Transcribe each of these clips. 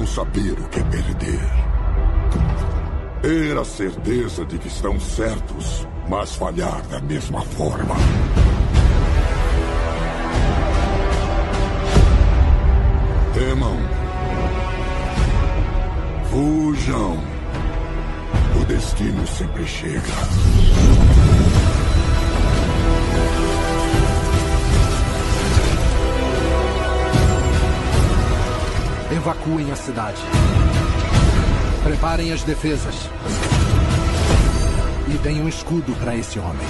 não saber o que é perder. Ter a certeza de que estão certos, mas falhar da mesma forma. Temam. Fujam. O destino sempre chega. Evacuem a cidade. Preparem as defesas. E deem um escudo para esse homem.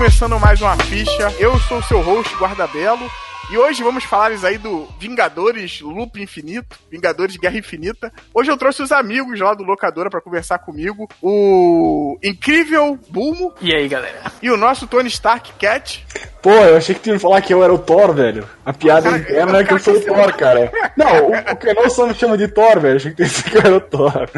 Começando mais uma ficha. Eu sou o seu host, Guardabelo. E hoje vamos falar aí do Vingadores Loop Infinito, Vingadores Guerra Infinita. Hoje eu trouxe os amigos lá do Locadora pra conversar comigo. O incrível Bulmo E aí, galera? e o nosso Tony Stark Cat. Pô, eu achei que tu ia falar que eu era o Thor, velho. A piada Cara, interna é que eu sou o Thor, cara. Não, o, o Canon só me chama de Thor, velho. Achei que tu ia dizer que eu era o Thor.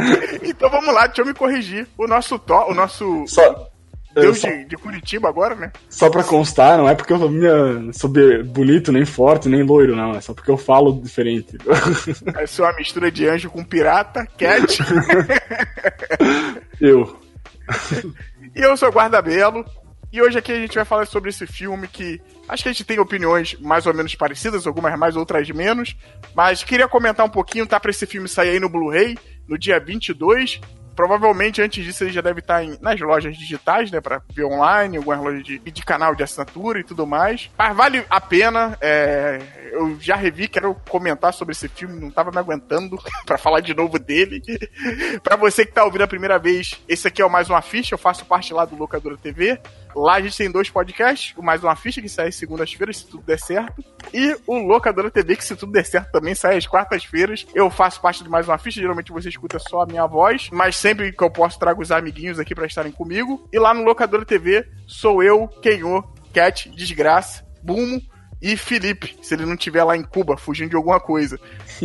Então vamos lá, deixa eu me corrigir. O nosso Thor, o nosso Só, Deus só, de, de Curitiba agora, né? só pra constar, não é porque eu minha, sou bonito, nem forte, nem loiro, não. É só porque eu falo diferente. Vai ser uma mistura de anjo com pirata, Cat. eu. E eu sou o Guardabelo. E hoje aqui a gente vai falar sobre esse filme que acho que a gente tem opiniões mais ou menos parecidas, algumas mais, outras menos. Mas queria comentar um pouquinho, tá? Pra esse filme sair aí no Blu-ray no dia 22. Provavelmente antes disso ele já deve estar em- nas lojas digitais, né? Pra ver online, algumas lojas de, de canal de assinatura e tudo mais. Mas vale a pena. é, eu já revi, quero comentar sobre esse filme, não tava me aguentando pra falar de novo dele. Pra você que tá ouvindo a primeira vez, esse aqui é o Mais Uma Ficha, eu faço parte lá do Locadora TV. Lá a gente tem dois podcasts, o Mais Uma Ficha, que sai segundas-feiras, se tudo der certo, e o Locadora TV, que se tudo der certo também sai às quartas-feiras. Eu faço parte do Mais Uma Ficha, geralmente você escuta só a minha voz, mas sempre que eu posso trago os amiguinhos aqui pra estarem comigo. E lá no Locadora TV sou eu, Kenô, Cat, Desgraça, Bumo, e Felipe, se ele não estiver lá em Cuba, fugindo de alguma coisa.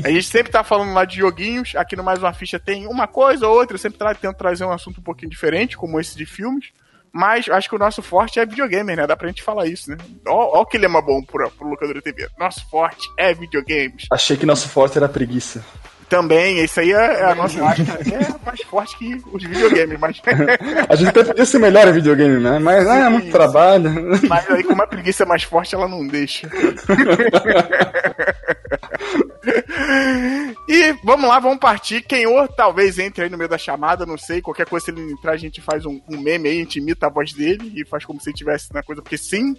A gente sempre tá falando lá de joguinhos, aqui no Mais Uma Ficha tem uma coisa ou outra, eu sempre tento trazer um assunto um pouquinho diferente, como esse de filmes. Mas acho que o nosso forte é videogame, né? Dá pra gente falar isso, né? Ó, ó que lema bom pro, pro Locadora TV. Nosso forte é videogames. Achei que nosso forte era preguiça. Também, esse aí é, é a nossa. Acho que é mais forte que os videogames, mas. A gente até podia ser melhor em videogame, né? Mas ah, é muito Sim. trabalho. Mas aí, como a preguiça é mais forte, ela não deixa. e vamos lá, vamos partir. Quem ou talvez entre aí no meio da chamada, não sei. Qualquer coisa, se ele entrar, a gente faz um, um meme aí, a gente imita a voz dele e faz como se ele estivesse na coisa, porque sim.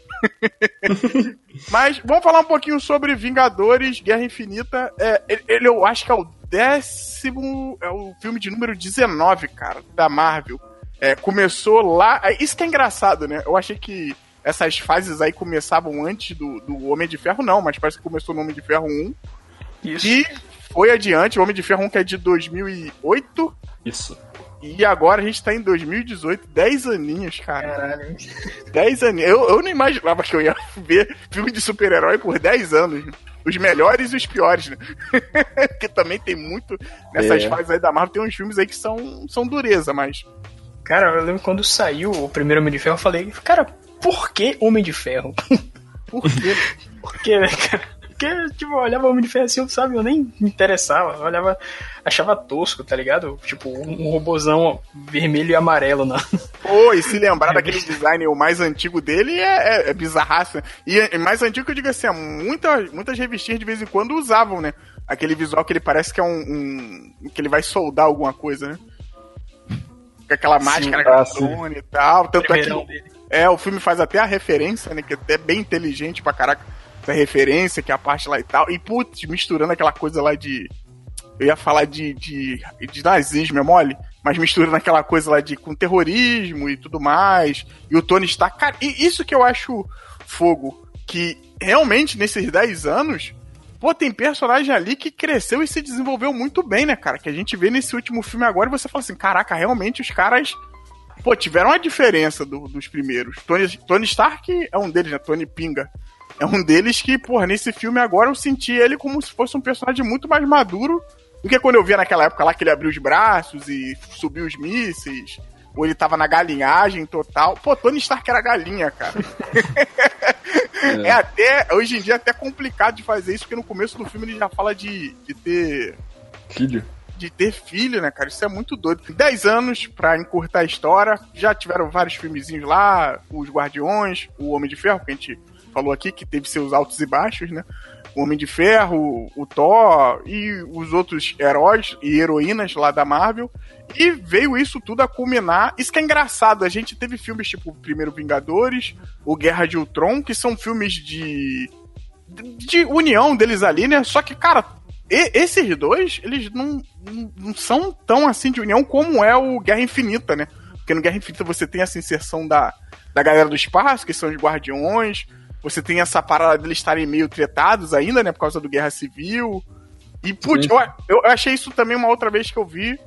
Mas vamos falar um pouquinho sobre Vingadores Guerra Infinita. É, ele, ele eu acho que é o décimo. É o filme de número 19, cara, da Marvel. É, começou lá. é, Isso que é engraçado, né? Eu achei que essas fases aí começavam antes do, do Homem de Ferro, não, mas parece que começou no Homem de Ferro 1. Isso. E foi adiante, o Homem de Ferro 1 que é de 2008. Isso. E agora a gente tá em 2018, 10 aninhos, cara. Caralho. 10 aninhos. Eu, eu não imaginava que eu ia ver filme de super-herói por 10 anos. Os melhores e os piores, né? Porque também tem muito. Nessas É. fases aí da Marvel, tem uns filmes aí que são, são dureza, mas. Cara, eu lembro quando saiu o primeiro Homem de Ferro, eu falei, cara, por que Homem de Ferro? Por quê? Por que, né, cara? Porque, tipo, eu olhava o Homem de Ferro assim, eu, sabe, eu nem me interessava. Eu olhava, achava tosco, tá ligado? Tipo, um, um robozão vermelho e amarelo na. Pô, e se lembrar daquele design, o mais antigo dele é, é, é bizarraço. né? E é mais antigo que eu digo assim, é muitas, muitas revistinhas de vez em quando usavam, né? Aquele visual que ele parece que é um. um- que ele vai soldar alguma coisa, né? Com aquela máscara cartone e tal. Tanto é que. Dele. É, o filme faz até a referência, né? Que é bem inteligente pra caraca. Essa referência, que é a parte lá e tal. E, putz, misturando aquela coisa lá de. Eu ia falar de, de, de nazismo, é mole? Mas misturando aquela coisa lá de com terrorismo e tudo mais. E o Tony está. Cara, e isso que eu acho fogo. Que realmente, nesses 10 anos, pô, tem personagem ali que cresceu e se desenvolveu muito bem, né, cara? Que a gente vê nesse último filme agora e você fala assim: caraca, realmente os caras pô, tiveram uma diferença do- dos primeiros. Tony, Tony Stark é um deles, né? Tony Pinga. É um deles que, porra, nesse filme agora eu senti ele como se fosse um personagem muito mais maduro do que quando eu via naquela época lá que ele abriu os braços e subiu os mísseis. Ou ele tava na galinhagem total. Pô, Tony Stark era galinha, cara. É. até, hoje em dia, é até complicado de fazer isso, porque no começo do filme ele já fala de, de ter Filho. de ter filho, né, cara? Isso é muito doido. 10 anos pra encurtar a história. Já tiveram vários filmezinhos lá, os Guardiões, o Homem de Ferro, que a gente falou aqui, que teve seus altos e baixos, né? O Homem de Ferro, o Thor e os outros heróis e heroínas lá da Marvel. E veio isso tudo a culminar. Isso que é engraçado, a gente teve filmes tipo Primeiro Vingadores, o Guerra de Ultron, que são filmes de de união deles ali, né? Só que, cara, e- esses dois, eles não, não, não são tão assim de união como é o Guerra Infinita, né? Porque no Guerra Infinita você tem essa inserção da, da galera do espaço, que são os guardiões, você tem essa parada deles estarem meio tretados ainda, né? Por causa do Guerra Civil. E, putz, eu, eu achei isso também uma outra vez que eu vi.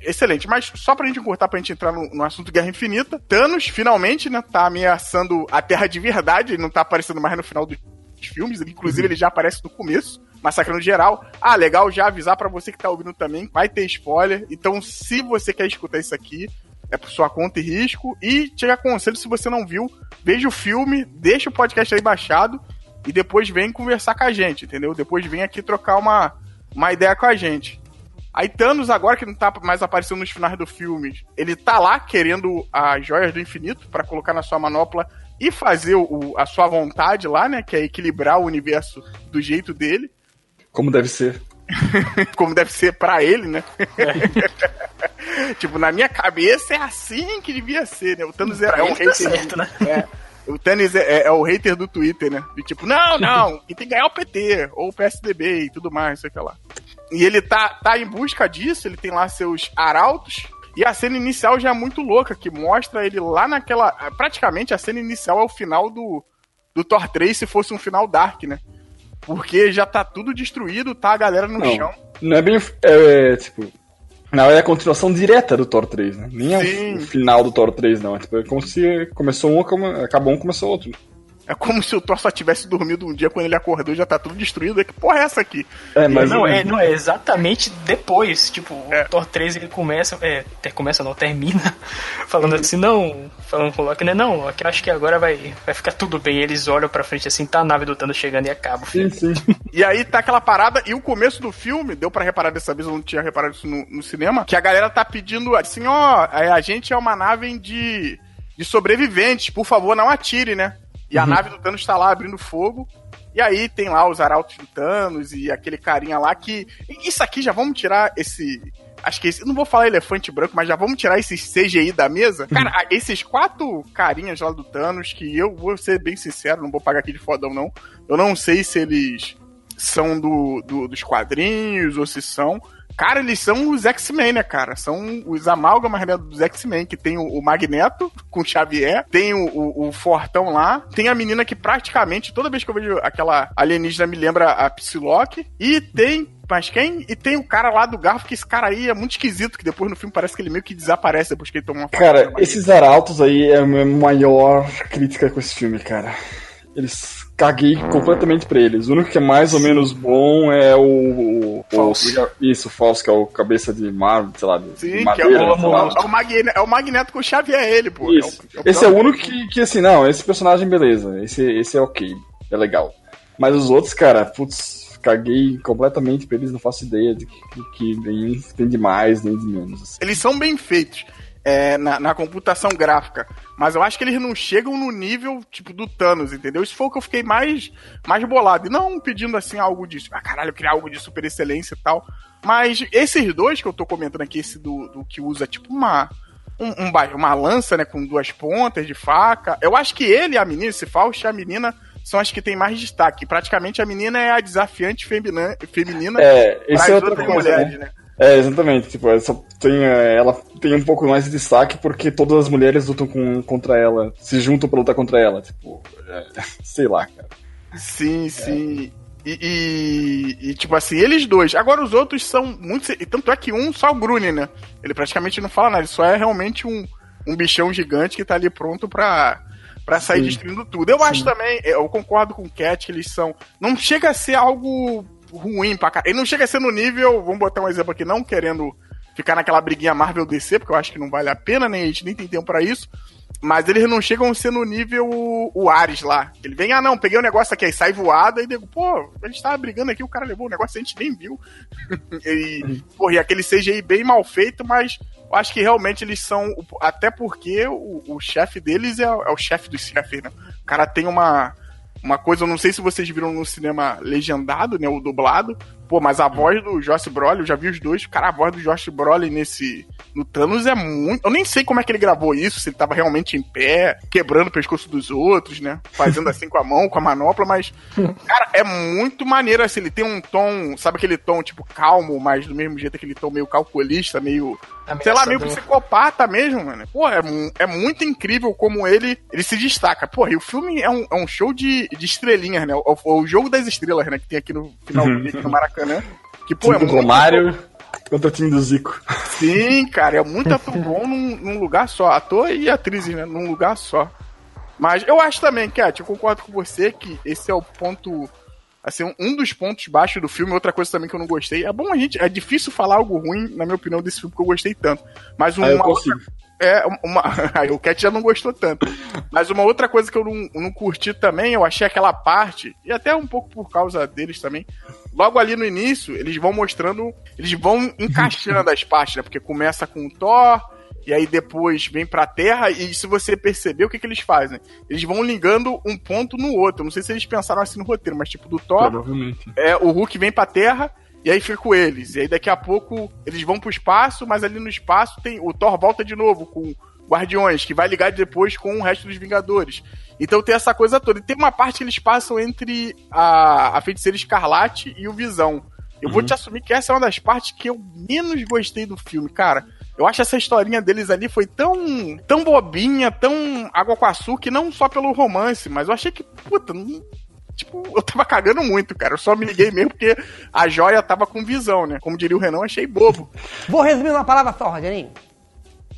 Excelente, mas só pra gente encurtar, pra gente entrar no, no assunto Guerra Infinita, Thanos, finalmente, né, tá ameaçando a Terra de verdade, ele não tá aparecendo mais no final do, dos filmes, inclusive ele já aparece no começo, massacrando geral. Ah, legal já avisar pra você que tá ouvindo também, vai ter spoiler. Então, se você quer escutar isso aqui, é por sua conta e risco. E te aconselho, se você não viu, veja o filme, deixa o podcast aí baixado e depois vem conversar com a gente, entendeu? Depois vem aqui trocar uma, uma ideia com a gente. Aí Thanos, agora que não tá mais aparecendo nos finais do filme, ele tá lá querendo as joias do infinito pra colocar na sua manopla e fazer o, a sua vontade lá, né? Que é equilibrar o universo do jeito dele, Como deve ser. como deve ser pra ele, né? tipo, na minha cabeça é assim que devia ser, né? O Thanos é, é um ele tá hater. certo, né? É, o Thanos é, é- é o hater do Twitter, né? De tipo, não, não, e tem que ganhar o PT, ou o PSDB e tudo mais, sei lá. E ele tá, tá em busca disso, ele tem lá seus arautos. E a cena inicial já é muito louca, que mostra ele lá naquela. Praticamente a cena inicial é o final do, do Thor 3 se fosse um final Dark, né? Porque já tá tudo destruído, tá a galera no Não. chão. Não é bem. É, tipo. Não, é a continuação direta do Thor 3, né? Nem é Sim. o, o final do Thor 3, não. É, tipo, é como se começou um, acabou um, começou outro. É como se o Thor só tivesse dormido um dia quando ele acordou e já tá tudo destruído. É que porra é essa aqui? É, mas. não, é, não, é exatamente depois. Tipo, É. o Thor 3 ele começa. É, começa não, termina. Falando assim, não. Falando com o Loki, né? Não, Loki, acho que agora vai, vai ficar tudo bem. Eles olham pra frente assim, tá a nave do Thanos chegando e acaba. Sim, sim. E aí tá aquela parada, e o começo do filme, deu pra reparar dessa vez, eu não tinha reparado isso no, no cinema, que a galera tá pedindo assim, ó, é, a gente é uma nave de, de sobreviventes, por favor, não atire, né? E a nave do Thanos tá lá abrindo fogo, e aí tem lá os arautos do Thanos e aquele carinha lá que... Isso aqui, já vamos tirar esse... Acho que esse, não vou falar elefante branco, mas já vamos tirar esses CGI da mesa. Cara, a- esses quatro carinhas lá do Thanos, que eu vou ser bem sincero, não vou pagar aqui de fodão, não. Eu não sei se eles são do, do- dos quadrinhos ou se são. Cara, eles são os X-Men, né, cara? São os amálgamas né, dos X-Men, que tem o, o Magneto com o Xavier, tem o, o, o Fortão lá, tem a menina que praticamente, toda vez que eu vejo aquela alienígena, me lembra a Psylocke, e tem. Mas quem? E tem o cara lá do garfo, que esse cara aí é muito esquisito, que depois no filme parece que ele meio que desaparece depois que ele toma uma Cara, esses arautos aí é a minha maior crítica com esse filme, cara. Eles caguei completamente pra eles. O único que é mais ou menos bom é o. o Falso. o- isso, o falso, que é o cabeça de mar, sei lá, de Sim, de que é madeira, o, sei lá. é, o Magne- é o Magneto com o Xavier, ele, pô. Isso. É o- esse é o único que, que, assim, não, esse personagem, beleza. Esse, esse é ok. É legal. Mas os outros, cara, putz, caguei completamente pra eles, não faço ideia de que, que, que nem tem de mais, nem de menos. assim. Eles são bem feitos é, na, na computação gráfica, mas eu acho que eles não chegam no nível, tipo, do Thanos, entendeu? Isso foi o que eu fiquei mais, mais bolado. E não pedindo, assim, algo disso. Ah, caralho, eu queria algo de super excelência e tal. Mas esses dois que eu tô comentando aqui, esse do, do que usa, tipo, uma... Um, um uma lança, né, com duas pontas de faca. Eu acho que ele a menina, esse Faust e a menina, são as que tem mais destaque. Praticamente a menina é a desafiante femina, feminina É, as é outra outras coisa, mulheres, né? né? É, exatamente. Tipo, ela, só tem, é, ela tem um pouco mais de destaque porque todas as mulheres lutam com, contra ela, se juntam pra lutar contra ela. Tipo, é, sei lá, cara. Sim, sim. E, e- e, tipo assim, eles dois. Agora os outros são muito. Tanto é que um só o Grune, né? Ele praticamente não fala nada, ele só é realmente um. um bichão gigante que tá ali pronto pra, pra sair Sim. destruindo tudo. Eu acho também, eu concordo com o Cat que eles são. Não chega a ser algo ruim pra caralho. Ele não chega a ser no nível, vamos botar um exemplo aqui, não querendo ficar naquela briguinha Marvel DC, porque eu acho que não vale a pena, nem a gente nem tem tempo pra isso. Mas eles não chegam a ser no nível o, Ares lá. Ele vem, ah não, peguei o negócio aqui, aí sai voada e digo, pô, a gente tava brigando aqui, o cara levou o negócio, a gente nem viu. e, porra, e aquele CGI bem mal feito, mas eu acho que realmente eles são. Até porque o, o chefe deles é, é o chefe dos chefes, né? O cara tem uma. Uma coisa, eu não sei se vocês viram no cinema legendado, né? O dublado. Pô, mas a voz do Josh Brolin, eu já vi os dois. Cara, a voz do Josh Brolin nesse. No Thanos é muito. Eu nem sei como é que ele gravou isso, se ele tava realmente em pé, quebrando o pescoço dos outros, né? Fazendo assim com a mão, com a manopla, mas. Cara, é muito maneiro assim. Ele tem um tom, sabe aquele tom tipo calmo, mas do mesmo jeito aquele tom meio calculista, meio. Sei lá, meio psicopata mesmo, mano. Pô, é, é muito incrível como ele, ele se destaca. Pô, e o filme é um, é um show de, de estrelinhas, né? O, o jogo das estrelas, né? Que tem aqui no final Uhum. aqui no Maracanã. Que, pô, Time é do muito Romário contra o time do Zico. Sim, cara, é muito ator bom num, num lugar só. Ator e atriz, né? Num lugar só. Mas eu acho também, Kat, eu concordo com você que esse é o ponto. Assim, um- um dos pontos baixos do filme, outra coisa também que eu não gostei. É bom a gente. É difícil falar algo ruim, na minha opinião, desse filme, porque eu gostei tanto. Mas uma, Aí eu consigo. é, uma. Aí o Cat já não gostou tanto. Mas uma outra coisa que eu não, não curti também, eu achei aquela parte, e até um pouco por causa deles também. Logo ali no início, eles vão mostrando. Eles vão encaixando as partes, né? Porque começa com o Thor. E aí depois vem pra Terra, e se você perceber, o que, que eles fazem? Eles vão ligando um ponto no outro. Não sei se eles pensaram assim no roteiro, mas tipo, do Thor, é, o Hulk vem pra Terra e aí fica com eles. E aí daqui a pouco eles vão pro espaço, mas ali no espaço tem o Thor volta de novo com Guardiões, que vai ligar depois com o resto dos Vingadores. Então tem essa coisa toda. E tem uma parte que eles passam entre a, a Feiticeira Escarlate e o Visão. Eu vou te assumir que essa é uma das partes que eu menos gostei do filme, cara. Eu acho essa historinha deles ali foi tão, tão bobinha, tão água com açúcar, não só pelo romance, mas eu achei que, puta, não, Tipo, eu tava cagando muito, cara. Eu só me liguei mesmo porque a joia tava com visão, né? Como diria o Renan, achei bobo. Vou resumir uma palavra só, Rogerinho.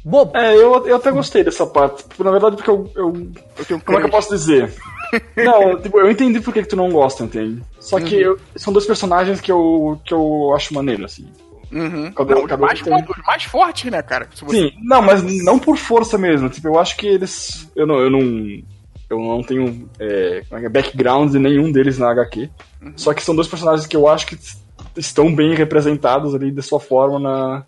Bobo. É, eu, eu até gostei dessa parte. Na verdade, porque eu. eu- Eu tenho como é que eu posso dizer? Não, tipo, eu entendi por que, que tu não gosta, entende? Só que eu- são dois personagens que eu, que eu acho maneiro, assim. Uhum. Cada- Não, um mais, tem- fo- os mais fortes, né, cara? Você- Sim, não, mas não por força mesmo. Tipo, eu acho que eles. Eu não. Eu não, eu não tenho é, é é, background de nenhum deles na HQ. Só que são dois personagens que eu acho que estão bem representados ali de sua forma na,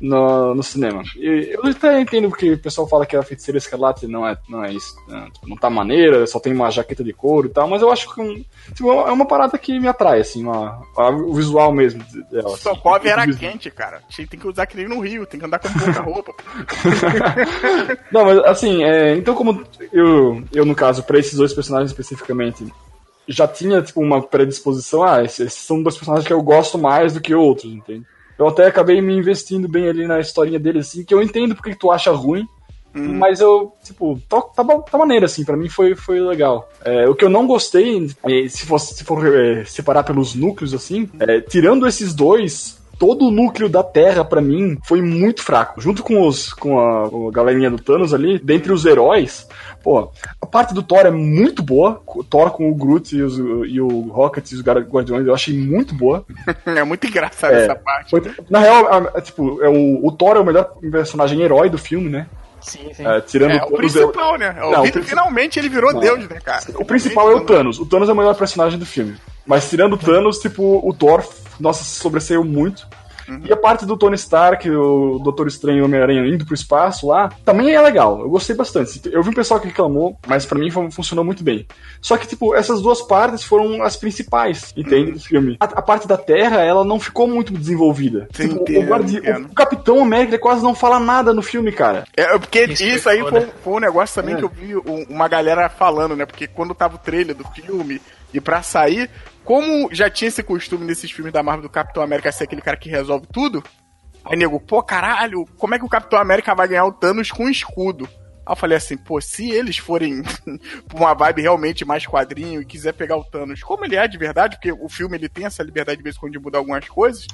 no, no cinema. E eu até entendo porque o pessoal fala que a feiticeira escarlate não é, não é isso. Né? Tipo, não tá maneira, só tem uma jaqueta de couro e tal, mas eu acho que um- tipo, é uma parada que me atrai, assim, uma, a- o visual mesmo dela. assim. Sokov era O vis- quente, cara. Tem que usar que nem no Rio, tem que andar com pouca roupa. Não, mas assim, é, então como eu, eu, no caso, pra esses dois personagens especificamente, já tinha tipo, uma predisposição, ah, esses, esses são dois personagens que eu gosto mais do que outros, entende? Eu até acabei me investindo bem ali na historinha deles, assim, que eu entendo porque tu acha ruim, mas eu, tipo, tá, tá, tá maneiro, assim, pra mim foi, foi legal. É, o que eu não gostei, é, se, fosse, se for é, separar pelos núcleos, assim, é, tirando esses dois, todo o núcleo da Terra, pra mim, foi muito fraco. Junto com, os, com, a, com a galerinha do Thanos ali, dentre os heróis, pô, a parte do Thor é muito boa. O Thor com o Groot e, os, e o Rocket e os Guardiões, eu achei muito boa. é muito engraçado É, essa parte. Foi- na real, a- a- tipo, é o, o Thor é o melhor personagem herói do filme, né? Sim, sim. É, tirando É, o é principal, né? O Não, o princi- Finalmente ele virou Deus, né, cara? O principal é o Thanos. O Thanos é o melhor personagem do filme. Mas tirando o Thanos, tipo, o Thor, nossa, sobressaiu muito. E a parte do Tony Stark, o Doutor Estranho e o Homem-Aranha indo pro espaço lá, também é legal. Eu gostei bastante. Eu vi um pessoal que reclamou, mas pra mim fun- funcionou muito bem. Só que, tipo, essas duas partes foram as principais, entende? Do filme. A, a parte da Terra, ela não ficou muito desenvolvida. Sim, Tipo, entendo, o, guardi- entendo. o Capitão América quase não fala nada no filme, cara. É, porque Isso isso, aí foi, foi um negócio também É. que eu vi um- uma galera falando, né? Porque quando tava o trailer do filme e pra sair, como já tinha esse costume nesses filmes da Marvel do Capitão América ser aquele cara que resolve tudo, aí nego, pô, caralho, como é que o Capitão América vai ganhar o Thanos com um escudo? Aí eu falei assim, pô, se eles forem uma vibe realmente mais quadrinho e quiser pegar o Thanos como ele é de verdade, porque o filme ele tem essa liberdade de vez em quando de mudar algumas coisas,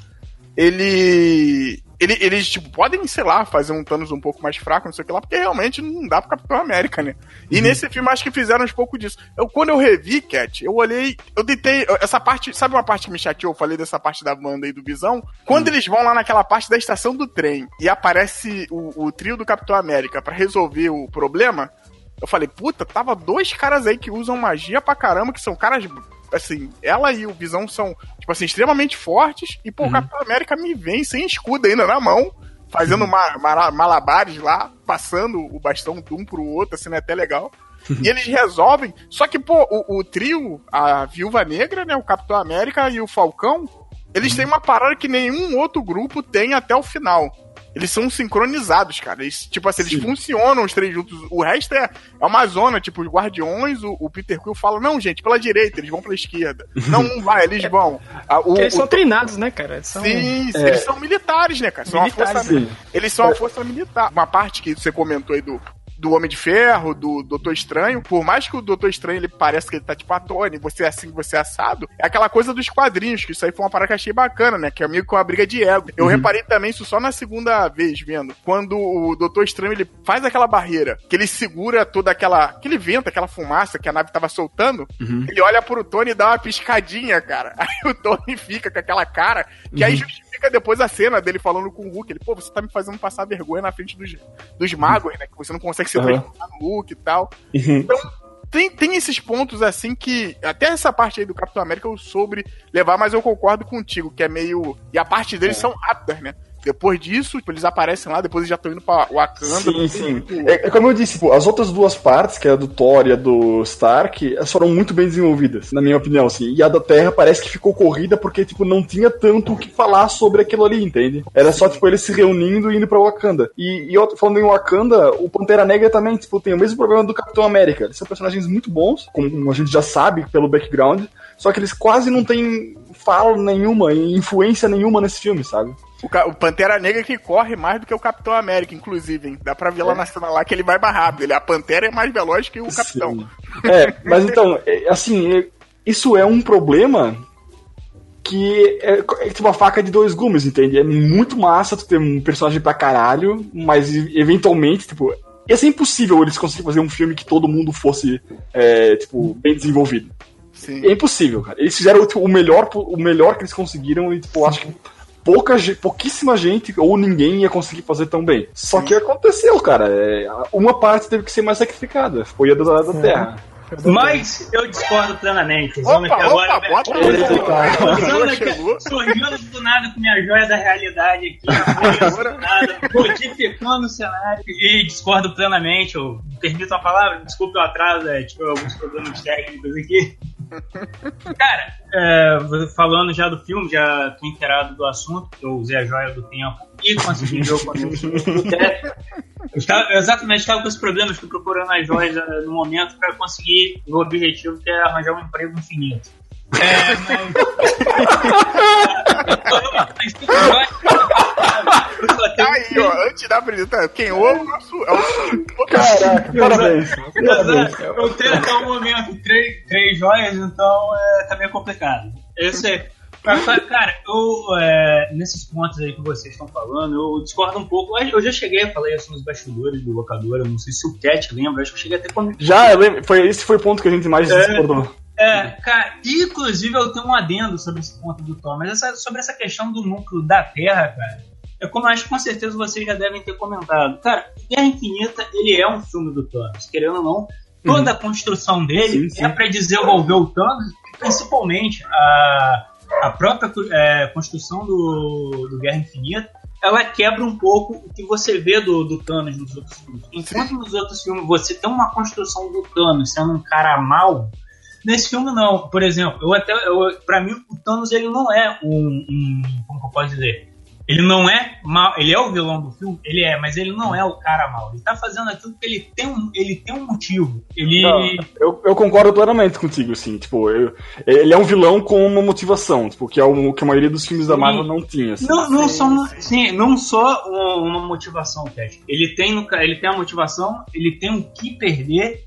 ele. Ele, eles, tipo, podem, sei lá, fazer um Thanos um pouco mais fraco, não sei o que lá, porque realmente não dá pro Capitão América, né? E nesse filme acho que fizeram um pouco disso. Eu, quando eu revi, Cat, eu olhei, eu deitei, essa parte, sabe uma parte que me chateou? Eu falei dessa parte da banda aí do Visão? Quando eles vão lá naquela parte da estação do trem e aparece o, o trio do Capitão América pra resolver o problema, eu falei, puta, tava dois caras aí que usam magia pra caramba, que são caras. Assim, ela e o Visão são, tipo assim, extremamente fortes. E, pô, o Capitão América me vem sem escudo ainda na mão, fazendo ma- mara- malabares lá, passando o bastão de um pro outro, assim, é até legal. E eles resolvem. Só que, pô, o, o trio, a Viúva Negra, né? O Capitão América e o Falcão, eles têm uma parada que nenhum outro grupo tem até o final. Eles são sincronizados, cara. Eles, tipo assim, eles funcionam os três juntos. O resto é, é uma zona, tipo, os guardiões, o, o Peter Quill fala, não, gente, pela direita, eles vão pela esquerda. Não, não vai, eles vão. Ah, o- Porque eles o- são treinados, né, cara? Eles São... Sim, eles são militares, né, cara? São uma Militares, força, sim. eles são uma força militar. Uma parte que você comentou aí do, do Homem de Ferro, do Doutor Estranho, por mais que o Doutor Estranho ele pareça que ele tá tipo a Tony, você é assim, você é assado, é aquela coisa dos quadrinhos, que isso aí foi uma parada que achei bacana, né? Que é meio que uma briga de ego. Eu reparei também isso só na segunda vez, vendo. Quando o Doutor Estranho ele faz aquela barreira, que ele segura toda aquela. aquele vento, aquela fumaça que a nave tava soltando, ele olha pro Tony e dá uma piscadinha, cara. Aí o Tony fica com aquela cara, que aí justifica depois a cena dele falando com o Hulk. Ele, pô, você tá me fazendo passar vergonha na frente dos, dos magos, né? Que você não consegue se transformar no Hulk e tal. Então, tem, tem esses pontos assim que. Até essa parte aí do Capitão América eu soube levar, mas eu concordo contigo, que é meio. E a parte deles são rápidas, né? Depois disso, tipo, eles aparecem lá, depois eles já estão indo pra Wakanda. Sim, sim. Tipo, É, é como eu disse, pô, as outras duas partes, que é a do Thor e a do Stark, elas foram muito bem desenvolvidas, na minha opinião, assim. E a da Terra parece que ficou corrida porque, tipo, não tinha tanto o que falar sobre aquilo ali, entende? Era só, tipo, eles se reunindo e indo pra Wakanda. E, e falando em Wakanda, o Pantera Negra também, tipo, tem o mesmo problema do Capitão América. Eles são personagens muito bons, como a gente já sabe pelo background, só que eles quase não têm fala nenhuma e influência nenhuma nesse filme, sabe? O, o Pantera Negra que corre mais do que o Capitão América, inclusive, hein? Dá pra ver lá na cena lá que ele vai mais rápido. Ele, a Pantera é mais veloz que o Capitão. Sim. É, mas então, é, assim, é, isso é um problema que é, é tipo uma faca de dois gumes, entende? É muito massa tu ter um personagem pra caralho, mas eventualmente, tipo, ia ser impossível eles conseguirem fazer um filme que todo mundo fosse, é, tipo, bem desenvolvido. Sim. É impossível, cara. Eles fizeram tipo, o, melhor, o melhor que eles conseguiram e, tipo, acho que pouca, pouquíssima gente ou ninguém ia conseguir fazer tão bem. Só que aconteceu, cara. É, uma parte teve que ser mais sacrificada. Foi a da, da Terra. Mas eu discordo plenamente. Vamos aqui agora. opa, bota o sorrindo do nada com minha joia da realidade aqui, do nada, modificando o cenário e discordo plenamente. Eu permito a palavra, desculpe o atraso, é, tipo, alguns problemas técnicos aqui. Cara, é, falando já do filme, já tô inteirado do assunto, que eu usei a joia do tempo e consegui ver o conteúdo do teste. Eu exatamente estava com esse problema, estou procurando as joias eh, no momento para conseguir o objetivo que é arranjar um emprego infinito. É, mas. Tenho Aí, ó, antes da apresentação, quem ouve é o nosso. É o Caraca, parabéns. parabéns. Eu tenho até o momento três, três joias, então é, tá meio complicado. Eu sei. Mas, cara, eu, é, nesses pontos aí que vocês estão falando, eu discordo um pouco. Eu já cheguei a falar isso nos bastidores do locador, eu não sei se o Cat lembra, acho que eu cheguei até com Já, eu lembro, foi, esse foi o ponto que a gente mais É. discordou. É, cara, inclusive eu tenho um adendo sobre esse ponto do Thor, mas essa- sobre essa questão do núcleo da Terra, cara, é como eu acho que com certeza vocês já devem ter comentado. Cara, Guerra Infinita, ele é um filme do Thanos, querendo ou não, toda a construção dele Sim, sim. é pra desenvolver o Thanos, principalmente a, a própria é, construção do, do Guerra Infinita, ela quebra um pouco o que você vê do, do Thanos nos outros filmes. Enquanto nos outros filmes você tem uma construção do Thanos sendo um cara mau, Nesse filme não. Por exemplo, eu até, eu, pra mim o Thanos ele não é um, um como que eu posso dizer? Ele não é mal, ele é o vilão do filme, ele é, mas ele não é o cara mal. Ele tá fazendo aquilo porque ele tem um, ele tem um motivo. Ele Não, eu, eu concordo plenamente contigo, assim, tipo, eu- ele é um vilão com uma motivação, tipo, que é o que a maioria dos filmes da Sim. Marvel não tinha, assim. Não, não só, sim, não só uma, uma motivação, Ted. Ele tem, no ele tem a motivação, ele tem o que perder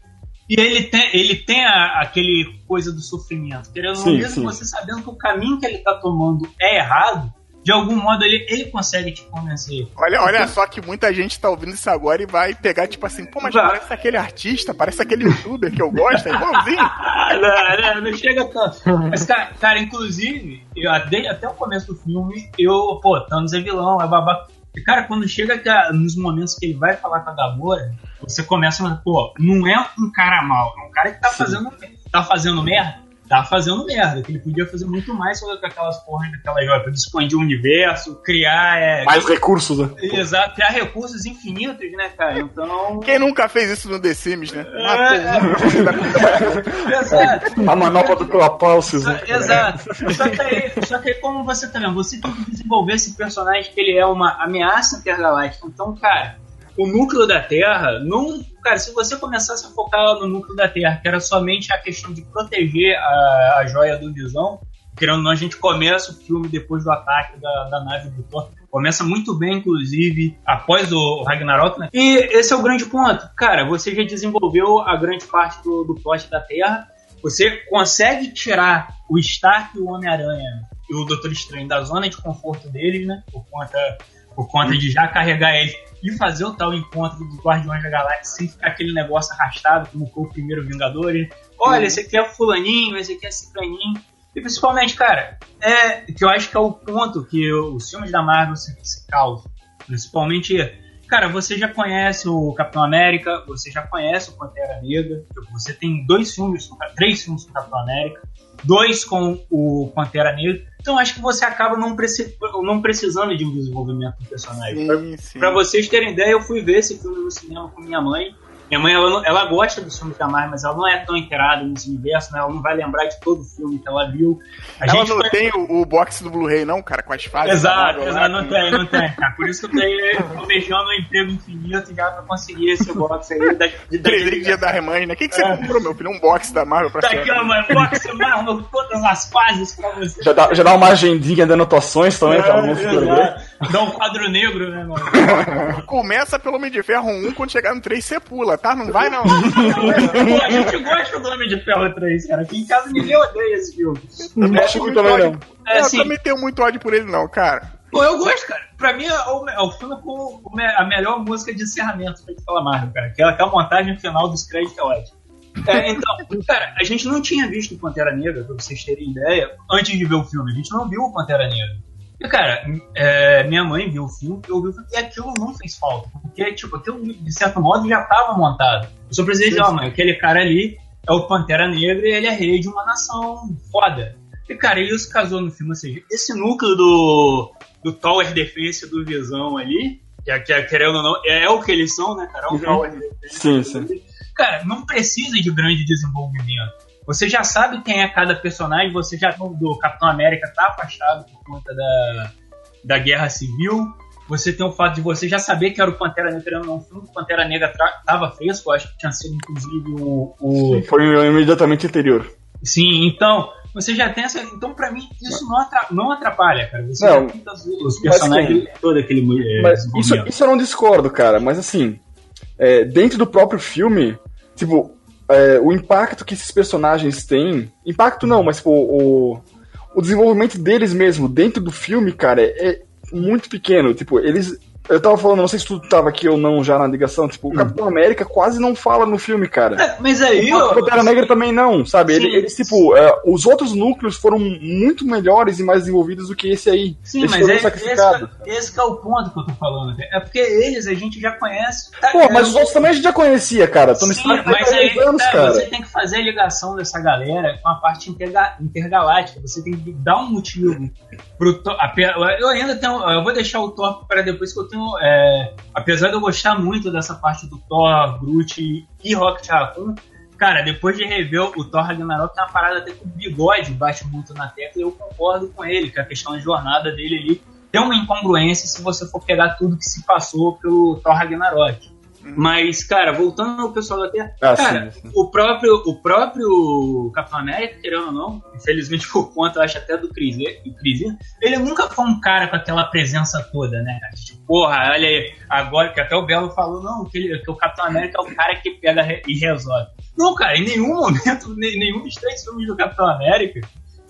e ele tem, ele tem a- aquele coisa do sofrimento. Querendo Sim, mesmo sim. você sabendo que o caminho que ele tá tomando é errado, de algum modo ele, ele consegue te convencer. Olha, olha só que muita gente tá ouvindo isso agora e vai pegar, tipo assim, pô, mas Vai. parece aquele artista, parece aquele youtuber que eu gosto, é igualzinho. Não, não, não chega tanto. Mas, cara, cara inclusive, eu, até, até o começo do filme, eu, pô, Thanos é vilão, é babaca. E, cara, quando chega nos momentos que ele vai falar com a Gamora, você começa a pô, não é um cara mal, é um cara que tá fazendo, tá fazendo merda. Tá fazendo merda, que ele podia fazer muito mais com aquelas porras daquela joia, expandir o universo, criar. É, Mais recursos, né? Exato, criar recursos infinitos, né, cara? Então. Quem nunca fez isso no The Sims, né? É. Exato. A manopla do Clapaucius, né? Exato. Só que, aí, só que aí, como você tá vendo, você tem que desenvolver esse personagem que ele é uma ameaça intergaláctica. Então, cara, o núcleo da Terra, não. Cara, se você começasse a focar no núcleo da Terra, que era somente a questão de proteger a, a joia do Visão, querendo ou não, a gente começa o filme depois do ataque da, da nave do Thor. Começa muito bem, inclusive, após o Ragnarok, né? E esse é o grande ponto. Cara, você já desenvolveu a grande parte do, do plot da Terra. Você consegue tirar o Stark e o Homem-Aranha e o Doutor Estranho da zona de conforto deles, né? Por conta, por conta de já carregar eles e fazer o tal encontro dos Guardiões da Galáxia sem ficar aquele negócio arrastado como foi o primeiro Vingadores. Olha, esse aqui é fulaninho, esse aqui é ciclaninho. E principalmente, cara, é que eu acho que é o ponto que os filmes da Marvel se, se causam. Principalmente, cara, você já conhece o Capitão América, você já conhece o Pantera Negra, você tem dois filmes, três filmes com o Capitão América, dois com o Pantera Negra. Então acho que você acaba não, preci- não precisando de um desenvolvimento do personagem. Pra vocês terem ideia, eu fui ver esse filme no cinema com minha mãe. Minha mãe, ela, não- ela gosta dos filmes da Marvel, mas ela não é tão inteirada nesse universo, né? Ela não vai lembrar de todo o filme que ela viu. A Ela gente não foi- tem o, o box do Blu-ray, não, cara, com as fases. Exato, da lá, exato, não com- tem, não tem, cara. Por isso que eu tenho almejando um emprego infinito já pra conseguir esse box aí da, de, da, Presente dia das mães, né? O que, que você É. comprou, meu filho? Um box da Marvel pra da você. cama, box Marvel, todas as fases pra você. Já dá, já dá uma agendinha de anotações também, pra não se perder. Exato. Dá um quadro negro, né, mano? Começa pelo Homem de Ferro 1, quando chegar no 3 você pula, tá? Não vai não. Pô, a gente gosta do Homem de Ferro 3, cara. Aqui em casa ninguém odeia esse filme. Não mexe muito também, não. É, eu assim, também tenho muito ódio por ele, não, cara. Pô, eu gosto, cara. Pra mim, é o, é o filme com a melhor música de encerramento feita pela Marvel, cara. Que é aquela montagem final dos créditos é ótima. É, então, cara, a gente não tinha visto o Pantera Negra, pra vocês terem ideia, antes de ver o filme. A gente não viu o Pantera Negra. E, cara, é, minha mãe viu o filme, eu vi o filme, e aquilo não fez falta. Porque, tipo, aquilo, de certo modo, já estava montado. Eu só precisei dizer, ó, mãe, aquele cara ali é o Pantera Negra e ele é rei de uma nação foda. E, cara, isso casou no filme, ou seja, esse núcleo do, do Tower Defense do Visão ali, que, é- que é, querendo ou não, é o que eles são, né, cara? É o Tower Defense. Sim, sim. Cara, não precisa de grande desenvolvimento. Você já sabe quem é cada personagem, você já do Capitão América tá afastado por conta da, da Guerra Civil. Você tem o fato de você já saber que era o Pantera Negra não filme, o Pantera Negra tava fresco, acho que tinha sido inclusive o, o Foi imediatamente anterior. Sim, então, você já tem essa. Então, pra mim, isso não, não atrapalha, cara. Você Não, já tem os, personagens todo aquele é, Mas isso, isso eu não discordo, cara. Mas assim, é, dentro do próprio filme, tipo, é, o impacto que esses personagens têm. Impacto não, mas tipo, o, o desenvolvimento deles mesmo dentro do filme, cara, é muito pequeno. Tipo, eles. Eu tava falando, não sei se tu tava aqui ou não já na ligação, tipo, o Capitão América quase não fala no filme, cara. É, Mas aí, O ó, Pantera Negra também não, sabe? Sim. Ele- Eles, tipo, é, os outros núcleos foram muito melhores e mais desenvolvidos do que esse aí. Sim, esse mas foi é, um esse, sacrificado. que- esse que é o ponto que eu tô falando. cara. É porque eles a gente já conhece. Tá, Pô, é, mas os outros também a gente já conhecia, cara. Tony Sim, mas aí 10 anos, tá, cara. você tem que fazer a ligação dessa galera com a parte interga- intergaláctica. Você tem que dar um motivo pro Eu ainda tenho. Eu vou deixar o Thor para depois que eu tenho. É, apesar de eu gostar muito dessa parte do Thor, Groot e Rocket Raccoon. Cara, depois de rever o Thor Ragnarok, tem uma parada até que o bigode bate muito na tecla e eu concordo com ele, que a questão da jornada dele ali tem uma incongruência se você for pegar tudo que se passou pelo Thor Ragnarok. Mas, cara, voltando ao pessoal da Terra, Ah, cara, sim, sim. o próprio o próprio Capitão América, querendo ou não, infelizmente por conta, eu acho até do Chris, do Chris Evans, ele nunca foi um cara com aquela presença toda, né? Tipo, porra, olha aí, agora que até o Belo falou, não, que, ele- que o Capitão América é o cara que pega e resolve. Não, cara, em nenhum momento, nem- nenhum dos três filmes do Capitão América,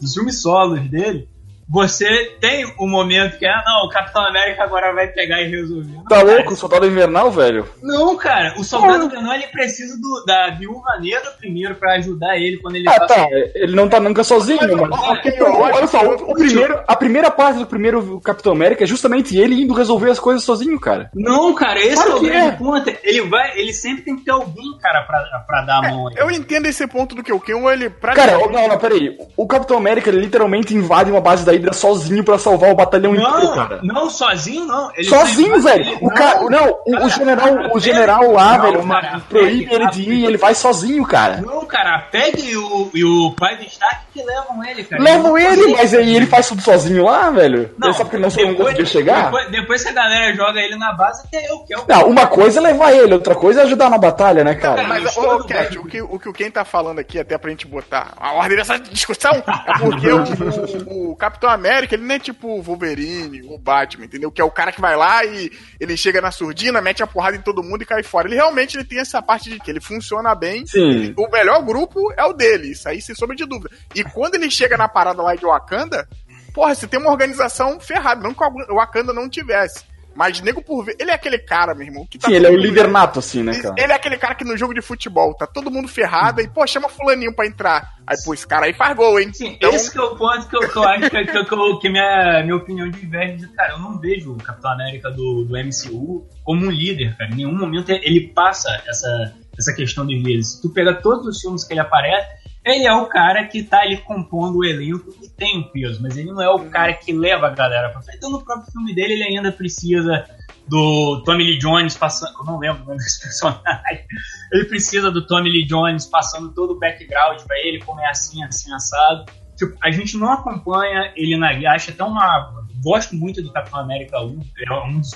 dos filmes solos dele, você tem um momento que, ah, não, o Capitão América agora vai pegar e resolver. Não, Tá cara, louco? O soldado invernal, velho? Não, cara, o soldado invernal ele precisa do, da viúva negra primeiro pra ajudar ele quando ele Ah, tá tá. Ele não tá nunca sozinho, Mas, eu Olha acho só, o, o primeiro, a primeira parte do primeiro Capitão América é justamente ele indo resolver as coisas sozinho, cara. Não, cara, esse Claro é o grande é. ponto. Ele vai, ele sempre tem que ter alguém, cara, pra, pra dar a mão. ele. Eu entendo esse ponto do que o Ken, ele Cara, praticamente- não, não, peraí. O Capitão América ele literalmente invade uma base da Hydra sozinho pra salvar o batalhão inteiro, Não, cara. não, sozinho não. Ele Sozinho, velho. ele- O cara, não, o, o general, o general lá, velho, cara, proíbe pega- ele de ir, ele vai sozinho, cara. Não, cara, a Peg e o, e o Clive Stark que levam ele, cara. Levam Ele não mas aí ele faz tudo sozinho lá, velho. Não, ele sabe que ele não, não depois- conseguiu chegar. Depois, depois que a galera joga ele na base, até eu que é o Não, uma coisa é levar ele, outra coisa é ajudar na batalha, né, cara? Mas, ô, do Cat, o que, o que o Ken tá falando aqui, até pra gente botar a ordem dessa discussão, é porque o, o- o Capitão América, ele não é tipo o Wolverine, o Batman, entendeu? Que é o cara que vai lá e ele chega na surdina, mete a porrada em todo mundo e cai fora. Ele realmente ele tem essa parte de que ele funciona bem. Sim. O melhor grupo é o dele, isso aí sem sombra de dúvida. E quando ele chega na parada lá de Wakanda, porra, você tem uma organização ferrada, não que o Wakanda não tivesse. Mas nego por ver, ele é aquele cara, meu irmão, que tá Sim, ele é o todo mundo- líder nato, assim, né, cara? ele é aquele cara que no jogo de futebol tá todo mundo ferrado e, pô, chama fulaninho pra entrar. Aí, pô, esse cara aí faz gol, hein? Sim, Então, esse que é o ponto que eu, que eu acho que, que, que, eu- que minha, minha opinião diverge. Cara, eu não vejo o Capitão América do, do MCU como um líder, cara. Em nenhum momento ele passa essa, essa questão de líder. Se tu pegar todos os filmes que ele aparece, ele é o cara que tá ali compondo o elenco e tem um peso, mas ele não é o cara que leva a galera pra frente. Então, no próprio filme dele, ele ainda precisa do Tommy Lee Jones passando. Eu não lembro o nome desse personagem. Ele precisa do Tommy Lee Jones passando todo o background pra ele, como é assim, assim, assado. Tipo, a gente não acompanha ele na guia. Acho até uma. Gosto muito do Capitão América 1. É um dos,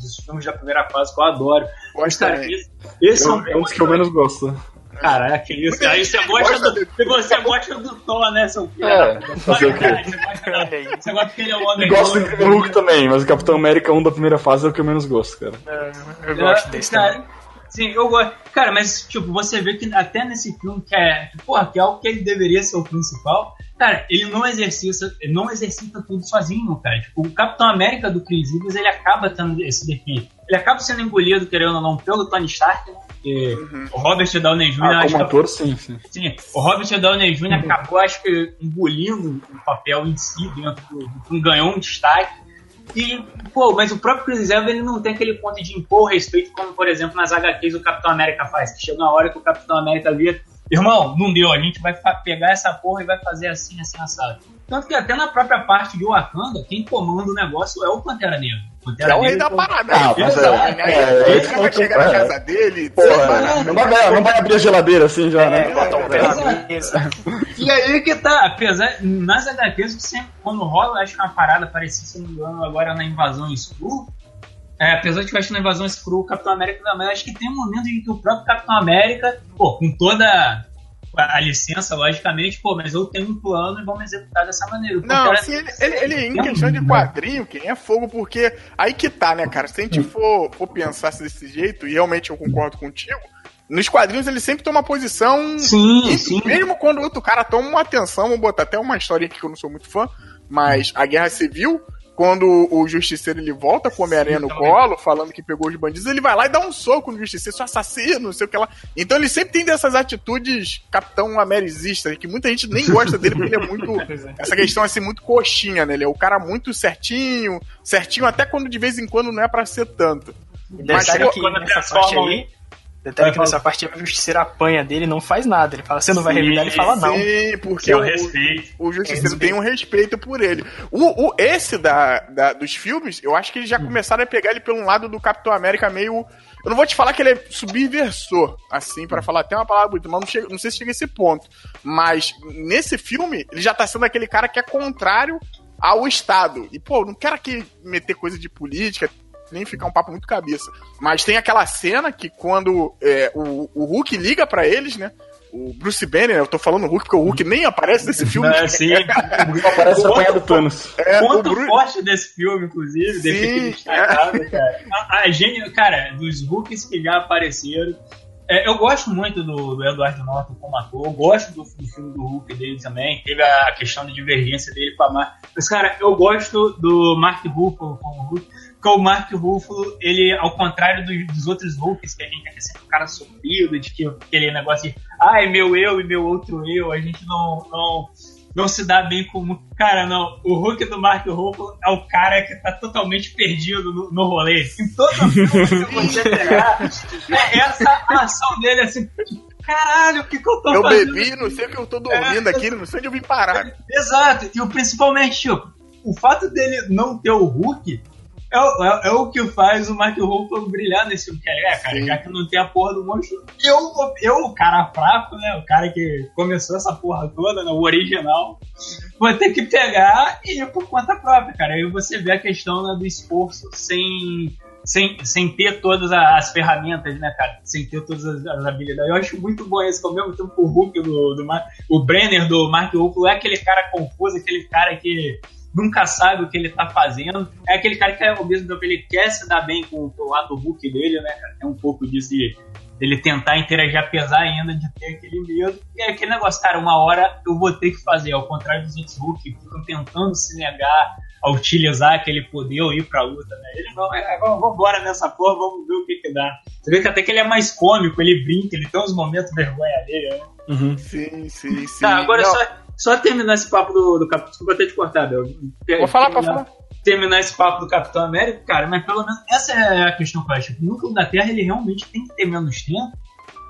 dos filmes da primeira fase que eu adoro. Mas, cara, também. esse, esse é um É um dos que eu menos gosto. Caraca, isso. Aí você gosta do, você gosta do Thor, né, seu filho? É, fazer o quê? Você gosta, porque ele é o homem. Gosto do Incrível Hulk também, mas o Capitão América 1 da primeira fase é o que eu menos gosto, cara. Eu gosto É, desse cara. Sim, eu gosto. Cara, mas, tipo, você vê que até nesse filme, que é, que, porra, que é algo que ele deveria ser o principal, cara, ele não exercita, ele não exercita tudo sozinho, cara. Tipo, o Capitão América do Chris Evans, ele acaba tendo esse defeito. Ele acaba sendo engolido, querendo ou não, pelo Tony Stark, né? Porque o Robert Downey Jr. Ah, como que- ator, sim, sim. Sim, o Robert Downey Jr. acabou, acho que, engolindo o papel em si dentro do, ganhou um destaque. E, pô, mas o próprio Chris Evans ele não tem aquele ponto de impor respeito, como, por exemplo, nas HQs o Capitão América faz. Que chega uma hora que o Capitão América vira, irmão, não deu, a gente vai pegar essa porra e vai fazer assim, assim, assado. Tanto que até na própria parte de Wakanda, quem comanda o negócio é o Pantera Negra. Pantera é o rei da parada. Ah, né? mas é- é- é- ele vai chegar na é- casa dele, Porra, não vai, não vai abrir a geladeira assim já, né? E aí que tá, apesar, nas HQs, sempre, quando rola, acho que uma parada parecida, se não me engano, agora na invasão Skrull, é, apesar de que eu acho que na invasão Skrull o Capitão América também, acho que tem um momento em que o próprio Capitão América, pô, com toda a, licença, logicamente, pô, mas eu tenho um plano e vamos executar dessa maneira. Não, assim, ele, ele, ele, em questão de quadrinho, quem é fogo, porque aí que tá, né, cara? Se a gente for, for pensar desse jeito, e realmente eu concordo contigo, nos quadrinhos ele sempre toma posição. Sim, e sim. Mesmo quando o outro cara toma uma atenção, vou botar até uma história aqui que eu não sou muito fã, mas a Guerra Civil, quando o Justiceiro ele volta com o Homem-Aranha no colo, falando que pegou os bandidos, ele vai lá e dá um soco no Justiceiro, seu assassino, não sei o que lá. Então ele sempre tem dessas atitudes capitão amerizista, que muita gente nem gosta dele, porque ele é muito. essa questão assim, muito coxinha, né? Ele é o cara muito certinho, certinho até quando de vez em quando não é pra ser tanto. Mas, que quando transforma aí. Detalhe que nessa parte aí, o justiceiro apanha dele e não faz nada. Ele fala, você não vai Sim, revidar, ele fala não. Sim, porque Que o respeito. o Justiceiro tem um respeito por ele. O, o- esse da, da- dos filmes, eu acho que eles já começaram a pegar ele pelo lado do Capitão América meio. Eu não vou te falar que ele é subversor, assim, pra falar até uma palavra bonita, mas não, chega- não sei se chega a esse ponto. Mas nesse filme, ele já tá sendo aquele cara que é contrário ao Estado. E, pô, não quero aqui meter coisa de política, nem ficar um papo muito cabeça. Mas tem aquela cena que quando é, o, o Hulk liga pra eles, né? O Bruce Banner, eu tô falando Hulk porque o Hulk nem aparece nesse filme. É, sim. Só parece apanhar do Thanos. É, o Ponto Bruce- forte desse filme, inclusive, deixa Sim, aqui destacado, cara. A, a gênio, cara, dos Hulks que já apareceram, é, eu gosto muito do, do Edward Norton como ator, eu gosto do, do filme do Hulk dele também, teve a questão da divergência dele com a Mark. Mas, cara, eu gosto do Mark Ruffalo como Hulk, porque o Mark Ruffalo, ele, ao contrário dos, dos outros Hulks, que a gente é sempre um cara sofrido, de que aquele negócio de, ah, é meu eu e meu outro eu, a gente não, não não se dá bem como. Cara, não. O Hulk do Mark Ruffalo é o cara que tá totalmente perdido no, no rolê. Em todo filme que você pegar, é essa ação dele assim. Caralho, o que, que eu tô Eu fazendo? bebi, não sei o que eu tô dormindo aqui, não sei onde eu vim parar. Exato, e o principalmente, tipo, o fato dele não ter o Hulk é, o- é- é o que faz o Mark Ruffalo brilhar nesse filme. Que é, cara, Sim. já que não tem a porra do monstro, eu, eu, o cara fraco, né? O cara que começou essa porra toda, né, o original, vou ter que pegar e ir por conta própria, cara. Aí você vê a questão né, do esforço sem. Sem, sem ter todas as ferramentas, né, cara? Sem ter todas as, as habilidades. Eu acho muito bom isso, que ao mesmo tempo o Hulk do, do Mar- o Brenner do Mark Ruffalo é aquele cara confuso, aquele cara que nunca sabe o que ele tá fazendo. É aquele cara que, ao mesmo tempo, ele quer se dar bem com, com o lado Hulk dele, né, cara? É um pouco disso de ele tentar interagir, apesar ainda de ter aquele medo. E é aquele negócio, cara, uma hora eu vou ter que fazer, ao contrário dos outros Hulk, que ficam tentando se negar a utilizar aquele poder ou ir pra luta, né? Ele não, é, vamos vamos embora nessa porra, vamos ver o que que dá. Você vê que até que ele é mais cômico, ele brinca, ele tem uns momentos de vergonha dele, né? Uhum. Sim, sim, sim. Tá, agora Não, só, só terminar esse papo do, do Capitão. Desculpa até te cortar, Bel. Vou falar, pode falar. terminar esse papo do Capitão América, cara, mas pelo menos essa é a questão que eu acho. O núcleo da Terra ele realmente tem que ter menos tempo.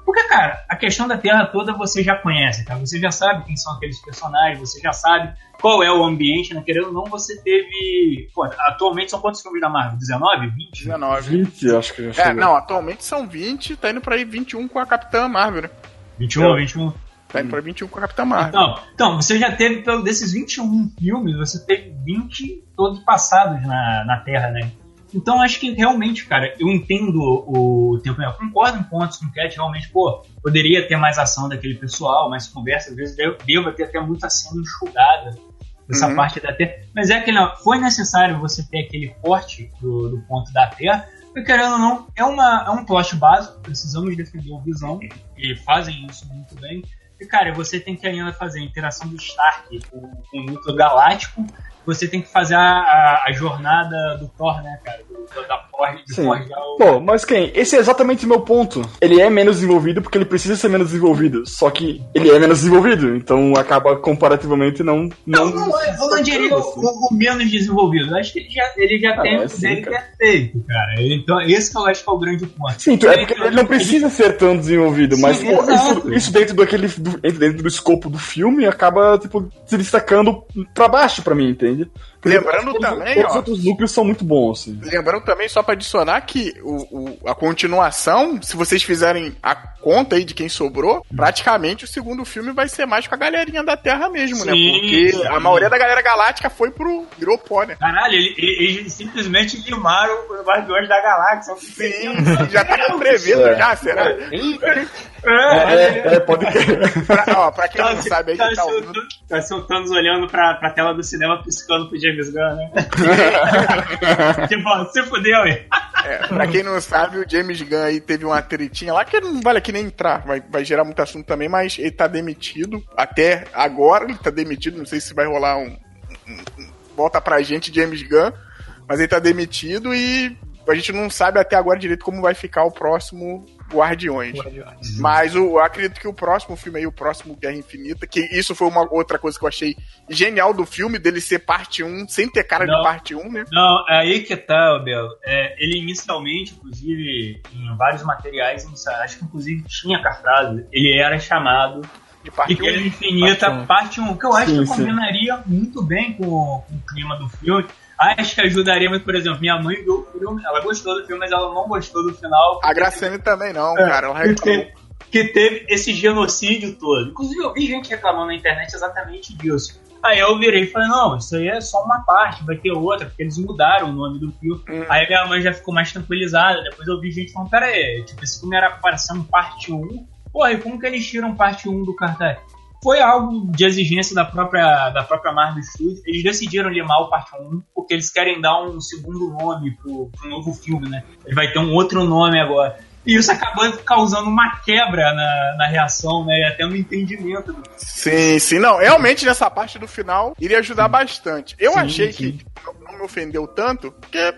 Porque, cara, a questão da Terra toda você já conhece, cara. Você já sabe quem são aqueles personagens, você já sabe qual é o ambiente, né? Querendo ou não, você teve. Pô, atualmente são quantos filmes da Marvel? 19? 20? 19. 20, acho que já É, chegou. não, atualmente são 20, tá indo pra ir 21 com a Capitã Marvel, né? 21, 21. Tá indo pra 21 com a Capitã Marvel. Então, então, você já teve, pelo- desses 21 filmes, você teve 20 todos passados na, na Terra, né? Então, acho que realmente, cara, eu entendo o tempo. Eu concordo em pontos com o Cat, realmente, pô, poderia ter mais ação daquele pessoal, mais conversa, às vezes deva ter até muita cena enxugada dessa Uhum. parte da Terra. Mas é aquele, ó, foi necessário você ter aquele corte do, do ponto da Terra, porque querendo ou não, é, uma, é um plot básico, precisamos defender o Visão, e fazem isso muito bem. E, cara, você tem que ainda fazer a interação do Stark com, com o núcleo galáctico. Você tem que fazer a, a, a jornada do Thor, né, cara? Do, do- da Forge, de Sim. forjar o... Pô, mas quem? Esse é exatamente o meu ponto. Ele é menos desenvolvido porque ele precisa ser menos desenvolvido. Só que ele é menos desenvolvido, então acaba comparativamente não. Não, Não, não, eu não diria o, o- o menos desenvolvido. Eu acho que ele já, ele já Ah, tem o sim, dele cara. que é feito, cara. Então, esse que eu acho que é o grande ponto. Sim, é porque ele não precisa ser tão desenvolvido, Sim, mas pô, isso, isso dentro daquele do, dentro do escopo do filme acaba tipo se destacando pra baixo pra mim, entende? coisa. Lembrando todos- também, todos os ó. outros núcleos são muito bons, assim. Lembrando também, só pra adicionar, que o, o- a continuação, se vocês fizerem a conta aí de quem sobrou, praticamente o segundo filme vai ser mais com a galerinha da Terra mesmo, né? Sim, Porque sim. a maioria da galera galáctica foi pro. virou pó, né? Caralho, ele- ele- eles simplesmente limaram o Guardiões da Galáxia. Sim, já tá prevendo É. já, será? É, É, é, pode crer. Pra, ó, pra quem não sabe aí tá, tá ouvindo. soltando, tá soltando olhando pra, pra tela do cinema, piscando pro James Gunn, né? tipo, se fudeu, hein? É, pra quem não sabe, o James Gunn aí teve uma tretinha lá que não vale aqui nem entrar, vai, vai gerar muito assunto também, mas ele tá demitido. Até agora ele tá demitido, não sei se vai rolar um. um- um- volta pra gente, James Gunn, mas ele tá demitido e a gente não sabe até agora direito como vai ficar o próximo Guardiões. Mas o- eu acredito que o próximo filme aí, o próximo Guerra Infinita, que isso foi uma outra coisa que eu achei genial do filme, dele ser parte 1, sem ter cara Não. de parte 1, né? Não, é aí que tá, Belo. É, ele inicialmente, inclusive, em vários materiais, acho que inclusive tinha cartaz, ele era chamado De parte de Guerra 1. Infinita, parte 1, que eu acho Sim, que sim. combinaria muito bem com, com o clima do filme. Acho que ajudaria muito, por exemplo, minha mãe viu o filme, ela gostou do filme, mas ela não gostou do final. A Graciane também não, É, cara. Ela que, reclamou. teve, que teve esse genocídio todo. Inclusive, eu vi gente reclamando na internet exatamente disso. Aí eu virei e falei, não, isso aí é só uma parte, vai ter outra, porque eles mudaram o nome do filme. Hum. Aí minha mãe já ficou mais tranquilizada. Depois eu vi gente falando, pera aí, tipo, esse filme era parecendo parte 1. Porra, e como que eles tiram parte 1 do cartaz? Foi algo de exigência da própria, da própria Marvel Studios. Eles decidiram limar o parte 1 porque eles querem dar um segundo nome pro, pro novo filme, né? Ele vai ter um outro nome agora. E isso acabou causando uma quebra na, na reação, né? E até no entendimento. Do... Sim, sim. Não, realmente nessa parte do final iria ajudar bastante. Eu Sim, achei sim. que não me ofendeu tanto, porque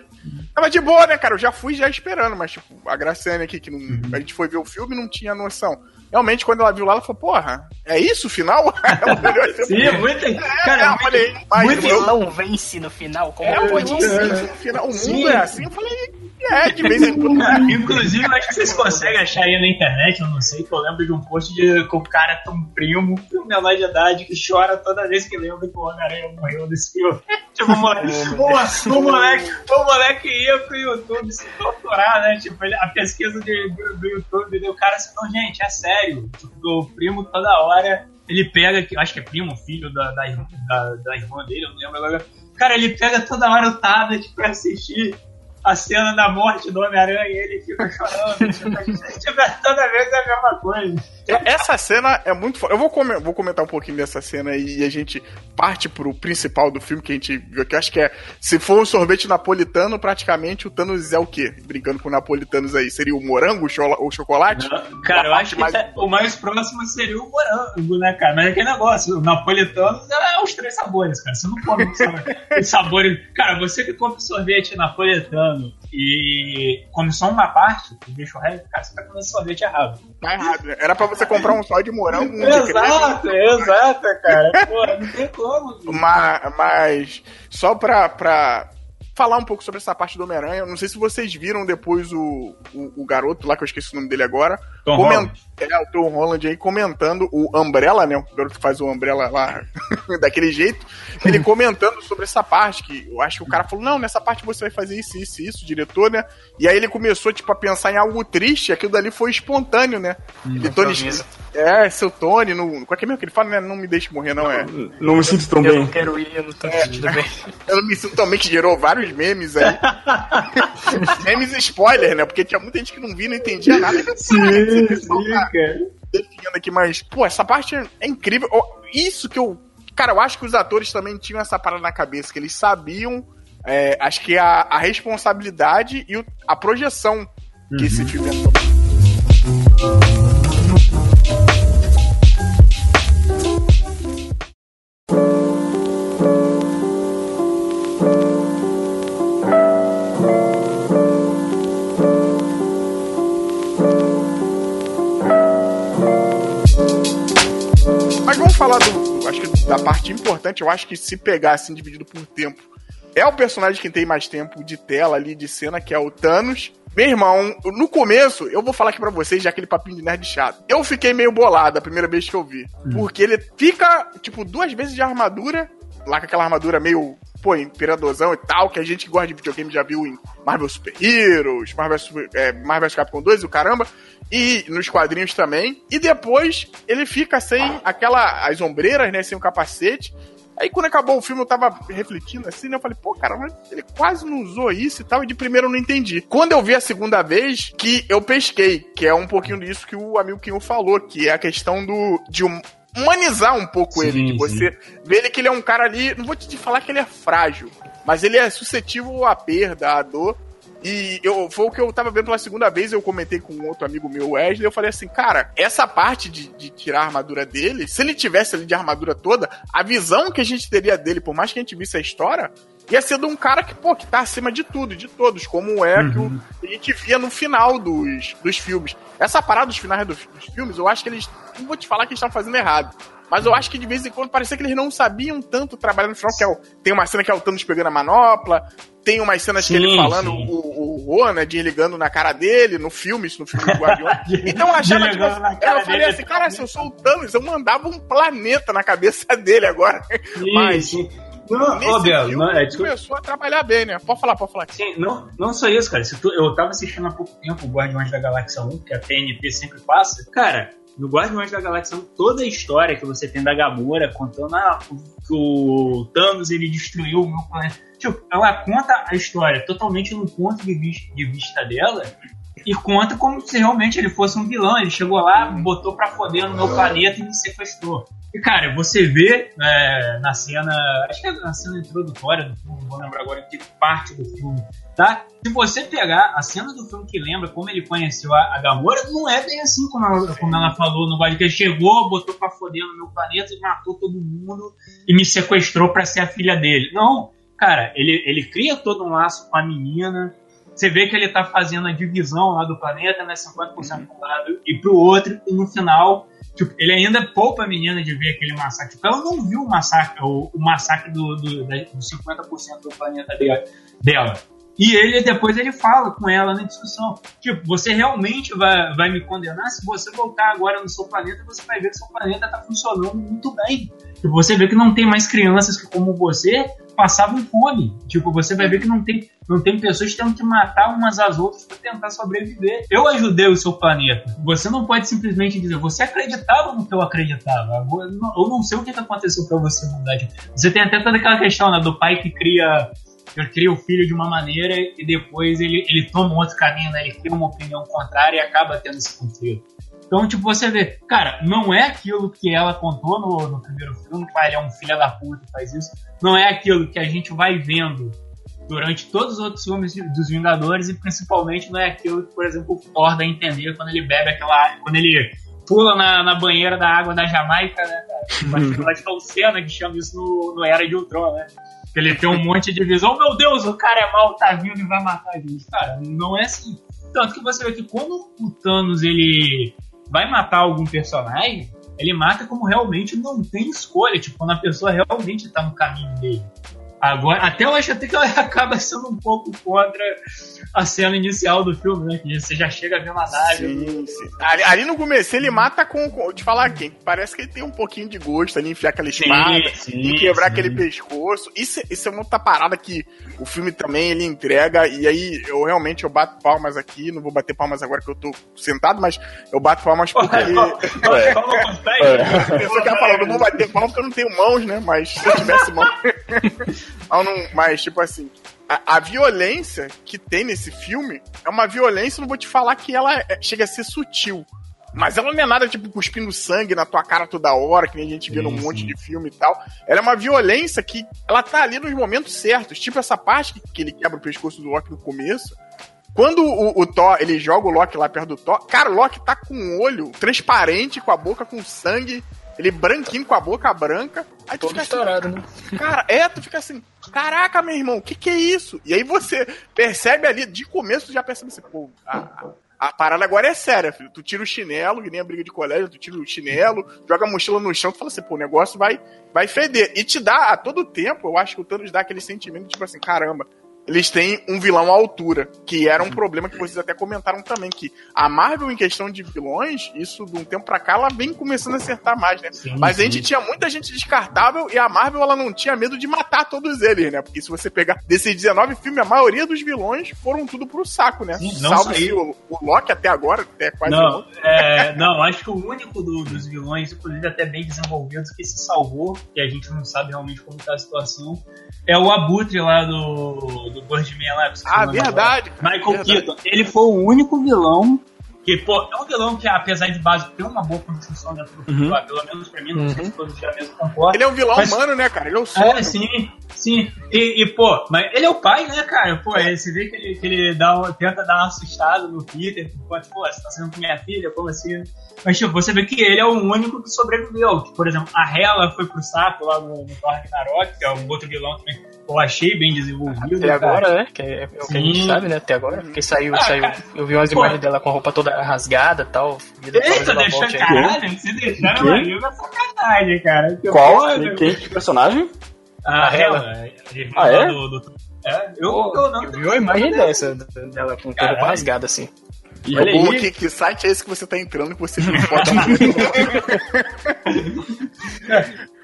tava de boa, né, cara? Eu já fui já esperando, mas, tipo, a Graciane aqui, que não, Uhum. a gente foi ver o filme e não tinha noção. Realmente, quando ela viu lá, ela falou, porra, é isso o final? Sim, é muito. Cara, eu falei, mas muito O vilão vence no final, como É, o pode ser? no final, o mundo Sim. é assim. Eu falei, é, de vez em quando. Inclusive, eu acho que vocês conseguem achar aí na internet, eu não sei, que eu lembro de um post de que o cara é um primo, um menor de idade, que chora toda vez que lembra que o Homem-Aranha morreu nesse filme. tipo, o moleque, o, o moleque, o moleque ia pro YouTube se torturar, né? Tipo, a pesquisa de- do, do YouTube, e o cara assim, não, gente, é sério. Tipo, o primo toda hora, ele pega, acho que é primo, filho da, da, da, da irmã dele, eu não lembro agora. Cara, ele pega toda hora o tablet pra assistir a cena da morte do Homem-Aranha e ele fica chorando. tipo, toda vez é a mesma coisa. Essa cena é muito foda. Eu vou, come- vou comentar um pouquinho dessa cena e a gente parte pro principal do filme que a gente viu aqui. Acho que é. Se for um sorvete napolitano, praticamente o Thanos é o quê? Brincando com napolitanos aí. Seria o morango, o chola- o chocolate? Cara, eu acho que é- o mais próximo seria o morango, né, cara? Mas é aquele negócio, o napolitano é os três sabores, cara. Você não come os sabores- os sabores. Cara, você que come sorvete napolitano e come só uma parte, o resto, cara, você tá comendo sorvete errado. Tá errado, né? Era pra você comprar um só de morango, um de creme. Exato, exato, cara. Pô, não tem como. bicho. Mas, mas só pra, pra falar um pouco sobre essa parte do Homem-Aranha, não sei se vocês viram depois o, o, o garoto lá, que eu esqueci o nome dele agora. Tom comen- Holland. É, o Tom Holland aí comentando o Umbrella, né? O garoto que faz o Umbrella lá daquele jeito. Ele comentando sobre essa parte, que eu acho que o cara falou, não, nessa parte você vai fazer isso, isso, isso, diretor, né? E aí ele começou, tipo, a pensar em algo triste, aquilo dali foi espontâneo, né? e Tony... É, seu Tony, no... qual é que é mesmo que ele fala, né? Não me deixe morrer, não é? Não me sinto tão Eu bem. não quero ir, eu não tô sentindo bem. Eu não me sinto também que gerou vários memes aí. memes spoiler, né? Porque tinha muita gente que não via, não entendia nada. Sim, pessoal sim, tá cara. definindo aqui, mas, pô, essa parte é incrível. Isso que eu. Cara, eu acho que os atores também tinham essa parada na cabeça, que eles sabiam, é, acho que a, a responsabilidade e o- a projeção que esse filme é sobre. Mas vamos falar do. Acho que da parte importante, eu acho que se pegar assim, dividido por tempo, é o personagem que tem mais tempo de tela ali, de cena, que é o Thanos. Meu irmão, no começo, eu vou falar aqui pra vocês, já aquele papinho de nerd chato. Eu fiquei meio bolado a primeira vez que eu vi. Porque ele fica, tipo, duas vezes de armadura, lá com aquela armadura meio, pô, imperadozão e tal, que a gente que gosta de videogame já viu em Marvel Super Heroes, Marvel, Super, é, Marvel Capcom 2 e o caramba, e nos quadrinhos também. E depois ele fica sem aquela, as ombreiras, né, sem o capacete. Aí quando acabou o filme eu tava refletindo assim, né? Eu falei, pô, cara, mas ele quase não usou isso e tal, e de primeiro eu não entendi. Quando eu vi a segunda vez, que eu pesquei, que é um pouquinho disso que o amigo Kinho falou, que é a questão do de um- humanizar um pouco Sim, ele, de você ver ele que ele é um cara ali, não vou te falar que ele é frágil, mas ele é suscetível à perda, à dor. E eu, foi o que eu tava vendo pela segunda vez, eu comentei com um outro amigo meu, Wesley, eu falei assim, cara, essa parte de, de tirar a armadura dele, se ele tivesse ali de armadura toda, a visão que a gente teria dele, por mais que a gente visse a história, ia ser de um cara que, pô, que tá acima de tudo, de todos, como é que o- a gente via no final dos, dos filmes. Essa parada dos finais dos, dos filmes, eu acho que eles, não vou te falar que eles estão fazendo errado, mas eu acho que de vez em quando parecia que eles não sabiam tanto trabalhar no final, que é o, tem uma cena que é o Thanos pegando a manopla, tem umas cenas que ele Sim, falando, sim. o, o Juan, né, desligando na cara dele, no filme, isso no filme do Guardião. Então eu achava, tipo, eu falei assim, cara, se eu sou o Thanos, eu mandava um planeta na cabeça dele agora. Mas Sim, sim. Não, nesse filme, não, é, desculpa. começou a trabalhar bem, né? Pode falar, pode falar. Sim, não, não só isso, cara. Se tu- eu tava assistindo há pouco tempo o Guardiões da Galáxia 1, que a TNT sempre passa. Cara, no Guardiões da Galáxia 1, toda a história que você tem da Gamora contando ah, que o Thanos ele destruiu o meu planeta. Tipo, ela conta a história totalmente no ponto de vista, de vista dela. E conta como se realmente ele fosse um vilão. Ele chegou lá, botou pra foder no meu planeta e me sequestrou. E, cara, você vê é, na cena. Acho que é na cena introdutória do filme, não vou lembrar agora que parte do filme, tá? Se você pegar a cena do filme que lembra como ele conheceu a, a Gamora, não é bem assim como ela, como ela falou no que Ele chegou, botou pra foder no meu planeta e matou todo mundo e me sequestrou pra ser a filha dele. Não, cara, ele, ele cria todo um laço com a menina. Você vê que ele tá fazendo a divisão lá do planeta, né? 50% para um lado e pro outro, e no final Tipo, ele ainda poupa a menina de ver aquele massacre. Tipo, ela não viu o massacre, o, o massacre do, do, da, do 50% do planeta dela. E ele depois ele fala com ela na discussão. Tipo, você realmente vai, vai me condenar? Se você voltar agora no seu planeta, você vai ver que seu planeta está funcionando muito bem. Tipo, você vê que não tem mais crianças como você, passavam fome. Tipo, você vai ver que não tem, não tem pessoas têm que matar umas às outras para tentar sobreviver. Eu ajudei o seu planeta. Você não pode simplesmente dizer, você acreditava no que eu acreditava. Eu não sei o que aconteceu para você mudar. Você tem até toda aquela questão né, do pai que cria ele cria o filho de uma maneira e depois ele, ele toma um outro caminho, né? Ele cria uma opinião contrária e acaba tendo esse conflito. Então, tipo, você vê, cara, não é aquilo que ela contou no, no primeiro filme, que ele é um filho da puta faz isso. Não é aquilo que a gente vai vendo durante todos os outros filmes dos Vingadores e principalmente não é aquilo que, por exemplo, o Thor dá a entender quando ele bebe aquela. quando ele pula na, na banheira da água da Jamaica, né, cara? Acho que é o Senna que chama isso no, no Era de Ultron, né? Que ele tem um monte de visão. Meu Deus, o cara é mal, tá vindo e vai matar a gente. Cara, não é assim. Tanto que você vê que quando o Thanos ele vai matar algum personagem, ele mata como realmente não tem escolha. Tipo, quando a pessoa realmente tá no caminho dele. Agora, até eu acho até que ela acaba sendo um pouco contra a cena inicial do filme, né? Que você já chega vendo a nave. Sim, sim. Ali, ali, no começo ele mata com, com. Te falar quem? Parece que ele tem um pouquinho de gosto ali, enfiar aquela espada sim, e quebrar aquele pescoço. Isso, isso é uma outra parada que o filme também ele entrega. E aí eu realmente eu bato palmas aqui. Não vou bater palmas agora que eu tô sentado, mas eu bato palmas porque. É, é. Pessoa que ela falou, não vou bater palmas porque eu não tenho mãos, né? Mas se eu tivesse mãos. Mas, tipo assim, a, a, violência que tem nesse filme é uma violência, não vou te falar que ela é, chega a ser sutil. Mas ela não é nada tipo cuspindo sangue na tua cara toda hora, que nem a gente vê num monte de filme e tal. Ela é uma violência que ela tá ali nos momentos certos. Tipo essa parte que, que ele quebra o pescoço do Loki no começo. Quando o, o, Thor, ele joga o Loki lá perto do Thor, cara, o Loki tá com o olho transparente, com a boca com sangue, ele branquinho com a boca branca. Aí tu Todo fica estourado, assim, né? Cara, é, tu fica assim, caraca, meu irmão, o que que é isso? E aí você percebe ali, de começo tu já percebe assim, pô, a, a parada agora é séria, filho. Tu tira o chinelo, que nem a briga de colégio, tu tira o chinelo, joga a mochila no chão, tu fala assim, pô, o negócio vai, vai feder. E te dá, a todo tempo, eu acho que o Thanos dá aquele sentimento, tipo assim, caramba, eles têm um vilão à altura, que era um problema que vocês até comentaram também, que a Marvel, em questão de vilões, isso de um tempo pra cá, ela vem começando a acertar mais, né? Sim, Mas a gente tinha muita gente descartável e a Marvel, ela não tinha medo de matar todos eles, né? Porque se você pegar desses 19 filmes, a maioria dos vilões foram tudo pro saco, né? Sim, Salve o, o, Loki até agora, até quase não, é, não, acho que o único do, dos vilões, inclusive até bem desenvolvidos, que se salvou, que a gente não sabe realmente como tá a situação, é o Abutre lá do do Birdman lá. Ah, verdade. Michael verdade. Keaton. Ele foi o único vilão que, pô, é um vilão que, apesar de base, tem uma boa construção dentro do filme, uhum. pelo menos pra mim, não uhum. sei se todos já mesmo concordam. Ele é um vilão mas... humano, né, cara? Ele é o sonho. É, sim, sim. E, e, pô, mas ele é o pai, né, cara? Pô, é. você vê que ele, que ele dá, tenta dar uma assustada no Peter, pô, pô, você tá sendo com minha filha, como assim? Mas, tipo, você vê que ele é o único que sobreviveu. Por exemplo, a Hela foi pro saco lá no, no Thor Ragnarok, que é um outro vilão também eu achei bem desenvolvido. Até cara. agora, né? Que é, é o que a gente sabe, né? Até agora. Porque saiu, ah, saiu. Eu vi umas Pô. imagens dela com a roupa toda rasgada e tal. Eita, deixou caralho, você deixaram a Hilda sacanagem, cara. Qual? Quem? Que personagem? A, a Hela. Ah, é? Do, do, é, eu, Pô, eu, não, eu vi uma imagem dessa, dela com a roupa rasgada assim. E Olha aí. Que, que site é esse que você tá entrando que você não pode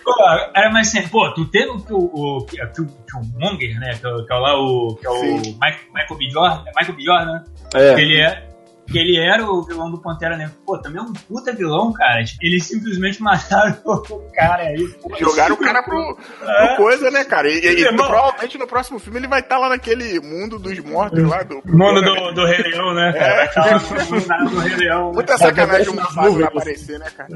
Era mais assim, pô, tu teve o, o, o, o Monger, né? Que, é que é lá o. Que é o Michael, Michael B. Jordan. É Michael B. Jordan, né? É. Ele é. Que ele era o vilão do Pantera Negra. Pô, também é um puta vilão, cara. Eles simplesmente mataram o cara aí. pô. Jogaram o cara pro, É. coisa, né, cara? E, e- e Irmão. provavelmente no próximo filme ele vai estar lá naquele mundo dos mortos lá do. Mundo do, do Rei Leão, né? É. Do Rei Leão. Muita sacanagem nas Mufasa vai aparecer, né, cara?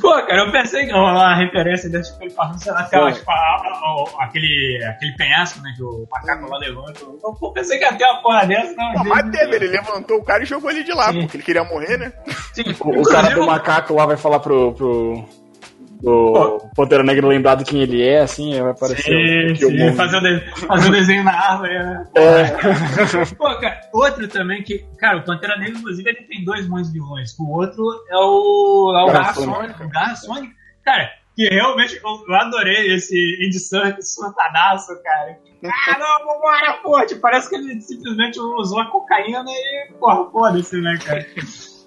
Pô, cara, eu pensei que rolar uma referência desse tipo, ele passando sei lá, aquela, tipo, a- a- a- aquele, aquele penhasco, né, que o macaco lá levanta. Eu pô, pensei que ia ter uma porra dessa, não. Não, mas teve, ele levantou o cara e jogou ele de lá, Sim. porque ele queria morrer, né? Sim, O, o cara do macaco lá vai falar pro. pro do Pantera Negra lembrar de quem ele é, assim, vai aparecer Sim, sim, fazer, o de- fazer o desenho na árvore, né? É. Pô, cara, outro também que. Cara, o Pantera Negra, inclusive, ele tem dois bons vilões. O outro é o. É o Garra Sônica. Sônica. O Garra Sônica. Cara, que realmente eu, adorei esse Andy Serkis surtadaço, cara. Ah, não, vambora, pô. Tipo, parece que ele simplesmente usou a cocaína e, porra, foda-se, né, cara?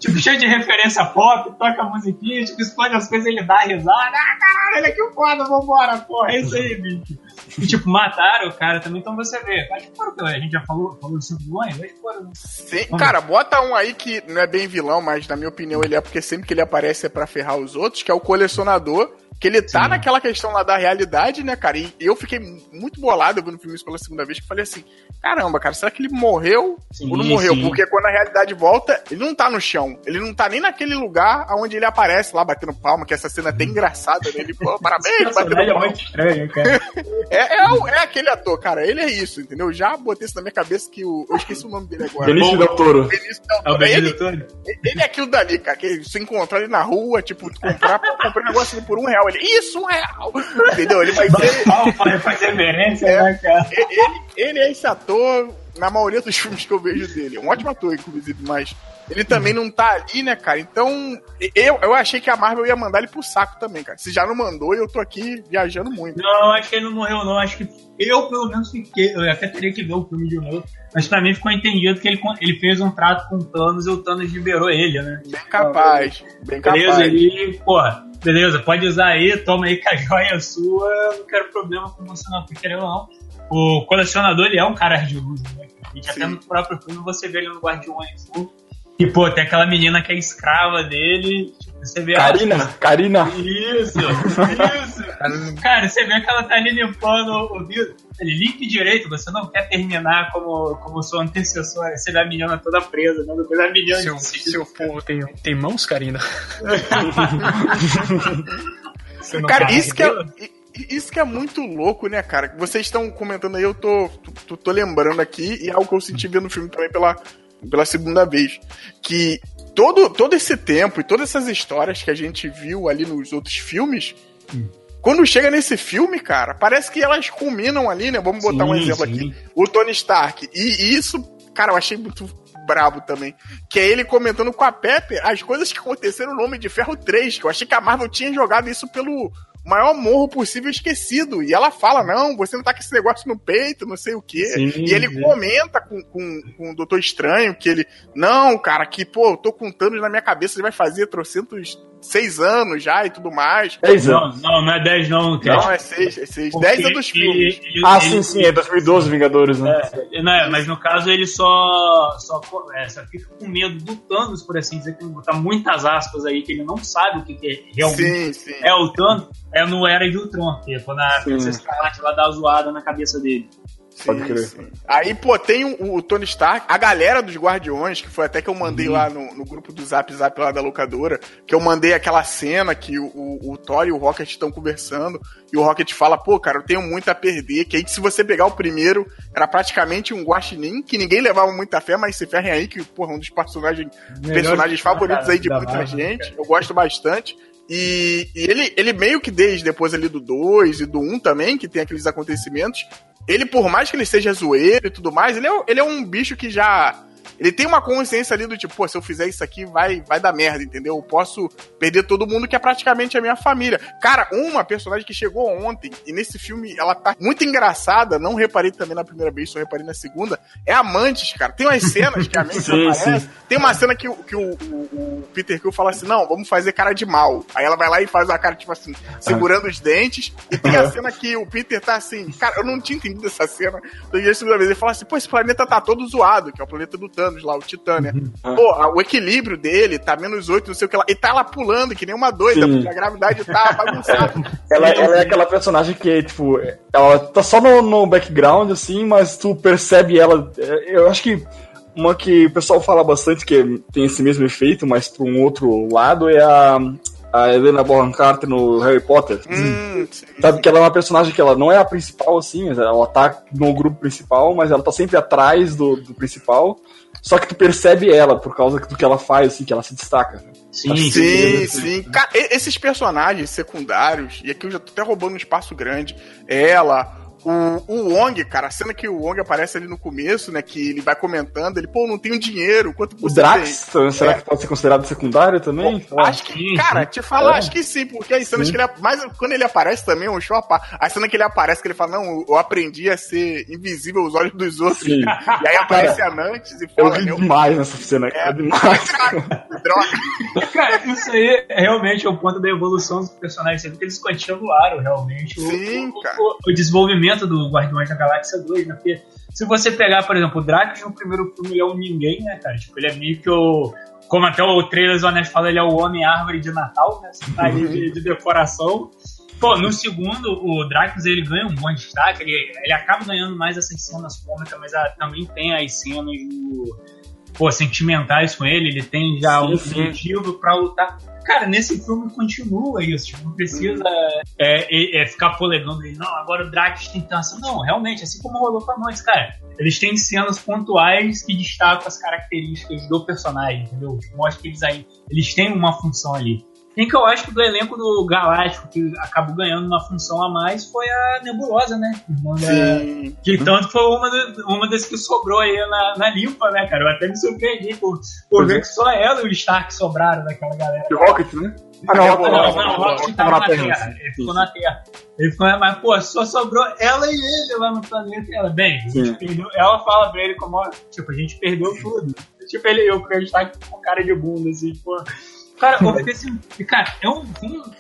Tipo, cheio de referência pop, toca a musiquinha, tipo, explode as coisas, ele dá risada. Ah, caralho, ele é que foda, vambora, porra. É isso aí, bicho. E, tipo, mataram o cara também, então você vê. Acho que foram, a gente já falou, falou dos cinco vilões, que foram. Sim, cara, bota um aí que não é bem vilão, mas na minha opinião ele é porque sempre que ele aparece é pra ferrar os outros, que é o colecionador. Que ele tá naquela questão lá da realidade, né, cara? E eu fiquei muito bolado vendo o filme isso pela segunda vez, que eu falei assim: caramba, cara, será que ele morreu Sim, ou não morreu? sim. Porque quando a realidade volta, ele não tá no chão. Ele não tá nem naquele lugar onde ele aparece lá batendo palma, que essa cena é até engraçada, né? Ele, pô, parabéns, batendo personagem é palma. muito estranho, cara. É, é, é aquele ator, cara. Ele é isso, entendeu? Eu já botei isso na minha cabeça que o. Eu esqueci o nome dele agora. Benício Del Toro. Benício Del É o Toro. Benedito Ele, ele é aquilo dali, cara. Que se encontrar ele na rua, tipo, comprar, pô, comprei um negócio por um real. Ele, isso, um real! Entendeu? Ele vai ser. Faz faz reverência, né, cara? Ele, ele é esse ator na maioria dos filmes que eu vejo dele. É um ótimo ator, inclusive, mas ele também não tá ali, né, cara? Então, eu, eu achei que a Marvel ia mandar ele pro saco também, cara. Se já não mandou, eu tô aqui viajando muito. Não, acho que ele não morreu, não. Acho que eu, pelo menos, fiquei. Eu até teria que ver o filme de novo. Mas pra mim ficou entendido que ele, ele fez um trato com o Thanos e o Thanos liberou ele, né? Bem capaz, bem Beleza, capaz. ele, porra, beleza, pode usar aí, toma aí que a joia é sua, não quero problema com você não, porque querendo ou não. O colecionador, ele é um cara de luz, né? A gente até no próprio filme você vê ele no Guardiões. né? E, pô, tem aquela menina que é escrava dele, tipo, você vê ela- Karina, Karina. Isso, isso. Cara, você vê que ela tá ali limpando o vidro. Ele limpe direito, você não quer terminar como, como sua antecessora. Você vê a menina toda presa, né? Depois a menina. Seu, seu povo tem, tem mãos, Karina? Cara, isso que, é, isso que é muito louco, né, cara? Vocês estão comentando aí, eu tô, tô, tô lembrando aqui, e é algo que eu senti vendo o filme também pela, pela segunda vez. Que todo, todo esse tempo e todas essas histórias que a gente viu ali nos outros filmes. Quando chega nesse filme, cara, parece que elas culminam ali, né? Vamos botar um Sim, exemplo sim. aqui. O Tony Stark. E isso, cara, eu achei muito brabo também. Que é ele comentando com a Pepper as coisas que aconteceram no Homem de Ferro 3. Que eu achei que a Marvel tinha jogado isso pelo maior morro possível esquecido. E ela fala: não, você não tá com esse negócio no peito, não sei o quê. Sim, e ele sim. comenta com, com, com o Doutor Estranho que ele. Não, cara, que, pô, eu tô com Thanos na minha cabeça, ele vai fazer trocentos seis anos já e tudo mais. 10 anos. Não, não, é 10 não, cara. Não, é seis, é seis. Porque Dez é dos filmes. ele- ele- Ah, ele- sim, sim, é 2012 Vingadores, né? É, não é, mas no caso ele só, só, é, só fica com medo do Thanos, por assim dizer, que botar muitas aspas aí, que ele não sabe o que, que é realmente Sim, sim. é o Thanos, é no Era de Ultron, que é quando a Sim. Princesa Escarlate lá dá a zoada na cabeça dele. Pode Sim, crer. sim. Aí, pô, tem o, o Tony Stark, a galera dos Guardiões, que foi até que eu mandei lá no, no grupo do Zap Zap lá da locadora, que eu mandei aquela cena que o, o, o Thor e o Rocket estão conversando, e o Rocket fala, pô, cara, eu tenho muito a perder, que aí se você pegar o primeiro, era praticamente um guaxinim, que ninguém levava muita fé, mas se ferrem aí, que, porra, um dos personagens, personagens favoritos aí de muita Marvel, gente, eu gosto bastante. E, e ele, ele meio que desde depois ali do 2 e do 1 um também, que tem aqueles acontecimentos, ele, por mais que ele seja zoeiro e tudo mais, ele é, ele é um bicho que já. Ele tem uma consciência ali do tipo, pô, se eu fizer isso aqui vai, vai dar merda, entendeu? Eu posso perder todo mundo que é praticamente a minha família. Cara, uma personagem que chegou ontem, e nesse filme ela tá muito engraçada, não reparei também na primeira vez, só reparei na segunda, é a Mantis, cara. Tem umas cenas que a Sim, aparece, tem uma cena que, o- que o, o- o Peter Quill fala assim, não, vamos fazer cara de mal. Aí ela vai lá e faz a cara, tipo assim, segurando os dentes, e tem a cena que o Peter tá assim, cara, eu não tinha entendido essa cena, a segunda vez ele fala assim, pô, esse planeta tá todo zoado, que é o planeta do Thanos lá, o Titânia. Pô, a- o equilíbrio dele tá menos 8, não sei o que lá. E tá lá pulando, que nem uma doida, Sim. porque a gravidade tá bagunçada. Ela, ela é aquela personagem que, tipo, ela tá só no, no background, assim, mas tu percebe ela. é, Eu acho que uma que o pessoal fala bastante que tem esse mesmo efeito, mas por um outro lado, é a, a Helena Bonham Carter no Harry Potter. Hum. Sabe que ela é uma personagem que ela não é a principal, assim, ela tá no grupo principal, mas ela tá sempre atrás do, do principal. Só que tu percebe ela por causa do que ela faz, assim, que ela se destaca. Sim, Sim, sim. Cara, e- esses personagens secundários, e aqui eu já tô até roubando um espaço grande, ela, o, o Wong, cara, a cena que o Wong aparece ali no começo, né, que ele vai comentando, ele, pô, não tenho dinheiro, quanto O você Drax, será É. que pode ser considerado secundário também? tem? Acho que, Sim, cara, te falar, É. acho que sim, porque as cenas Sim. que ele. Mas quando ele aparece também, é um show a par. A cena que ele aparece, que ele fala, não, eu aprendi a ser invisível aos olhos dos outros. Sim. E aí aparece a Nantes e Eu fala, ri meu, demais nessa cena, é, É. demais. droga. Cara, isso aí é realmente o ponto da evolução dos personagens, sempre que eles continuaram realmente o, Sim, o, cara. o- o desenvolvimento do Guardiões da Galáxia 2, né? Porque se você pegar, por exemplo, o Drax no primeiro filme, ele é um ninguém, né, cara? Tipo, ele é meio que o. Como até o trailer Honesto fala, ele é o Homem Árvore de Natal, né? Você tá aí de, de decoração. Pô, no segundo, o Drax ele ganha um bom destaque, ele, ele acaba ganhando mais essas cenas cômicas, mas ah, também tem as cenas do, pô, sentimentais com ele, ele tem já Sim, um sim. motivo pra lutar. Cara, nesse filme continua isso, tipo, não precisa é, é, é, ficar polegando ele, não, agora o Drax tem tança. Não, realmente, assim como rolou com a Noite, cara, eles têm cenas pontuais que destacam as características do personagem, entendeu? Mostra que eles aí, eles têm uma função ali. Quem que eu acho que do elenco do Galáctico que acabou ganhando uma função a mais foi a Nebulosa, né? Irmã da- Sim. que tanto foi uma, uma das que sobrou aí na, na limpa, né, cara? Eu até me surpreendi por, por ver é. que só ela e o Stark sobraram daquela galera. The Rocket, né? Ah, Não, Não, não, não, não, o Rocket tava na Terra. Ele ficou na Terra. Ele ficou, mas, pô, só sobrou ela e ele lá no planeta. E ela, bem, a gente Sim. perdeu. Ela fala pra ele como, tipo, a gente perdeu tudo. Tipo, ele e eu, porque a gente tá com cara de bunda, assim, pô. Cara, eu fiquei assim, cara, é um,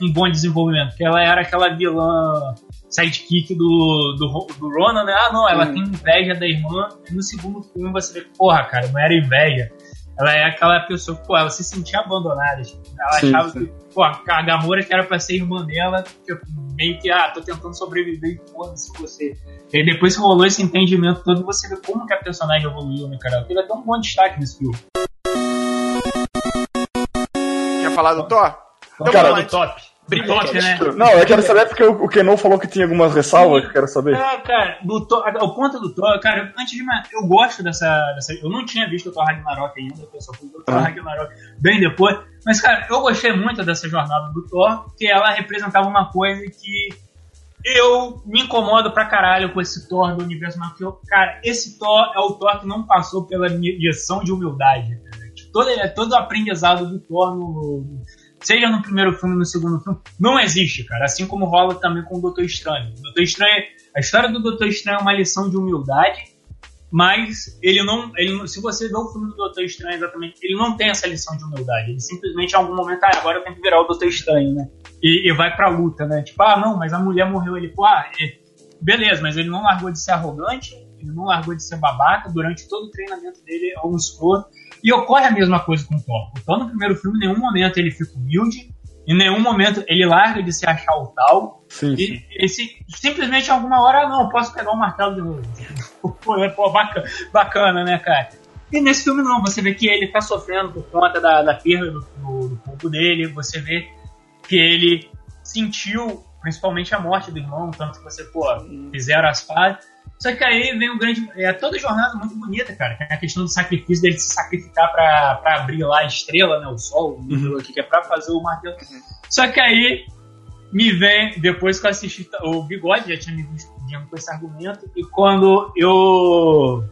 um, bom desenvolvimento, porque ela era aquela vilã sidekick do, do, do Ronan, né? Ah, não, ela tem inveja da irmã. E no segundo filme você vê que, porra, cara, não era inveja. Ela é aquela pessoa que, pô, ela se sentia abandonada. tipo, ela Sim, achava sim. que, pô, a Gamora que era pra ser irmã dela, tipo, meio que, ah, tô tentando sobreviver e foda-se você. E aí depois que rolou esse entendimento todo, você vê como que a personagem evoluiu, né, cara? Ela teve até um bom destaque nesse filme. Falar do Thor? Então, Cara, vamos lá, top. Top, né? Não, eu quero saber porque o Kenon falou que tinha algumas ressalvas que eu quero saber. É, cara, do Thor, o ponto do Thor, cara, antes de mais, eu gosto dessa, dessa. Eu não tinha visto o Thor Ragnarok ainda, eu só fui o Thor Ah. Ragnarok bem depois. Mas, cara, eu gostei muito dessa jornada do Thor, porque ela representava uma coisa que eu me incomodo pra caralho com esse Thor do universo Marvel. Cara, esse Thor é o Thor que não passou pela lição de humildade. Cara. Todo, todo o aprendizado do Thor no, seja no primeiro filme, no segundo filme, não existe, cara. Assim como rola também com o Doutor Estranho. O Doutor Estranho, a história do Doutor Estranho é uma lição de humildade, mas ele não, ele se você vê o filme do Doutor Estranho exatamente, ele não tem essa lição de humildade. Ele simplesmente em algum momento, ah, agora eu tenho que virar o Doutor Estranho, né? E, e vai pra luta, né? Tipo, ah, não, mas a mulher morreu. Ele, pô, ah, é- beleza, mas ele não largou de ser arrogante, ele não largou de ser babaca. Durante todo o treinamento dele, é um escroto. E ocorre a mesma coisa com o Thor. O Thor no primeiro filme, em nenhum momento ele fica humilde, em nenhum momento ele larga de se achar o tal. Sim, sim. E, e se- simplesmente em alguma hora, ah, não, posso pegar o martelo de novo. Pô, é, pô, bacana, bacana, né, cara? E nesse filme não, você vê que ele tá sofrendo por conta da, da perda do, do, do corpo dele, você vê que ele sentiu principalmente a morte do irmão, tanto que você, pô, fizeram as pazes. Só que aí vem o grande. É toda jornada muito bonita, cara. Tem a questão do sacrifício dele se sacrificar pra, pra abrir lá a estrela, né? O sol, o número aqui, que é pra fazer o martelo. Só que aí me vem, depois que eu assisti, o Bigode já tinha me visto com esse argumento, e quando eu.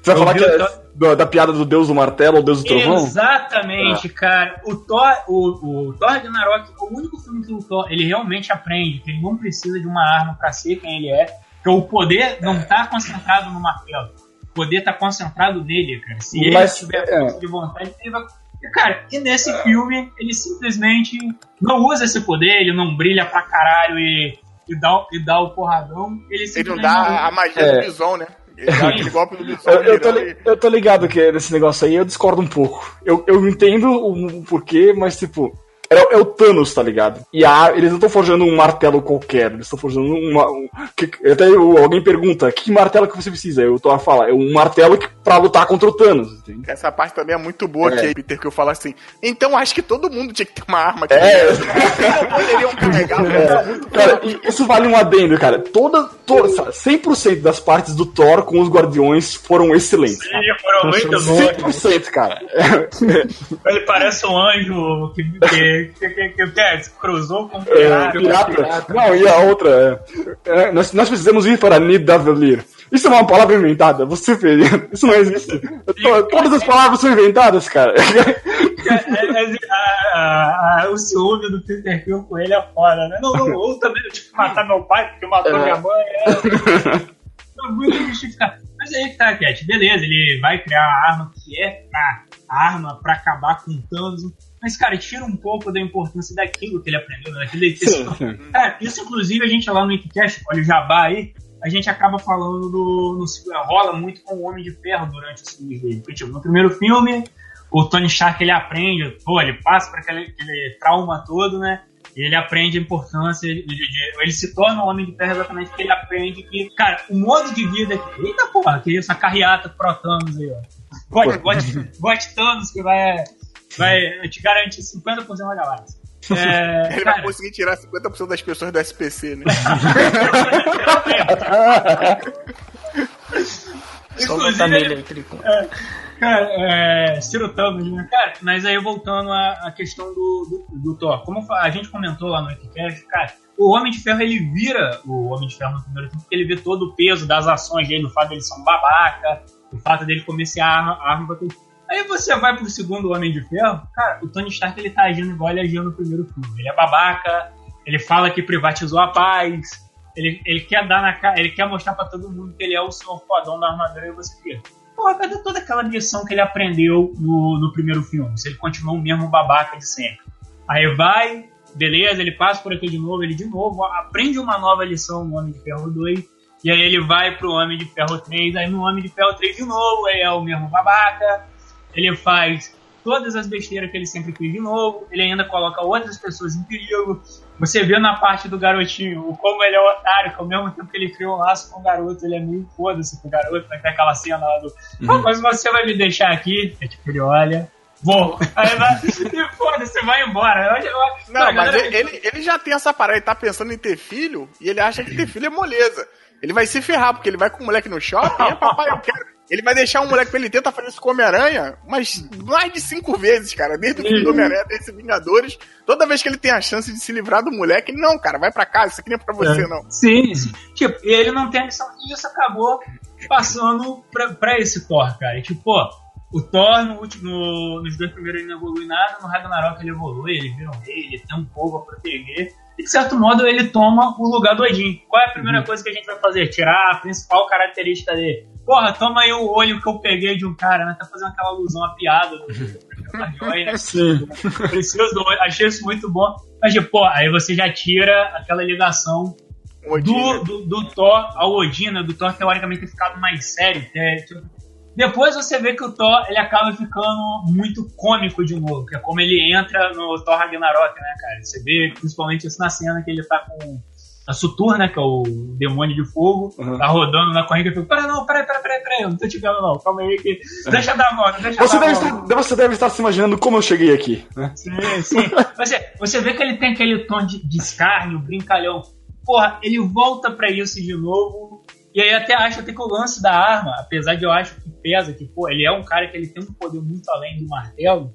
Você vai Eu falar que é Thor- da, da piada do Deus do Martelo ou Deus do Trovão? Exatamente, cara. O Thor, o, o Thor Ragnarok, o único filme que o Thor ele realmente aprende que ele não precisa de uma arma pra ser quem ele é, que o poder não tá concentrado no martelo. O poder tá concentrado nele, cara. Se ele Mas, tiver é. força de vontade, ele vai. Cara, e nesse filme, ele simplesmente não usa esse poder, ele não brilha pra caralho e, e, dá, e dá o porradão. Ele Ele não dá a magia É. do Bison, né? Ele dá aquele golpe do Eu, Bissol eu tô, li- eu tô ligado que nesse negócio aí eu discordo um pouco. Eu, eu entendo o porquê, mas tipo. É, é o Thanos, tá ligado? E a, eles não estão forjando um martelo qualquer, eles estão forjando uma. Um, que, até o- alguém pergunta: que martelo que você precisa? Eu tô a falar: é um martelo que, pra lutar contra o Thanos, entende? Essa parte também é muito boa, É. que Peter, que eu falo assim. Então acho que todo mundo tinha que ter uma arma aqui. É. Não poderiam carregar. É, cara, isso vale um adendo, cara. Toda, toda, sabe, 100% das partes do Thor com os Guardiões foram excelentes. Sim, foram muito bons. 100%, cara. Ele parece um anjo que, que, que, que, que, que cruzou com um É, pirata. pirata. Não, e a outra é, é, nós, nós precisamos ir para Nidavellir. Isso é uma palavra inventada, você fez. Isso não existe. To- Todas as palavras são inventadas, cara. É, é, a- a- o ciúme do Peter Quill com ele é foda, né? Não, não, ou também eu tive que matar meu pai porque matou É. minha mãe. É, é muito justificado. Mas aí que tá, Cat. Beleza, ele vai criar a arma que é pra, a arma pra acabar com o Thanos. Mas, cara, tira um pouco da importância daquilo que ele aprendeu, né? daquilo que ele. Cara, isso inclusive a gente lá no Wikicast, olha o Jabá aí, a gente acaba falando do. No, rola muito com o Homem de Ferro durante os filmes dele. Porque, tipo, no primeiro filme, o Tony Stark ele aprende, pô, ele passa por aquele, aquele trauma todo, né? E ele aprende a importância, de, de- de- ele se torna um Homem de Ferro exatamente porque ele aprende que, cara, o modo de vida. Eita porra, que isso, a carreata pro Thanos aí, ó. Gote Thanos que vai, vai te garantir 50% da galáxia. É, Ele cara, vai conseguir tirar 50% das pessoas do SPC, né? Inclusive, ele- Tricon. Cara, é, Ciro Thanos, né? Cara, mas aí voltando à, à questão do, do, do Thor. Como a gente comentou lá no Wikicast, cara, o Homem de Ferro ele vira o Homem de Ferro no primeiro tempo porque ele vê todo o peso das ações dele, do fato dele ser um babaca, do fato dele começar a arma, a arma pra. Aí você vai pro segundo Homem de Ferro, cara, o Tony Stark ele tá agindo igual ele agiu no primeiro filme. Ele é babaca, ele fala que privatizou a paz, ele, ele quer dar na cara, ele quer mostrar pra todo mundo que ele é o senhor fodão da armadura e você fica. Porra, cadê toda aquela lição que ele aprendeu no, no primeiro filme? Se ele continuou o mesmo babaca de sempre. Aí vai, beleza, ele passa por aqui de novo, ele de novo aprende uma nova lição no Homem de Ferro 2. E aí ele vai pro Homem de Ferro 3, aí no Homem de Ferro 3 de novo, aí é o mesmo babaca. Ele faz todas as besteiras que ele sempre fez de novo, ele ainda coloca outras pessoas em perigo. Você vê na parte do garotinho o como ele é otário, que ao mesmo tempo que ele criou um laço com o garoto, ele é meio foda-se com o garoto, vai ter aquela cena lá do. Ah, mas você vai me deixar aqui? É tipo, ele olha. Vou. Aí vai. E foda-se, vai embora. Eu- eu- Não, mas galera- ele, ele, já tem essa parada, ele tá pensando em ter filho e ele acha que ter filho é moleza. Ele vai se ferrar, porque ele vai com o moleque no shopping, é papai, eu quero. Ele vai deixar um moleque pra ele tentar fazer isso com o Homem-Aranha, mas mais de cinco vezes, cara. Desde o filme do Homem-Aranha, desde Vingadores, toda vez que ele tem a chance de se livrar do moleque, ele, não, cara, vai pra casa, isso aqui não é pra você, É. não. Sim, sim. Tipo, ele não tem a lição. E isso acabou passando pra, pra esse Thor, cara. E, tipo, pô, o Thor no último, no- nos dois primeiros ele não evolui nada, no Ragnarok ele evolui, ele vira um rei, ele tem um povo a proteger. E de certo modo ele toma o lugar do Odin. Qual é a primeira coisa que a gente vai fazer? Tirar a principal característica dele. Porra, toma aí o olho que eu peguei de um cara, né? Tá fazendo aquela alusão, a piada. Do, do, né? Sim. Preciso do olho. Achei isso muito bom. Mas, tipo, pô, aí você já tira aquela ligação O Odin, né? do, do, do Thor ao Odin, né? Do Thor teoricamente ter ficado mais sério. é, tipo, depois você vê que o Thor ele acaba ficando muito cômico de novo, que é como ele entra no Thor Ragnarok, né, cara? Você vê principalmente isso na cena que ele tá com a Sutur, né, que é o demônio de fogo, Uhum. tá rodando na corrida e fica, pera não, peraí, peraí, peraí, peraí, eu não tô te vendo não, calma aí que... Deixa eu dar a mão, deixa eu Você dar deve, estar, você deve estar se imaginando como eu cheguei aqui, né? Sim, sim. Você, você vê que ele tem aquele tom de, de escárnio, brincalhão. Porra, ele volta pra isso de novo. E aí até acho até que o lance da arma, apesar de eu acho que pesa, que pô, ele é um cara que ele tem um poder muito além do martelo,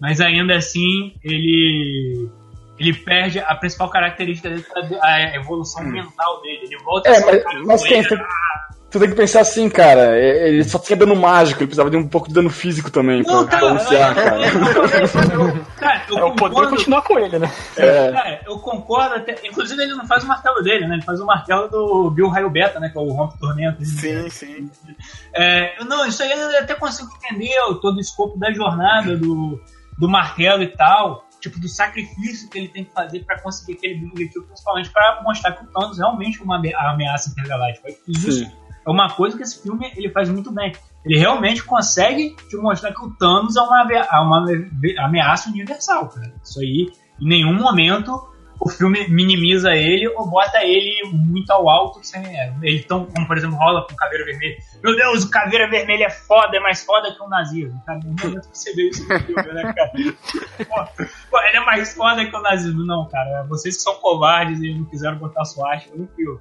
mas ainda assim ele ele perde a principal característica dele, é a evolução mental dele. Ele volta É, a ser um mas, mas zoeiro. tu tem que pensar assim, cara. é- Ele só tinha dano mágico, ele precisava de um pouco de dano físico também Não, pra balancear, eu- cara. cara, eu É o poder continuar com ele, né? É. Cara, eu concordo até. Inclusive, ele não faz o martelo dele, né? Ele faz o martelo do Bill Raio Beta, né? Que é o Rompe Tormento. Sim, sim. É, não, isso aí eu até consigo entender todo o escopo da jornada do, do martelo e tal. Tipo, do sacrifício que ele tem que fazer pra conseguir aquele objetivo, principalmente pra mostrar que o Thanos realmente é uma ame- ameaça intergaláctica. Isso Sim. é uma coisa que esse filme ele faz muito bem. Ele realmente consegue te mostrar que o Thanos é uma, é uma ameaça universal, cara. Isso aí, em nenhum momento o filme minimiza ele ou bota ele muito ao alto sem ele tão, como por exemplo rola com Caveira Vermelha. Meu Deus, o Caveira Vermelha é foda, é mais foda que o nazismo. Cara, no você vê isso no filme, né, cara? Pô, pô, ele é mais foda que o nazismo. Não, cara, vocês que são covardes e não quiseram botar sua no filme.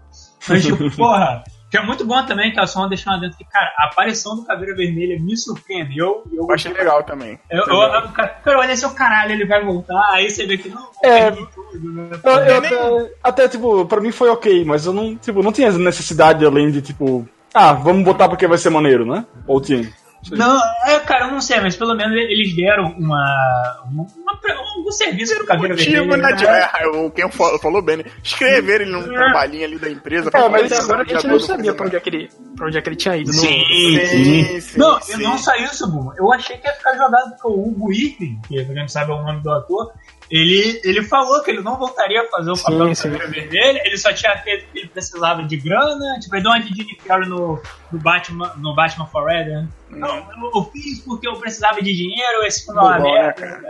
Mas tipo, porra que é muito bom também, que a Soma deixou lá dentro que, cara, a aparição do Caveira Vermelha me surpreendeu. Eu, eu achei legal também. Eu, eu, eu, cara, eu olhei assim, caralho, ele vai voltar, aí você vê que não, é, tudo, né? eu, eu até, até, tipo, pra mim foi ok, mas eu não, tipo, não tinha necessidade além de, tipo, ah, vamos botar porque vai ser maneiro, né? Ou tinha? Não, é, cara, eu não sei, mas pelo menos eles deram uma, uma, uma um serviço pro Caveira Vermelha. Né? É, o quem falou bem, né? Escrever ele num é. trabalhinho ali da empresa. É, mas agora a gente não sabia pra onde, é que ele, pra onde é que ele tinha ido. Sim, não, sim, sim, Não, sim. não saiu isso, Buma. Eu achei que ia ficar jogado com o Hugo Irving, que a gente sabe o nome do ator, ele, ele falou que ele não voltaria a fazer o papel sim, do Caveira Vermelha, ele só tinha feito que ele precisava de grana, tipo, ele deu uma de Jimmy Carrey no, no, Batman, no Batman Forever. Né? Não, eu, eu, fiz porque eu precisava de dinheiro, esse filme é uma merda.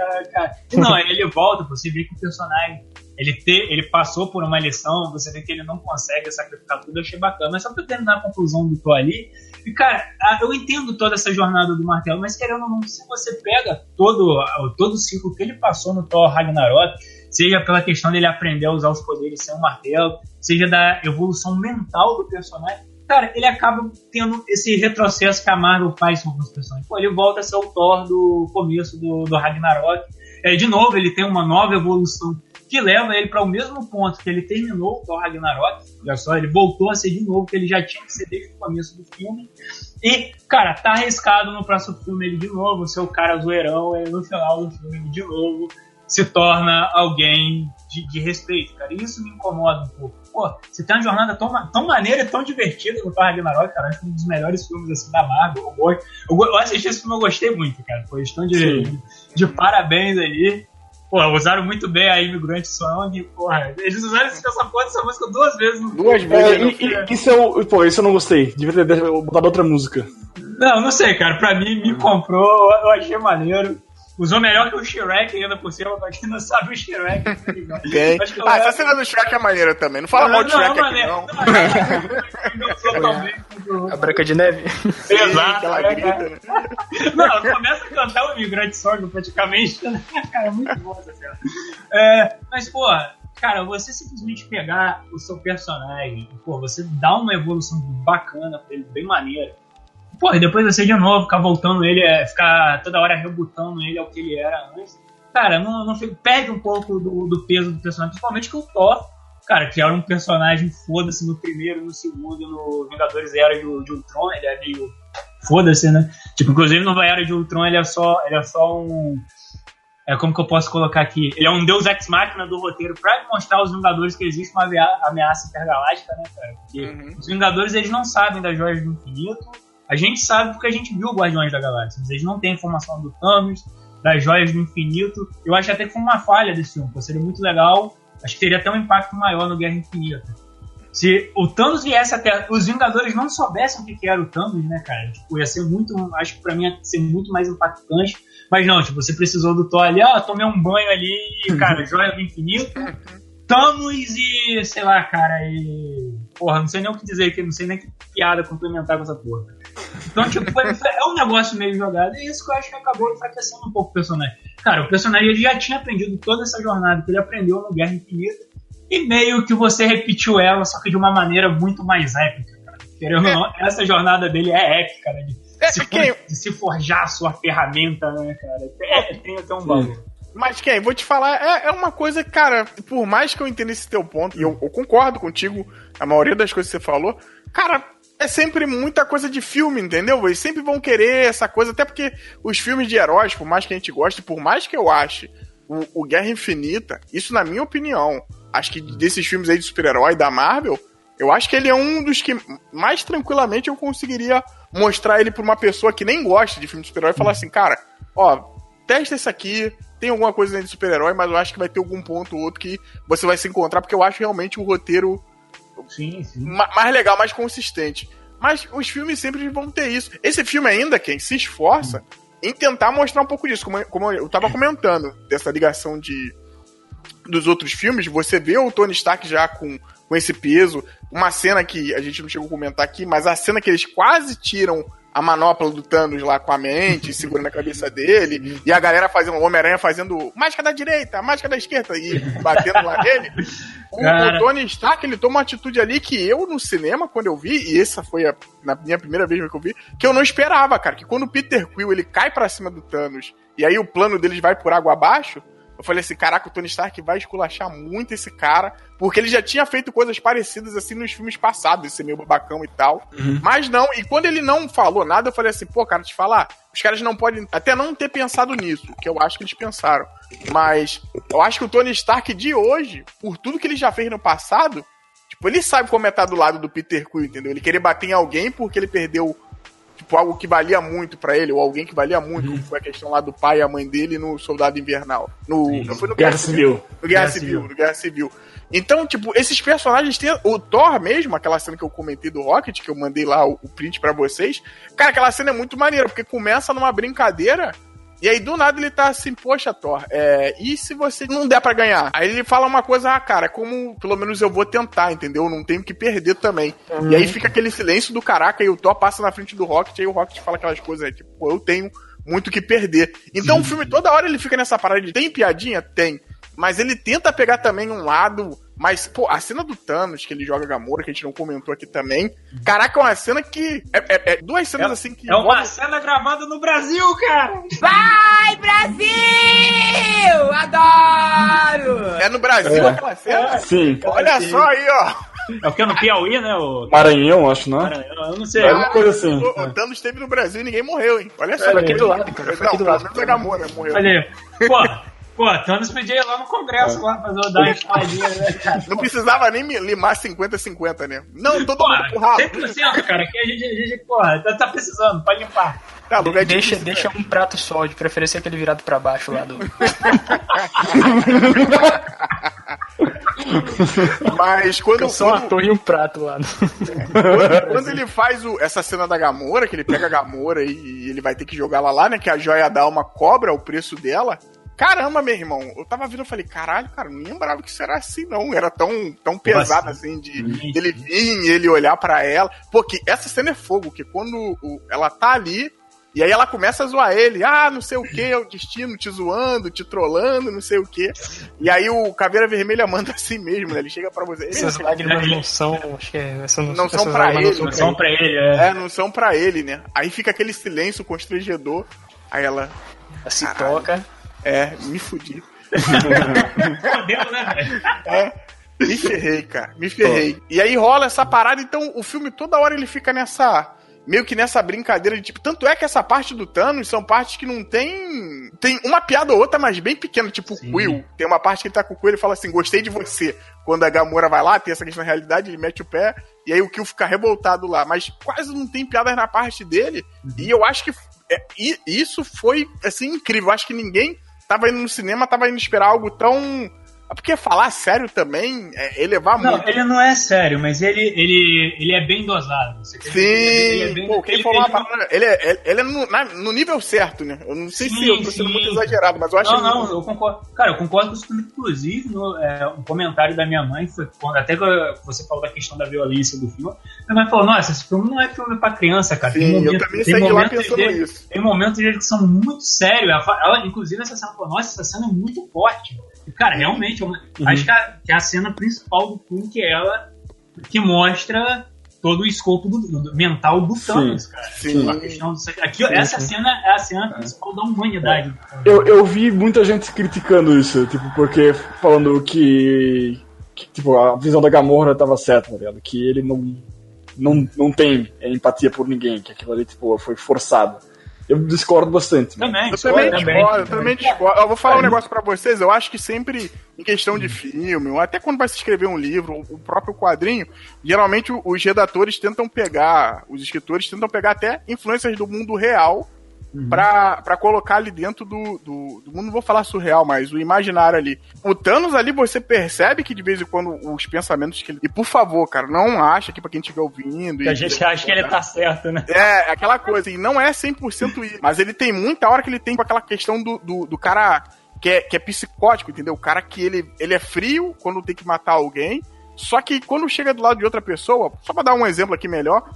Não, ele volta, você vê que o personagem ele, ter, ele passou por uma lição, você vê que ele não consegue sacrificar tudo, eu achei bacana. Mas só pra terminar a conclusão do Tô ali, e cara, eu entendo toda essa jornada do martelo, mas querendo ou não, se você pega todo, todo o ciclo que ele passou no Thor Ragnarok, seja pela questão dele aprender a usar os poderes sem o martelo, seja da evolução mental do personagem, cara, ele acaba tendo esse retrocesso que a Marvel faz com alguns personagens. Pô, ele volta a ser o Thor do começo do, do Ragnarok. É, de novo, ele tem uma nova evolução que leva ele para o mesmo ponto que ele terminou o Thor Ragnarok. Olha só, ele voltou a ser de novo, que ele já tinha que ser desde o começo do filme. E, cara, tá arriscado no próximo filme ele de novo, ser o cara zoeirão, e no final do filme ele de novo se torna alguém de, de respeito, cara. E isso me incomoda um pouco. Pô, você tem uma jornada tão, tão maneira e tão divertida no Thor Ragnarok, cara. Acho que um dos melhores filmes assim da Marvel. Eu, eu, eu assisti esse filme, eu gostei muito, cara. Foi estão de, de, de parabéns aí. Porra, usaram muito bem a Imigrante Song, porra. Eles usaram essa porra dessa música duas vezes. No duas vezes. É, e, e, isso eu, pô, isso eu não gostei. Devia ter botado outra música. Não, não sei, cara. Pra mim, me comprou, eu achei maneiro. Usou melhor que o Shrek ainda por cima, pra quem não sabe o Shrek. Quem? Ah, essa cena do Shrek é maneira também. Não fala não, mal de Shrek não, aqui, não. não. A Branca de Neve. Exato. É, grita, né? Não, começa a cantar o Migrante Song praticamente. Né? Cara, é muito bom essa cena. É, mas, pô, cara, você simplesmente pegar o seu personagem, pô, você dá uma evolução bacana pra ele, bem maneira Pô, e depois você de novo ficar voltando ele, é, ficar toda hora rebutando ele ao que ele era antes. Cara, não, não perde um pouco do, do, peso do personagem, principalmente que o Thor, cara, que era um personagem foda-se no primeiro, no segundo, no Vingadores Era de, de Ultron, ele é meio foda-se, né? Tipo, inclusive no Era de Ultron ele é só, ele é só um. É como que eu posso colocar aqui? Ele é um deus ex-máquina do roteiro pra mostrar aos Vingadores que existe uma ameaça intergaláctica, né, cara? Porque uhum. os Vingadores eles não sabem das joias do infinito a gente sabe porque a gente viu Guardiões da Galáxia. Eles não têm informação do Thanos, das joias do infinito. Eu acho até que foi uma falha desse filme, seria muito legal. Acho que teria até um impacto maior no Guerra Infinita. Se o Thanos viesse até. Os Vingadores não soubessem o que era o Thanos, né, cara? Tipo, ia ser muito. Acho que pra mim ia ser muito mais impactante. Mas não, tipo, você precisou do Thor ali, ah, tomei um banho ali, cara, joia do infinito. Thanos e, sei lá, cara, e. Porra, não sei nem o que dizer aqui, não sei nem que piada complementar com essa porra. Então, tipo, é um negócio meio jogado, e isso que eu acho que acabou enfraquecendo um pouco o personagem. Cara, o personagem ele já tinha aprendido toda essa jornada que ele aprendeu no Guerra Infinita, e meio que você repetiu ela, só que de uma maneira muito mais épica, cara. Querendo ou não, essa jornada dele é épica, né? De, é, se, for, de se forjar a sua ferramenta, né, cara? É, tem até um valor. Mas, quem? Vou te falar, é, é uma coisa, cara, por mais que eu entenda esse teu ponto, e eu, eu, concordo contigo, a maioria das coisas que você falou, cara, é sempre muita coisa de filme, entendeu? Eles sempre vão querer essa coisa, até porque os filmes de heróis, por mais que a gente goste, por mais que eu ache o, o Guerra Infinita, isso na minha opinião, acho que desses filmes aí de super-herói da Marvel, eu acho que ele é um dos que mais tranquilamente eu conseguiria mostrar ele pra uma pessoa que nem gosta de filme de super-herói e falar assim, cara, ó, testa esse aqui, tem alguma coisa de super-herói, mas eu acho que vai ter algum ponto ou outro que você vai se encontrar, porque eu acho realmente o roteiro sim, sim. mais legal, mais consistente. Mas os filmes sempre vão ter isso. Esse filme ainda, quem se esforça em tentar mostrar um pouco disso, como, como eu tava comentando, dessa ligação de dos outros filmes, você vê o Tony Stark já com, com esse peso. Uma cena que a gente não chegou a comentar aqui, mas a cena que eles quase tiram a manopla do Thanos lá com a mente, segurando a cabeça dele, e a galera fazendo, o Homem-Aranha fazendo mágica da direita, mágica da esquerda, e batendo lá nele. O, o, Tony Stark, ele toma uma atitude ali que eu, no cinema, quando eu vi, e essa foi a na minha primeira vez que eu vi, que eu não esperava, cara, que quando o Peter Quill, ele cai para cima do Thanos, e aí o plano deles vai por água abaixo, eu falei assim, caraca, o Tony Stark vai esculachar muito esse cara, porque ele já tinha feito coisas parecidas assim nos filmes passados, esse meu babacão e tal. Uhum. Mas não, e quando ele não falou nada, eu falei assim, pô, cara, te falar, os caras não podem até não ter pensado nisso, que eu acho que eles pensaram. Mas eu acho que o Tony Stark de hoje, por tudo que ele já fez no passado, tipo, ele sabe como é estar do lado do Peter Quill, entendeu? Ele querer bater em alguém porque ele perdeu tipo, algo que valia muito para ele, ou alguém que valia muito, uhum. foi a questão lá do pai e a mãe dele no Soldado Invernal. No, não foi no Guerra, Guerra Civil. Civil. No Guerra, Guerra Civil, Civil, no Guerra Civil. Então, tipo, esses personagens têm. O Thor mesmo, aquela cena que eu comentei do Rocket, que eu mandei lá o, o print para vocês. Cara, aquela cena é muito maneira, porque começa numa brincadeira e aí, do nada, ele tá assim, poxa, Thor, é, e se você não der para ganhar? Aí ele fala uma coisa, ah, cara, como pelo menos eu vou tentar, entendeu? Não tenho que perder também. Uhum. E aí fica aquele silêncio do caraca, e o Thor passa na frente do Rocket, aí o Rocket fala aquelas coisas, é, tipo, eu tenho muito que perder. Então uhum. o filme toda hora ele fica nessa parada de tem piadinha? Tem. Mas ele tenta pegar também um lado mas, pô, a cena do Thanos, que ele joga Gamora, que a gente não comentou aqui também. Caraca, é uma cena que. É, é, é duas cenas é, assim que. É uma cena gravada no Brasil, cara! Vai, Brasil! Adoro! É no Brasil é. aquela cena? Sim. Olha só aí, ó. É o que? No Piauí, né? O... Maranhão, acho, não? Maranhão, eu não sei. É uma coisa assim. O, o Thanos esteve no Brasil e ninguém morreu, hein? Olha só. É, aqui do lado, cara. Foi não, aqui do lado. Menos a Gamora morreu. Olha aí. Pô, Pô, Thanos podia ir lá no Congresso é. lá fazer dar uma espadinha, né, cara? Não precisava nem limar 50-50, né? Não, todo mundo pro ralo. 100%, cara, que a gente, a gente porra, tá, tá precisando, pode limpar. Tá, de deixa, deixa um prato só, de preferência aquele virado pra baixo lá do. Mas quando. Só uma torre e um prato lá. No... Quando, quando, ele faz o, essa cena da Gamora, que ele pega a Gamora e, e ele vai ter que jogar ela lá, né? Que a joia dá uma cobra o preço dela. Caramba, meu irmão, eu tava vindo e falei, caralho, cara, não lembrava que isso era assim, não. Era tão, tão pesado assim, de ele vir e ele olhar para ela. Porque essa cena é fogo, que quando o, ela tá ali, e aí ela começa a zoar ele, ah, não sei o que, é o destino te zoando, te trollando, não sei o que. E aí o Caveira Vermelha manda assim mesmo, né? Ele chega pra você. Essas lágrimas não são, acho que é, essa não, não são pra ele. Não são pra ele, é. é. não são pra ele, né? Aí fica aquele silêncio constrangedor. Aí ela. Se toca. É, me fudi. Fodeu, né? É. Me ferrei, cara. Me ferrei. E aí rola essa parada, então o filme toda hora ele fica nessa. Meio que nessa brincadeira de tipo. Tanto é que essa parte do Thanos são partes que não tem. Tem uma piada ou outra, mas bem pequena, tipo o Quill. Tem uma parte que ele tá com o Quill e fala assim: gostei de você. Quando a Gamora vai lá, tem essa questão da realidade, ele mete o pé, e aí o Kill fica revoltado lá. Mas quase não tem piadas na parte dele. Uhum. E eu acho que é, isso foi assim incrível. Eu acho que ninguém tava indo no cinema, tava indo esperar algo tão. Porque falar sério também é elevar não, muito. Ele não é sério, mas ele, ele, ele é bem dosado. Sim, ele é bem, Pô, quem ele, falou ele, uma palavra, ele é, ele é no, na, no, nível certo, né? Eu não sei sim, se eu tô sendo sim. muito exagerado, mas eu acho Não, não, eu concordo. Cara, eu concordo com isso. Inclusive, no, é, um comentário da minha mãe foi quando até que você falou da questão da violência do filme. Minha mãe falou: Nossa, esse filme não é filme pra criança, cara. Sim, tem momentos, eu também saí de lá pensando dele, isso. Tem momentos dele que são muito sérios. Ela, ela, inclusive, essa cena falou: Nossa, essa cena é muito forte. Cara, realmente, uhum. acho que a, que a, cena principal do filme que é ela que mostra todo o escopo do, do mental do Thanos, cara. Sim. A questão do, aqui, sim, essa sim. cena é a cena é. principal da humanidade. Eu, eu vi muita gente criticando isso, tipo, porque falando que, que tipo, a visão da Gamora estava certa, tá ligado? Que ele não, não, não tem empatia por ninguém, que aquilo ali, tipo, foi forçado. Eu discordo bastante. Também, eu também discordo, eu também discordo. Eu vou falar um negócio para vocês, eu acho que sempre, em questão de filme, ou até quando vai se escrever um livro, o próprio quadrinho, geralmente os redatores tentam pegar, os escritores tentam pegar até influências do mundo real uhum. pra, pra colocar ali dentro do, do, do mundo, não vou falar surreal, mas o imaginário ali. O Thanos ali, você percebe que de vez em quando os pensamentos que ele. E por favor, cara, não acha que pra quem estiver ouvindo. Que a gente acha que ele tá certo, né? É, aquela coisa, e não é 100% isso. Mas ele tem muita hora que ele tem com aquela questão do, do, do cara que é, que é psicótico, entendeu? O cara que ele, ele é frio quando tem que matar alguém. Só que quando chega do lado de outra pessoa, só pra dar um exemplo aqui melhor,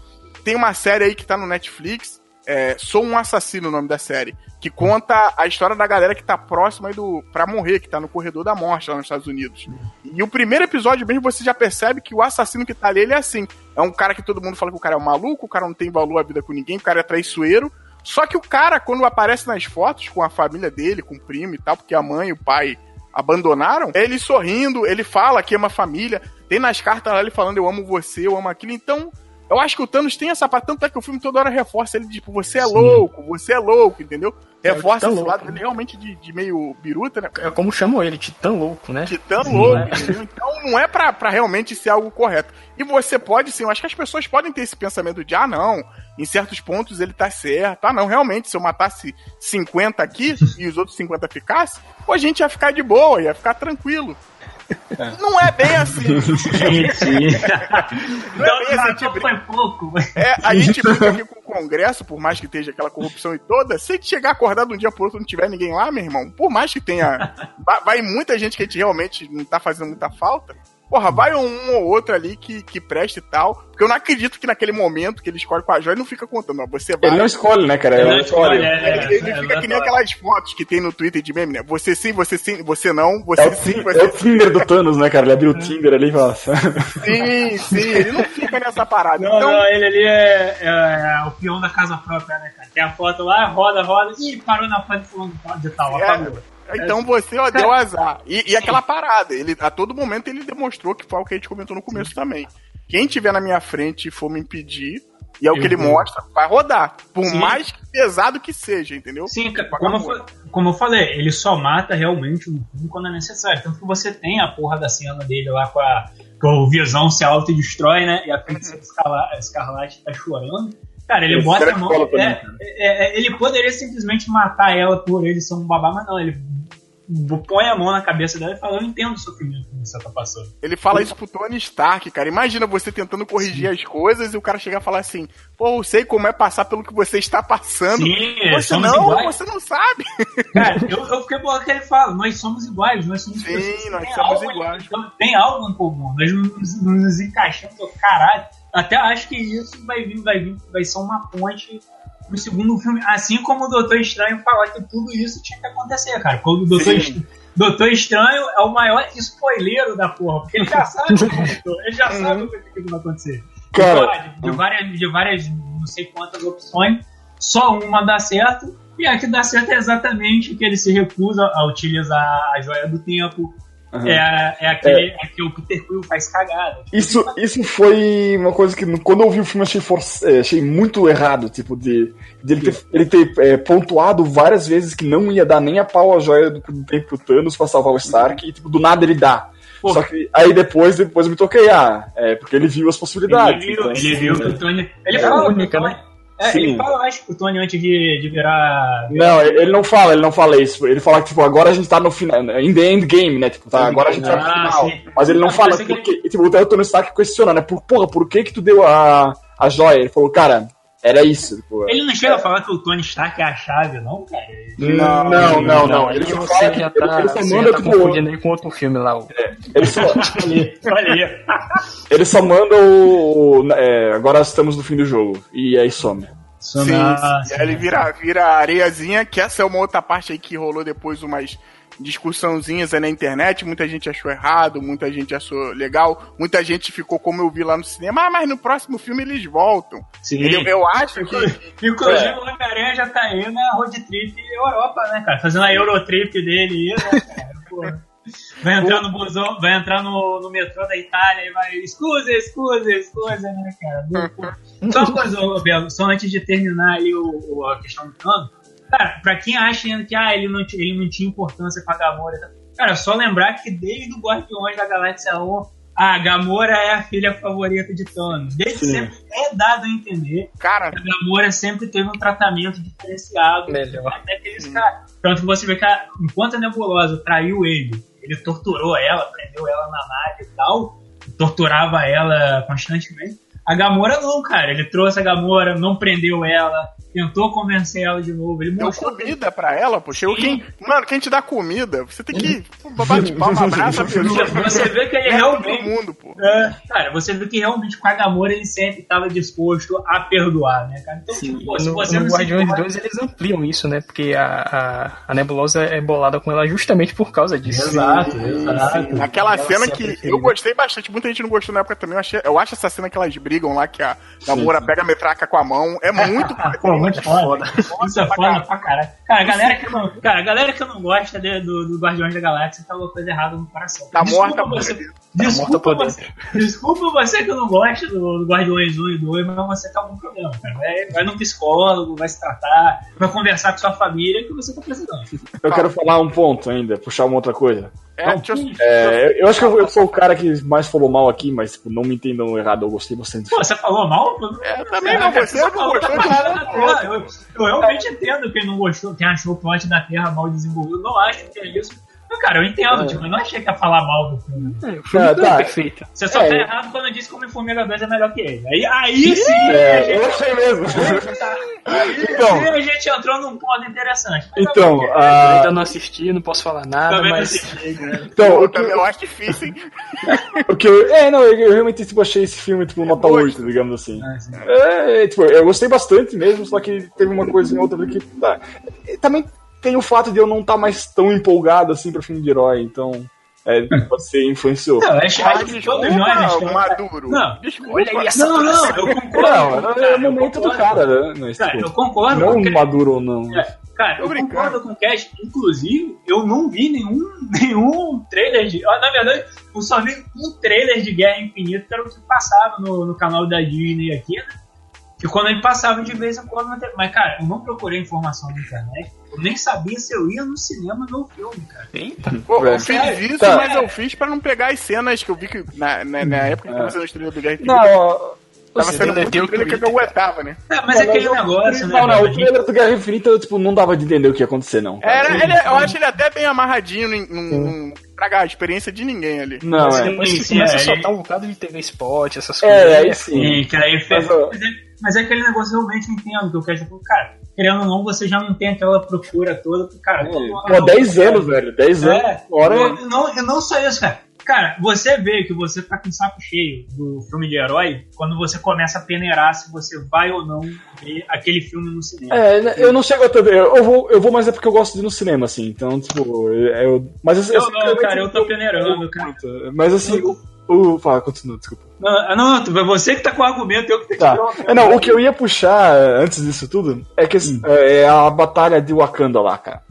tem uma série aí que tá no Netflix, é, Sou um Assassino, o nome da série, que conta a história da galera que tá próxima do. pra morrer, que tá no corredor da morte lá nos Estados Unidos. E o primeiro episódio mesmo você já percebe que o assassino que tá ali, ele é assim. É um cara que todo mundo fala que o cara é um maluco, o cara não tem valor a vida com ninguém, o cara é traiçoeiro. Só que o cara, quando aparece nas fotos com a família dele, com o primo e tal, porque a mãe e o pai abandonaram, ele sorrindo, ele fala que ama a família, tem nas cartas lá ele falando eu amo você, eu amo aquilo, então eu acho que o Thanos tem essa parte, tanto é que o filme toda hora reforça ele, tipo, você é Sim. louco, você é louco, entendeu? Reforça esse louco, lado dele realmente de, de, meio biruta, né? É como chamam ele, titã louco, né? Titã louco, é. entendeu? Então não é pra, pra realmente ser algo correto. E você pode sim, eu acho que as pessoas podem ter esse pensamento de, ah, não, em certos pontos ele tá certo. Ah, não, realmente, se eu matasse 50 aqui e os outros 50 ficassem, pô, a gente ia ficar de boa, ia ficar tranquilo. Não é bem assim. Gente. Não é bem assim. A gente brinca, pouco. É, a gente brinca aqui com o Congresso, por mais que esteja aquela corrupção e toda. Se a gente chegar acordado um dia pro outro não tiver ninguém lá, meu irmão, por mais que tenha. Vai muita gente que a gente realmente não tá fazendo muita falta. Porra, vai um ou outro ali que, que preste e tal. Porque eu não acredito que naquele momento que ele escolhe com a joia, ele não fica contando. Ó, você vai. Ele não escolhe, né, cara? Ele, não escolhe. É, é, ele, ele é, fica que nem aquelas fotos que tem no Twitter de meme, né? Você sim, você sim, você não, você é sim, você É o Tinder do Thanos, né, cara? Ele abriu o Tinder ali e fala. Sim, sim, ele não fica nessa parada. Não, então... não, ele ali é, é, o peão da casa própria, né, cara? Tem a foto lá, roda, roda, e parou na frente falando de tal, apagou. Então você ó, deu azar. E, e, aquela parada, ele a todo momento ele demonstrou que foi o que a gente comentou no começo também. Quem tiver na minha frente e for me impedir, e é o que ele mostra, vai rodar. Por Sim. mais pesado que seja, entendeu? Sim, como eu, como eu falei, ele só mata realmente um filme quando é necessário. Tanto que você tem a porra da cena dele lá com a. Com o Visão se autodestrói, né? E a uhum. Escarlate tá chorando. Cara, ele bota a mão. É, é, é, ele poderia simplesmente matar ela por ele ser um babá, mas não, ele põe a mão na cabeça dela e fala: Eu entendo o sofrimento que você tá passando. Ele fala isso pro Tony Stark, cara. Imagina você tentando corrigir Sim. as coisas e o cara chegar a falar assim: Pô, eu sei como é passar pelo que você está passando. Sim, você não, iguais. você não sabe. Cara, eu, eu fiquei boa que ele fala: Nós somos iguais, nós somos Sim, nós somos iguais. Então, tem algo em comum, nós nos, nos encaixamos, caralho. Até acho que isso vai vir, vai vir, vai ser uma ponte pro segundo filme, assim como o Doutor Estranho falar que tudo isso tinha que acontecer, cara. Quando o Doutor, Est Doutor Estranho é o maior spoileiro da porra, porque ele já sabe o que ele já sabe o que vai acontecer. Cara, de, várias, de várias, não sei quantas opções, só uma dá certo, e a que dá certo é exatamente que ele se recusa a utilizar a joia do tempo, Uhum. É, é, aquele, é. é que o Peter Quill faz cagada. Isso, isso foi uma coisa que quando eu vi o filme achei, for, é, achei muito errado, tipo, de, de ele ter, ele ter é, pontuado várias vezes que não ia dar nem a pau a joia do, do tempo Thanos pra salvar o Stark, uhum. e tipo, do nada ele dá. Pô. Só que aí depois, depois eu me toquei, ah, é porque ele viu as possibilidades. Ele viu, então, ele viu que o Tony. Ele é a única, né? É, Sim. ele fala mais pro Tony antes de, de virar, virar, Não, ele não fala, ele não fala isso. Ele fala que, tipo, agora a gente tá no final. In the end game, né? Tipo, tá, agora a gente ah, tá no ah, final. Sim. Mas ele não fala porque. Que... Tipo, o Tony Stark questionando, né? Por, porra, por que que tu deu a, a joia? Ele falou, cara, era isso. Tipo, ele não chega a falar que o Tony Stark é a chave, não, cara? Não, não, não. não. Ele só fala já tá, ele, só manda tá confundindo com outro filme lá. É, ele só. ele só manda o. É, agora estamos no fim do jogo. E aí some. Sim, sim. E aí ele vira, vira areiazinha, que essa é uma outra parte aí que rolou depois umas discussãozinhas aí na internet, muita gente achou errado, muita gente achou legal, muita gente ficou como eu vi lá no cinema, ah, mas no próximo filme eles voltam. Sim. Eu, eu acho que... Inclusive é. o Homem-Aranha já tá aí na road trip Europa, né, cara? Fazendo a Eurotrip dele aí, né, cara? Vai entrar no busão, vai entrar no, no metrô da Itália e vai. Escusa, escusa, escusa, né, cara? Só uma coisa, Belo, só antes de terminar ali o, o a questão do cano, Cara, pra quem acha que ah, ele, não, ele não tinha importância com a Gamora, cara, só lembrar que desde o Guardiões da Galáxia 1, a Gamora é a filha favorita de Thanos. Desde Sim. sempre é dado a entender Cara, que a Gamora sempre teve um tratamento diferenciado. Melhor. Até aqueles caras. Tanto que você vê que a- enquanto a Nebulosa traiu ele, ele torturou ela, prendeu ela na nave e tal, torturava ela constantemente. A Gamora não, cara. Ele trouxe a Gamora, não prendeu ela, tentou convencer ela de novo. Ele deu comida pra ela, pô. Chegou Sim. quem. Mano, quem te dá comida, você tem que. Bate palma, abraça a pessoa. Você vê que ele É realmente. mundo, pô. É, cara, você viu que realmente com a Gamora ele sempre estava disposto a perdoar, né, cara? Então, Sim, tipo, pô, se você no não Guardiões importa- 2 eles ampliam isso, né? Porque a, a, a Nebulosa é bolada com ela justamente por causa disso. Exato, exato. Aquela Ela cena que preferida. eu gostei bastante, muita gente não gostou na época também. Eu, achei, eu acho essa cena que elas brigam lá, que a Gamora pega a metraca com a mão. É muito. Pô, muito foda. Isso é foda pra caralho. Cara, a galera que não, cara, a galera que não gosta de- do, do Guardiões da Galáxia tá uma coisa errada no coração. Tá Desculpa morta você, dentro. desculpa, morta você, desculpa você que não gosta do, do Guardiões 1 e 2, mas você tá com algum problema, cara. Vai, vai no psicólogo, vai se tratar, vai conversar com sua família que você tá precisando. Eu quero falar um ponto ainda, puxar uma outra coisa. É, deixa eu- É, eu acho que eu, eu sou o cara que mais falou mal aqui, mas tipo, não me entendam errado, eu gostei bastante. Pô, você falou mal? É, também não, você não falou gostou de. Eu, eu realmente entendo quem não gostou, quem achou o plot da Terra mal desenvolvido. Não acho que é isso. Cara, eu entendo, tipo, eu não achei que ia falar mal do filme. É, o filme não é tá. perfeito. Você só É. tá errado quando diz que Homem-Formiga 2 é melhor que ele. Aí, aí sim, É, gente, eu achei mesmo. aí então. sim a gente entrou num ponto interessante. Então, ok. Eu ainda não assisti, não posso falar nada, Também mas. assisti, então Eu o que, eu acho difícil, hein? o que eu, é, não, eu, eu realmente tipo, achei esse filme tipo nota bom, 8, digamos assim. Ah, sim. É, tipo, eu gostei bastante mesmo, só que teve uma coisa em outra que tá. Também tem o fato de eu não estar mais tão empolgado assim pra filme de herói, então é, pode ser influenciou. Não, acho, Ah, acho que todos nós desculpa, estamos- Maduro. Não. Desculpa. Olha aí essa Não, não, eu concordo. Não, cara, é o momento do cara, né? Cara, tipo, eu concordo. não porque- maduro ou não. É, Cara, eu concordo com o Cash. Inclusive, eu não vi nenhum, nenhum trailer de. Na verdade, eu só vi um trailer de Guerra Infinita, que era o que passava no, no canal da Disney aqui, né? Que quando ele passava de vez em quando. Mas, cara, eu não procurei informação na internet. Eu nem sabia se eu ia no cinema ver o filme, cara. Eita. Pô, eu fiz isso, Tá. mas eu fiz pra não pegar as cenas que eu vi que na, na, na época que tava sendo estrela do Guerra Não, ó, tava sendo muito o trailer que eu aguentava, né? É, mas é aquele negócio, né? Não, não, o trailer do Guerra Infinita, eu, tipo, não dava de entender o que ia acontecer, não. cara. Era, ele, eu acho ele até bem amarradinho, não traga a experiência de ninguém ali. Não, Sim. é. Depois que sim, começa é, a soltar ele- um bocado de TV Spot, essas É, coisas. aí sim. Sim, que aí fez. Mas, Mas é, mas é aquele negócio realmente eu entendo que eu quero, tipo, cara, querendo ou não, você já não tem aquela procura toda, cara, todo- Pô, 10 anos, velho. 10 anos. É, Fora. não, não, e não só isso, cara. Cara, você vê que você tá com o saco cheio do filme de herói quando você começa a peneirar se você vai ou não ver aquele filme no cinema. É, né, eu não chego a tanto. Eu vou, eu vou, mas é porque eu gosto de ir no cinema, assim. Então, tipo, eu. Mas assim, Eu assim, não, cara, eu tô peneirando, cara. Mas assim, o. o fala, continua, desculpa. Não, não, tu- você que tá com o argumento, eu que tenho Tá. que É, não, o que eu ia puxar é, antes disso tudo é que Hum. é, é a batalha de Wakanda lá, cara.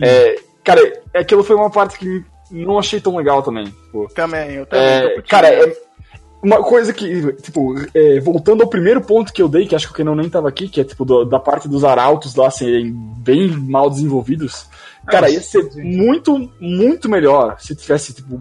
É, cara, aquilo foi uma parte que não achei tão legal também. Tipo, Também, eu também. tô É, cara, é uma coisa que, tipo, é, voltando ao primeiro ponto que eu dei, que acho que o Kenan nem tava aqui, que é tipo do- da parte dos arautos lá serem bem mal desenvolvidos. Cara, ia ser muito, muito melhor se tivesse, tipo,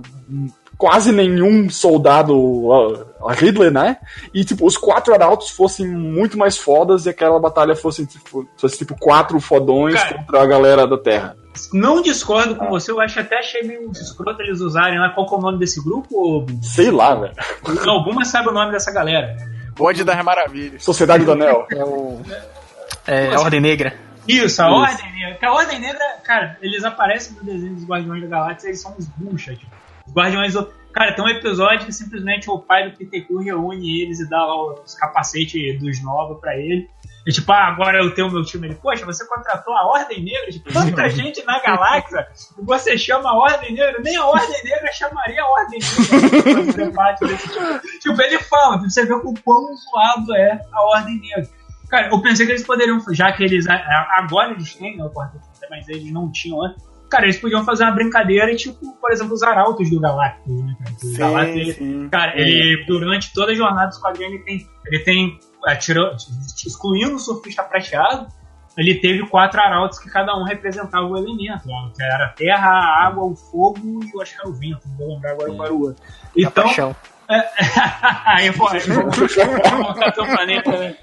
quase nenhum soldado a Ridley, né? E, tipo, os quatro arautos fossem muito mais fodas e aquela batalha fosse, tipo, fosse, tipo quatro fodões Cara. contra a galera da Terra. Não discordo com você, eu acho até achei meio escroto eles usarem lá. Qual que é o nome desse grupo? Buma? Sei lá, velho. Buma sabe o nome dessa galera. Bonde das Maravilhas. Sociedade do Anel. É o. É, a Ordem Negra. Isso, a Isso. Ordem Negra. Que a Ordem Negra, cara, eles aparecem no desenho dos Guardiões da Galáxia, eles são uns buchas, tipo. Guardiões. Cara, tem um episódio que simplesmente o pai do Peter Quill reúne eles e dá lá os capacetes dos Nova pra ele. E tipo, ah, agora eu tenho o meu time. Ele, poxa, você contratou a Ordem Negra? Tipo, tanta gente na galáxia, você chama a Ordem Negra, nem a Ordem Negra chamaria a Ordem Negra tipo. Tipo, ele fala, você ver o quão zoado é a Ordem Negra. Cara, eu pensei que eles poderiam, já que eles agora eles têm né, mas eles não tinham antes. Cara, eles podiam fazer uma brincadeira e, tipo, por exemplo, os arautos do Galactus, né, cara? O Sim, Galactus, ele- sim. Cara, ele, durante toda a jornada dos quadrinhos, ele tem, ele tem atirou, excluindo o surfista prateado, ele teve quatro arautos que cada um representava o elemento, né? que era a terra, a água, o fogo e eu acho que era o vento, não vou lembrar agora qual era o outro. Então, aí, pô, Planeta, né?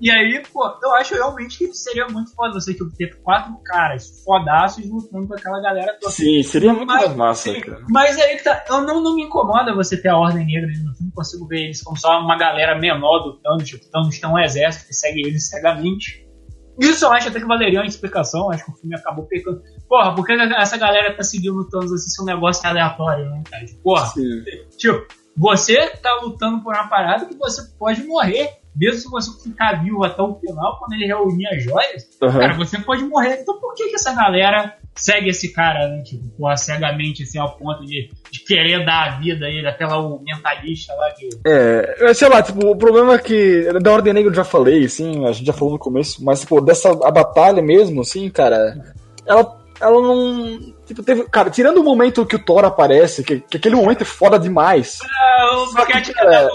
E aí, pô, eu acho realmente que seria muito foda você tipo, ter quatro caras fodaços lutando com aquela galera toda. Sim, seria muito Mas- mais massa, sim, cara. Mas aí que tá, eu não, não me incomoda você ter a Ordem Negra no filme, consigo ver eles como só uma galera menor do Thanos, tipo, Thanos tem um exército que segue eles cegamente. Isso eu acho até que valeria uma explicação, acho que o filme acabou pecando. Porra, por que essa galera tá seguindo o Thanos assim se é um negócio aleatório, né, cara? Tipo, Porra, Sim. Tipo, você tá lutando por uma parada que você pode morrer. Mesmo se você ficar vivo até o final, quando ele reunir as joias, Aham. cara, você pode morrer. Então por que, que essa galera segue esse cara, né? Tipo, porra, cegamente, assim, ao ponto de, de querer dar a vida a ele, até lá o mentalista lá que. É, sei lá, tipo, o problema é que da Ordem Negra eu já falei, assim, a gente já falou no começo, mas, tipo, dessa a batalha mesmo, assim, cara, ela, ela não. Tipo, teve. Cara, tirando o momento que o Thor aparece, que, que aquele momento é foda demais. Ah, o Só que, Boquete cara-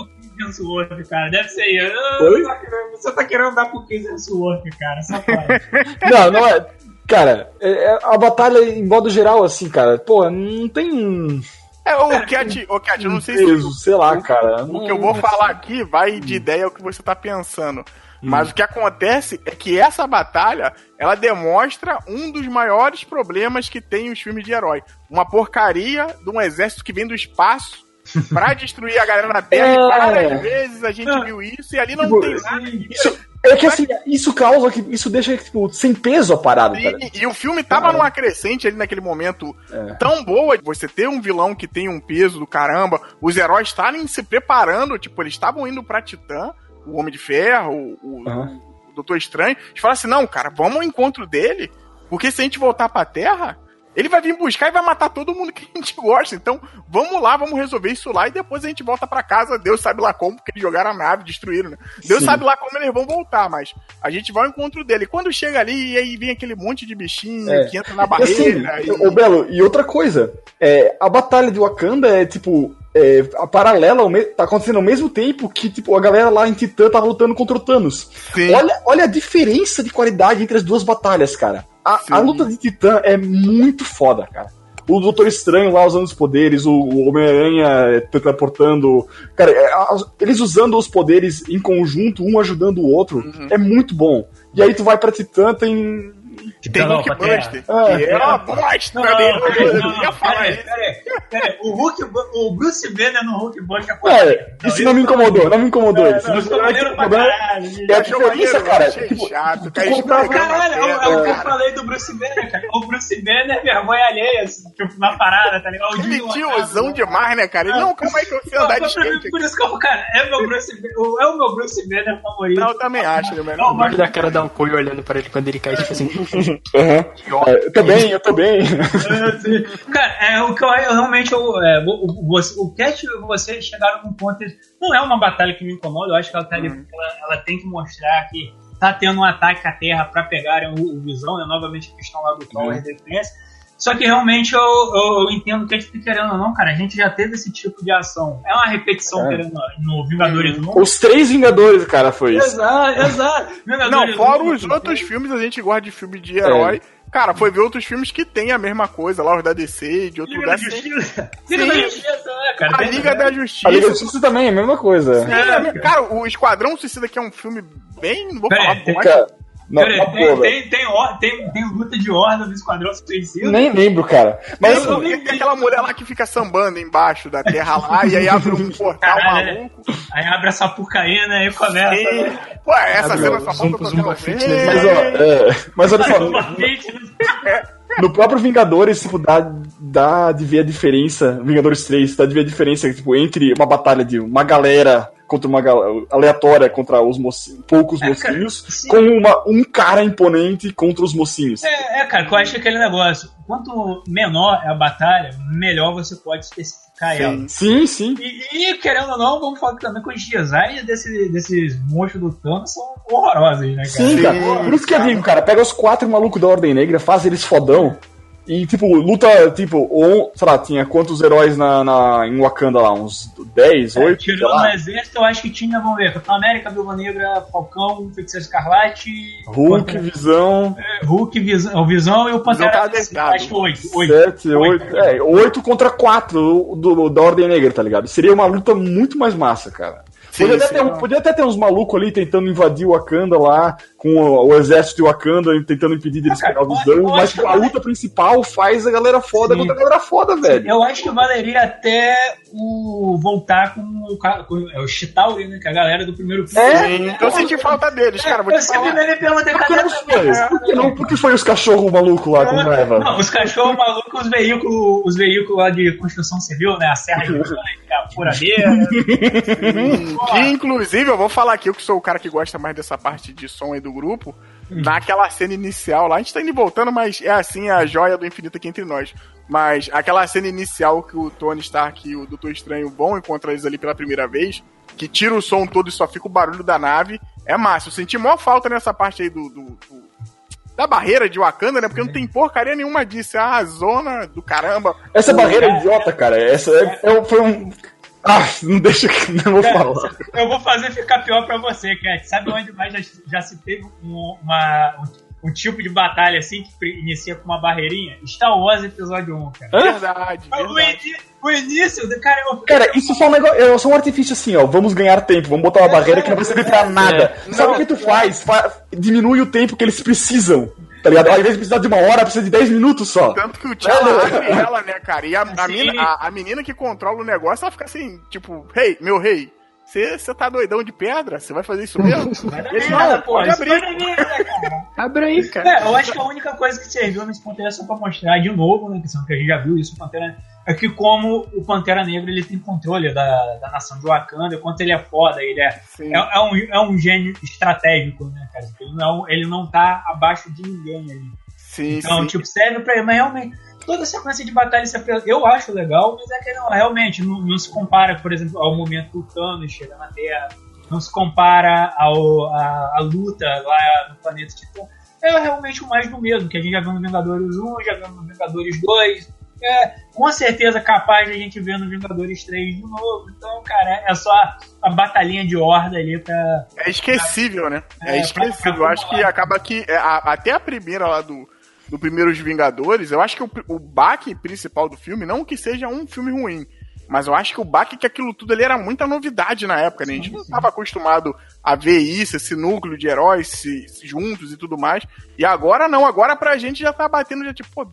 Hemsworth, cara. Deve ser isso. Ah, Oi? você tá querendo- Você tá querendo dar pro Chris Hemsworth, cara. Só pode. Não, não é. Cara, é- é- a batalha, em modo geral, assim, cara, pô, não tem um É, o Cat, o Cat, eu não sei se peso, sei lá, cara. o que eu vou falar aqui vai de ideia ao que você tá pensando. Mas o que acontece é que essa batalha, ela demonstra um dos maiores problemas que tem os filmes de herói. Uma porcaria de um exército que vem do espaço pra destruir a galera na Terra. É. E várias vezes a gente viu isso e ali não Tipo, tem nada. Isso, é que assim, isso causa que. Isso deixa, tipo, sem peso a parada. E, e o filme tava numa crescente ali naquele momento É. tão boa de você ter um vilão que tem um peso do caramba, os heróis estarem se preparando, tipo, eles estavam indo pra Titã, o Homem de Ferro, o, o- Aham. o Doutor Estranho, eles falaram assim, não, cara, vamos ao encontro dele, porque se a gente voltar pra Terra, ele vai vir buscar e vai matar todo mundo que a gente gosta. Então, vamos lá, vamos resolver isso lá e depois a gente volta pra casa. Deus sabe lá como, porque eles jogaram a nave, destruíram, né? Deus Sim. sabe lá como eles vão voltar, mas a gente vai ao encontro dele. E quando chega ali, e aí vem aquele monte de bichinho É. que entra na E assim, barreira. e- ô Belo, e outra coisa, é, a batalha de Wakanda é tipo. É, a paralela tá acontecendo ao mesmo tempo que tipo a galera lá em Titã tava lutando contra o Thanos. Sim. Olha, olha a diferença de qualidade entre as duas batalhas, cara. A, a luta de Titã é muito foda, cara. O Doutor Estranho lá usando os poderes, o, o Homem-Aranha teleportando. Cara, é, eles usando os poderes em conjunto, um ajudando o outro, Uhum. é muito bom. E aí tu vai pra Titã, tem. Tem Não, Hulk. Buster. Ah, que é uma bosta Não, não, dele. não, Eu não, ia não, falar peraí. O Hulk, o Bruce Banner no Hulk Buster É, isso não me incomodou, não me incomodou. É, isso não, me incomodou. caralho. É a diferença, cara. Achei Tipo, chato. a Caralho, é o, é que eu cara. falei do Bruce Banner, cara. O Bruce Banner é vergonha alheia, assim, tipo, na parada, tá ligado? Ele tiozão Wataru. demais, né, cara? Ele, não, calma aí que eu sei andar de skate. Por isso que eu cara, é, meu Bruce, o- é o meu Bruce Banner favorito. Não, eu também acho, ele é o melhor. Não, mas- Olha da cara da um coio olhando pra ele quando ele cai, tipo assim. É, eu também, eu também. Cara, é o que eu, eu realmente. Eu, é, o, o, você- o Cat e você chegaram num ponto. Não é uma batalha que me incomoda, eu acho que ela, tá ali Uhum. ela, ela tem que mostrar que tá tendo um ataque à Terra pra pegarem o, o Visão, né? Novamente a questão lá do Tower Defense. Só que realmente eu, eu, eu entendo que a gente tá querendo ou não, cara, a gente já teve esse tipo de ação. É uma repetição É. querendo no Vingadores 1. Os três Vingadores, cara, foi isso. Exato, exato. Não, fora 1, os outros filmes, a gente gosta de filme de herói. Cara, foi ver outros filmes que tem a mesma coisa, lá os da DC, de outro Liga da lugar. Sim. Justiça. Liga da Justiça, né, cara? A Liga da A Liga Justiça. da Justiça também, é a mesma coisa. É, cara, o Esquadrão Suicida, que é um filme bem. Não vou Pera falar bosta. Cara, não, Peraí, na tem, tem, tem, tem, tem luta de horda do Esquadrão Suicida? Nem lembro, cara. Mas Mas assim, tem aquela mulher lá que fica sambando embaixo da terra lá, e aí abre um portal Caralho, maluco. Aí abre essa porcaína e começa. E, né? pô, essa Abre cena só Zumba, falta Zumba tocar Fit, o- né? mas, ó, é, mas olha só, né? no próprio Vingadores, tipo, dá, dá de ver a diferença, Vingadores 3, dá de ver a diferença, tipo, entre uma batalha de uma galera contra uma gal- aleatória contra os moci- poucos É, cara, mocinhos, sim. com uma, um cara imponente contra os mocinhos. É, é, cara, eu acho que aquele negócio. Quanto menor é a batalha, melhor você pode especificar ela. Sim, sim. E, e, querendo ou não, vamos falar também que os designs desse, desses monstros do Thanos são horrorosos, né, cara? Sim, cara. Por isso que eu digo, cara, pega os quatro malucos da Ordem Negra, faz eles fodão. E, tipo, luta, tipo, ou, sei lá, tinha quantos heróis na, na, em Wakanda lá? Uns 10, 8? É, tirando o exército, eu acho que tinha, vamos ver, Capitão América, Viúva Negra, Falcão, Feiticeiro Escarlate... Hulk, Pantera- Visão... é, Hulk, Visão, Visão e o Pantera... Tá acho que oito. oito. 7, 8, é, 8 contra 4 do, da Ordem Negra, tá ligado? Seria uma luta muito mais massa, cara. Sim, podia, até ter, um- podia até ter uns malucos ali tentando invadir o Wakanda lá, com o, o exército de Wakanda tentando impedir deles cara, pegar o eu- Visão, eu mas que- a luta principal faz a galera foda Sim. contra a galera foda, velho. Eu acho que valeria até o voltar com o, com é o Chitauri, né? Que é a galera do primeiro filme. É? Sim, eu senti falta deles, cara. Vou te Você falar. me Por que foi? Por que não? Por que foi os cachorros malucos lá com raiva? Não, os cachorros malucos, os veículos, os veículos lá de construção civil, né? A Serra de Mecânica, a furadeira. Que inclusive eu vou falar aqui, eu que sou o cara que gosta mais dessa parte de som aí do grupo. Naquela cena inicial lá, a gente tá indo e voltando, mas é assim a joia do infinito aqui entre nós. Mas aquela cena inicial que o Tony Stark e o Doutor Estranho vão encontrar eles ali pela primeira vez, que tira o som todo e só fica o barulho da nave, é massa. Eu senti maior falta nessa parte aí do. do- do- da barreira de Wakanda, né? Porque não tem porcaria nenhuma disso. É a zona do caramba. Essa barreira é idiota, cara. Essa é, é- foi um. Ah, não deixa que. Não vou falar. Eu vou fazer ficar pior pra você, Cat. Sabe onde mais já, já se teve um, uma, um, um tipo de batalha assim que inicia com uma barreirinha? Star Wars Episódio 1, cara. Hã? Verdade, O, verdade. o início, do cara, eu Cara, isso só um negócio, é só um artifício assim, ó. Vamos ganhar tempo, vamos botar uma barreira que não vai servir pra nada. Sabe o que tu faz? Fa- diminui o tempo que eles precisam. Tá ligado? Ao invés de precisar de uma hora, precisa de 10 minutos só. Tanto que o T'Challa Velho. abre ela, né, cara? E a, a, mina, a, a menina que controla o negócio, ela fica assim, tipo, rei, meu rei, você tá doidão de pedra? Você vai fazer isso mesmo? Vai dar Ele, não, pode Isso abrir. vai dar merda, cara. Abre aí, cara. É, eu acho que a única coisa que serviu nesse ponto é só pra mostrar de novo, né? Que são- que a gente já viu isso, Pantera, é que como o Pantera Negra ele tem controle da, da nação de Wakanda, o quanto ele é foda, ele é, é, é um, é um gênio estratégico, né, cara? Ele não, ele não tá abaixo de ninguém ali. Sim, Então, sim. tipo, serve pra ele, mas realmente, toda a sequência de batalha eu acho legal, mas é que não, realmente, não, não se compara, por exemplo, ao momento que o Thanos chega na Terra, não se compara ao, a, a luta lá no planeta Titã. É realmente o mais do mesmo, que a gente já viu no Vingadores 1, já viu no Vingadores 2, é com certeza capaz de a gente ver no Vingadores 3 de novo. Então, cara, é só a batalhinha de horda ali pra. É esquecível, né? É, É, esquecível. pra- pra Eu acho que acaba que é, a- até a primeira lá do, do Primeiros Vingadores, eu acho que o, o baque principal do filme, não que seja um filme ruim, mas eu acho que o baque que aquilo tudo ali era muita novidade na época, né? A gente não estava acostumado a ver isso, esse núcleo de heróis se, se juntos e tudo mais. E agora não, agora pra gente já tá batendo, já tipo, pô,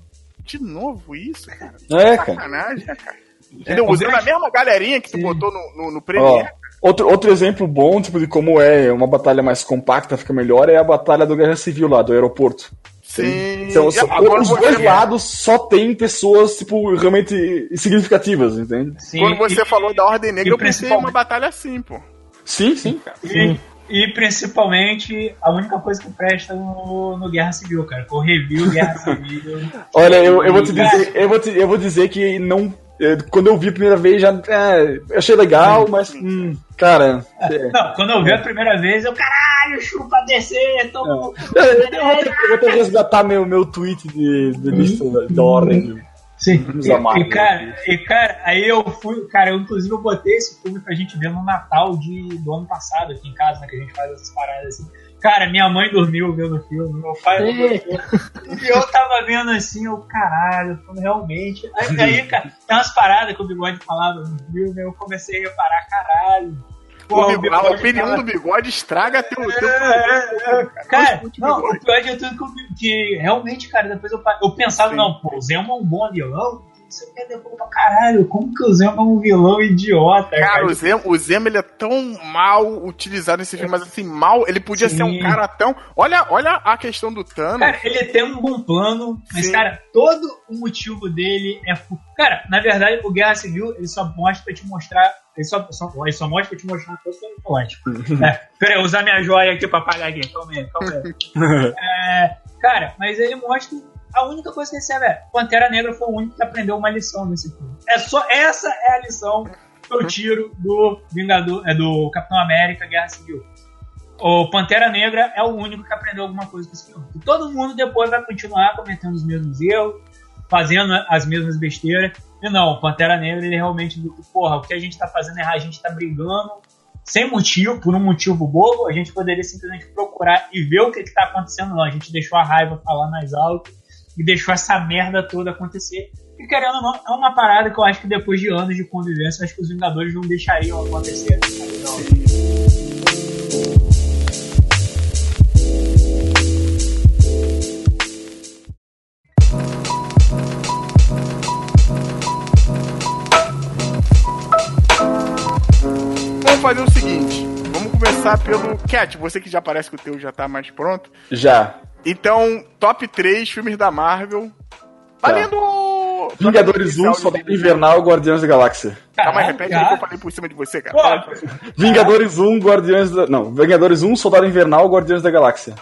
de novo isso, cara? É, cara. Sacanagem, né, cara? Entendeu? Usando a mesma galerinha que tu botou no, no, no Ó, Premiere. outro, outro exemplo bom, tipo, de como é uma batalha mais compacta, fica melhor, é a batalha do Guerra Civil lá, do aeroporto. Sim. Então, só- agora os dois lados só tem pessoas, tipo, realmente significativas, entende? Sim, Quando você e- falou da Ordem Negra, eu pensei em uma batalha assim, pô. Sim, sim, cara. E, e principalmente a única coisa que presta no, no Guerra Civil, cara. Que eu revi o Guerra Civil. Olha, eu, eu vou te dizer, eu vou, te, eu vou dizer que não. eh, Quando eu vi a primeira vez, já é, eu achei legal, mas. Hum, cara. é. Não, quando eu vi a primeira vez, eu, caralho, chupa descer, tô. Eu, eu vou ter, eu vou ter que resgatar meu, meu tweet de, de lista da, da ordem. Sim, e, e, cara, e cara, aí eu fui, cara, eu inclusive eu botei esse filme pra gente ver no Natal de, do ano passado aqui em casa, né, que a gente faz essas paradas assim. Cara, minha mãe dormiu vendo o filme, meu pai. E eu tava vendo assim, eu, caralho, realmente. Aí, aí, cara, tem umas paradas que o bigode falava no filme, eu comecei a reparar, caralho. Pô, o a Bigode opinião do bigode estraga teu. teu é, é, Cara, Escute o não, Bigode. o pior de tudo que, realmente, cara, depois eu, eu pensava, Sim. não, pô, o Zemo é um bom vilão, isso aqui é depois pra caralho, como que o Zemo é um vilão idiota, Cara, o Zemo, o Zemo ele é tão mal utilizado nesse filme, mas assim, mal, ele podia Sim. ser um cara tão. Olha, olha a questão do Thanos. Cara, ele tem um bom plano, mas, Sim. cara, todo o motivo dele é. Cara, na verdade, o Guerra Civil, ele só mostra pra te mostrar. Ele só, só, ele só mostra pra te mostrar coisa que é ótimo. é, pera aí, eu usar minha joia aqui pra apagar aqui. Calma aí, calma aí. É, cara, mas ele mostra. A única coisa que ele serve é: Pantera Negra foi o único que aprendeu uma lição nesse filme. É só, essa é a lição que eu tiro do Vingador, é do Capitão América Guerra Civil. O Pantera Negra é o único que aprendeu alguma coisa com esse filme. E todo mundo depois vai continuar cometendo os mesmos erros. fazendo as mesmas besteiras. E não, o Pantera Negra, ele realmente, porra, o que a gente tá fazendo é errado, a gente tá brigando sem motivo, por um motivo bobo, a gente poderia simplesmente procurar e ver o que, que tá acontecendo. Não, a gente deixou a raiva falar mais alto e deixou essa merda toda acontecer. E querendo ou não, é uma parada que eu acho que depois de anos de convivência, acho que os Vingadores não deixariam acontecer. Então, Vamos fazer o seguinte. Vamos começar pelo Cat, você que já parece que o teu já tá mais pronto. Já. Então, top 3 filmes da Marvel. Valendo! Vingadores 1, Soldado Invernal, Guardiões da Galáxia. Calma aí, Caralho, repete aí que eu falei por cima de você, cara. Pô. Vingadores 1, Guardiões da. Não, Vingadores 1, Soldado Invernal, Guardiões da Galáxia.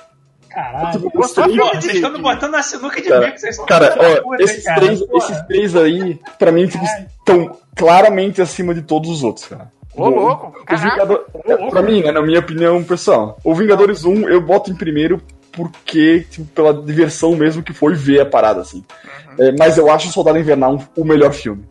Caralho. De- vocês estão me botando na sinuca de Cara, bico, vocês são Cara, ó, esses, cara. três, Porra. esses três aí, pra mim, tipo, estão claramente acima de todos os outros, cara. Ô, louco, Os. Vingador... Pra mim, né, na minha opinião pessoal, o Vingadores 1 eu boto em primeiro porque, tipo, pela diversão mesmo que foi ver a parada, assim. Uhum. É, mas eu acho o Soldado Invernal o melhor filme.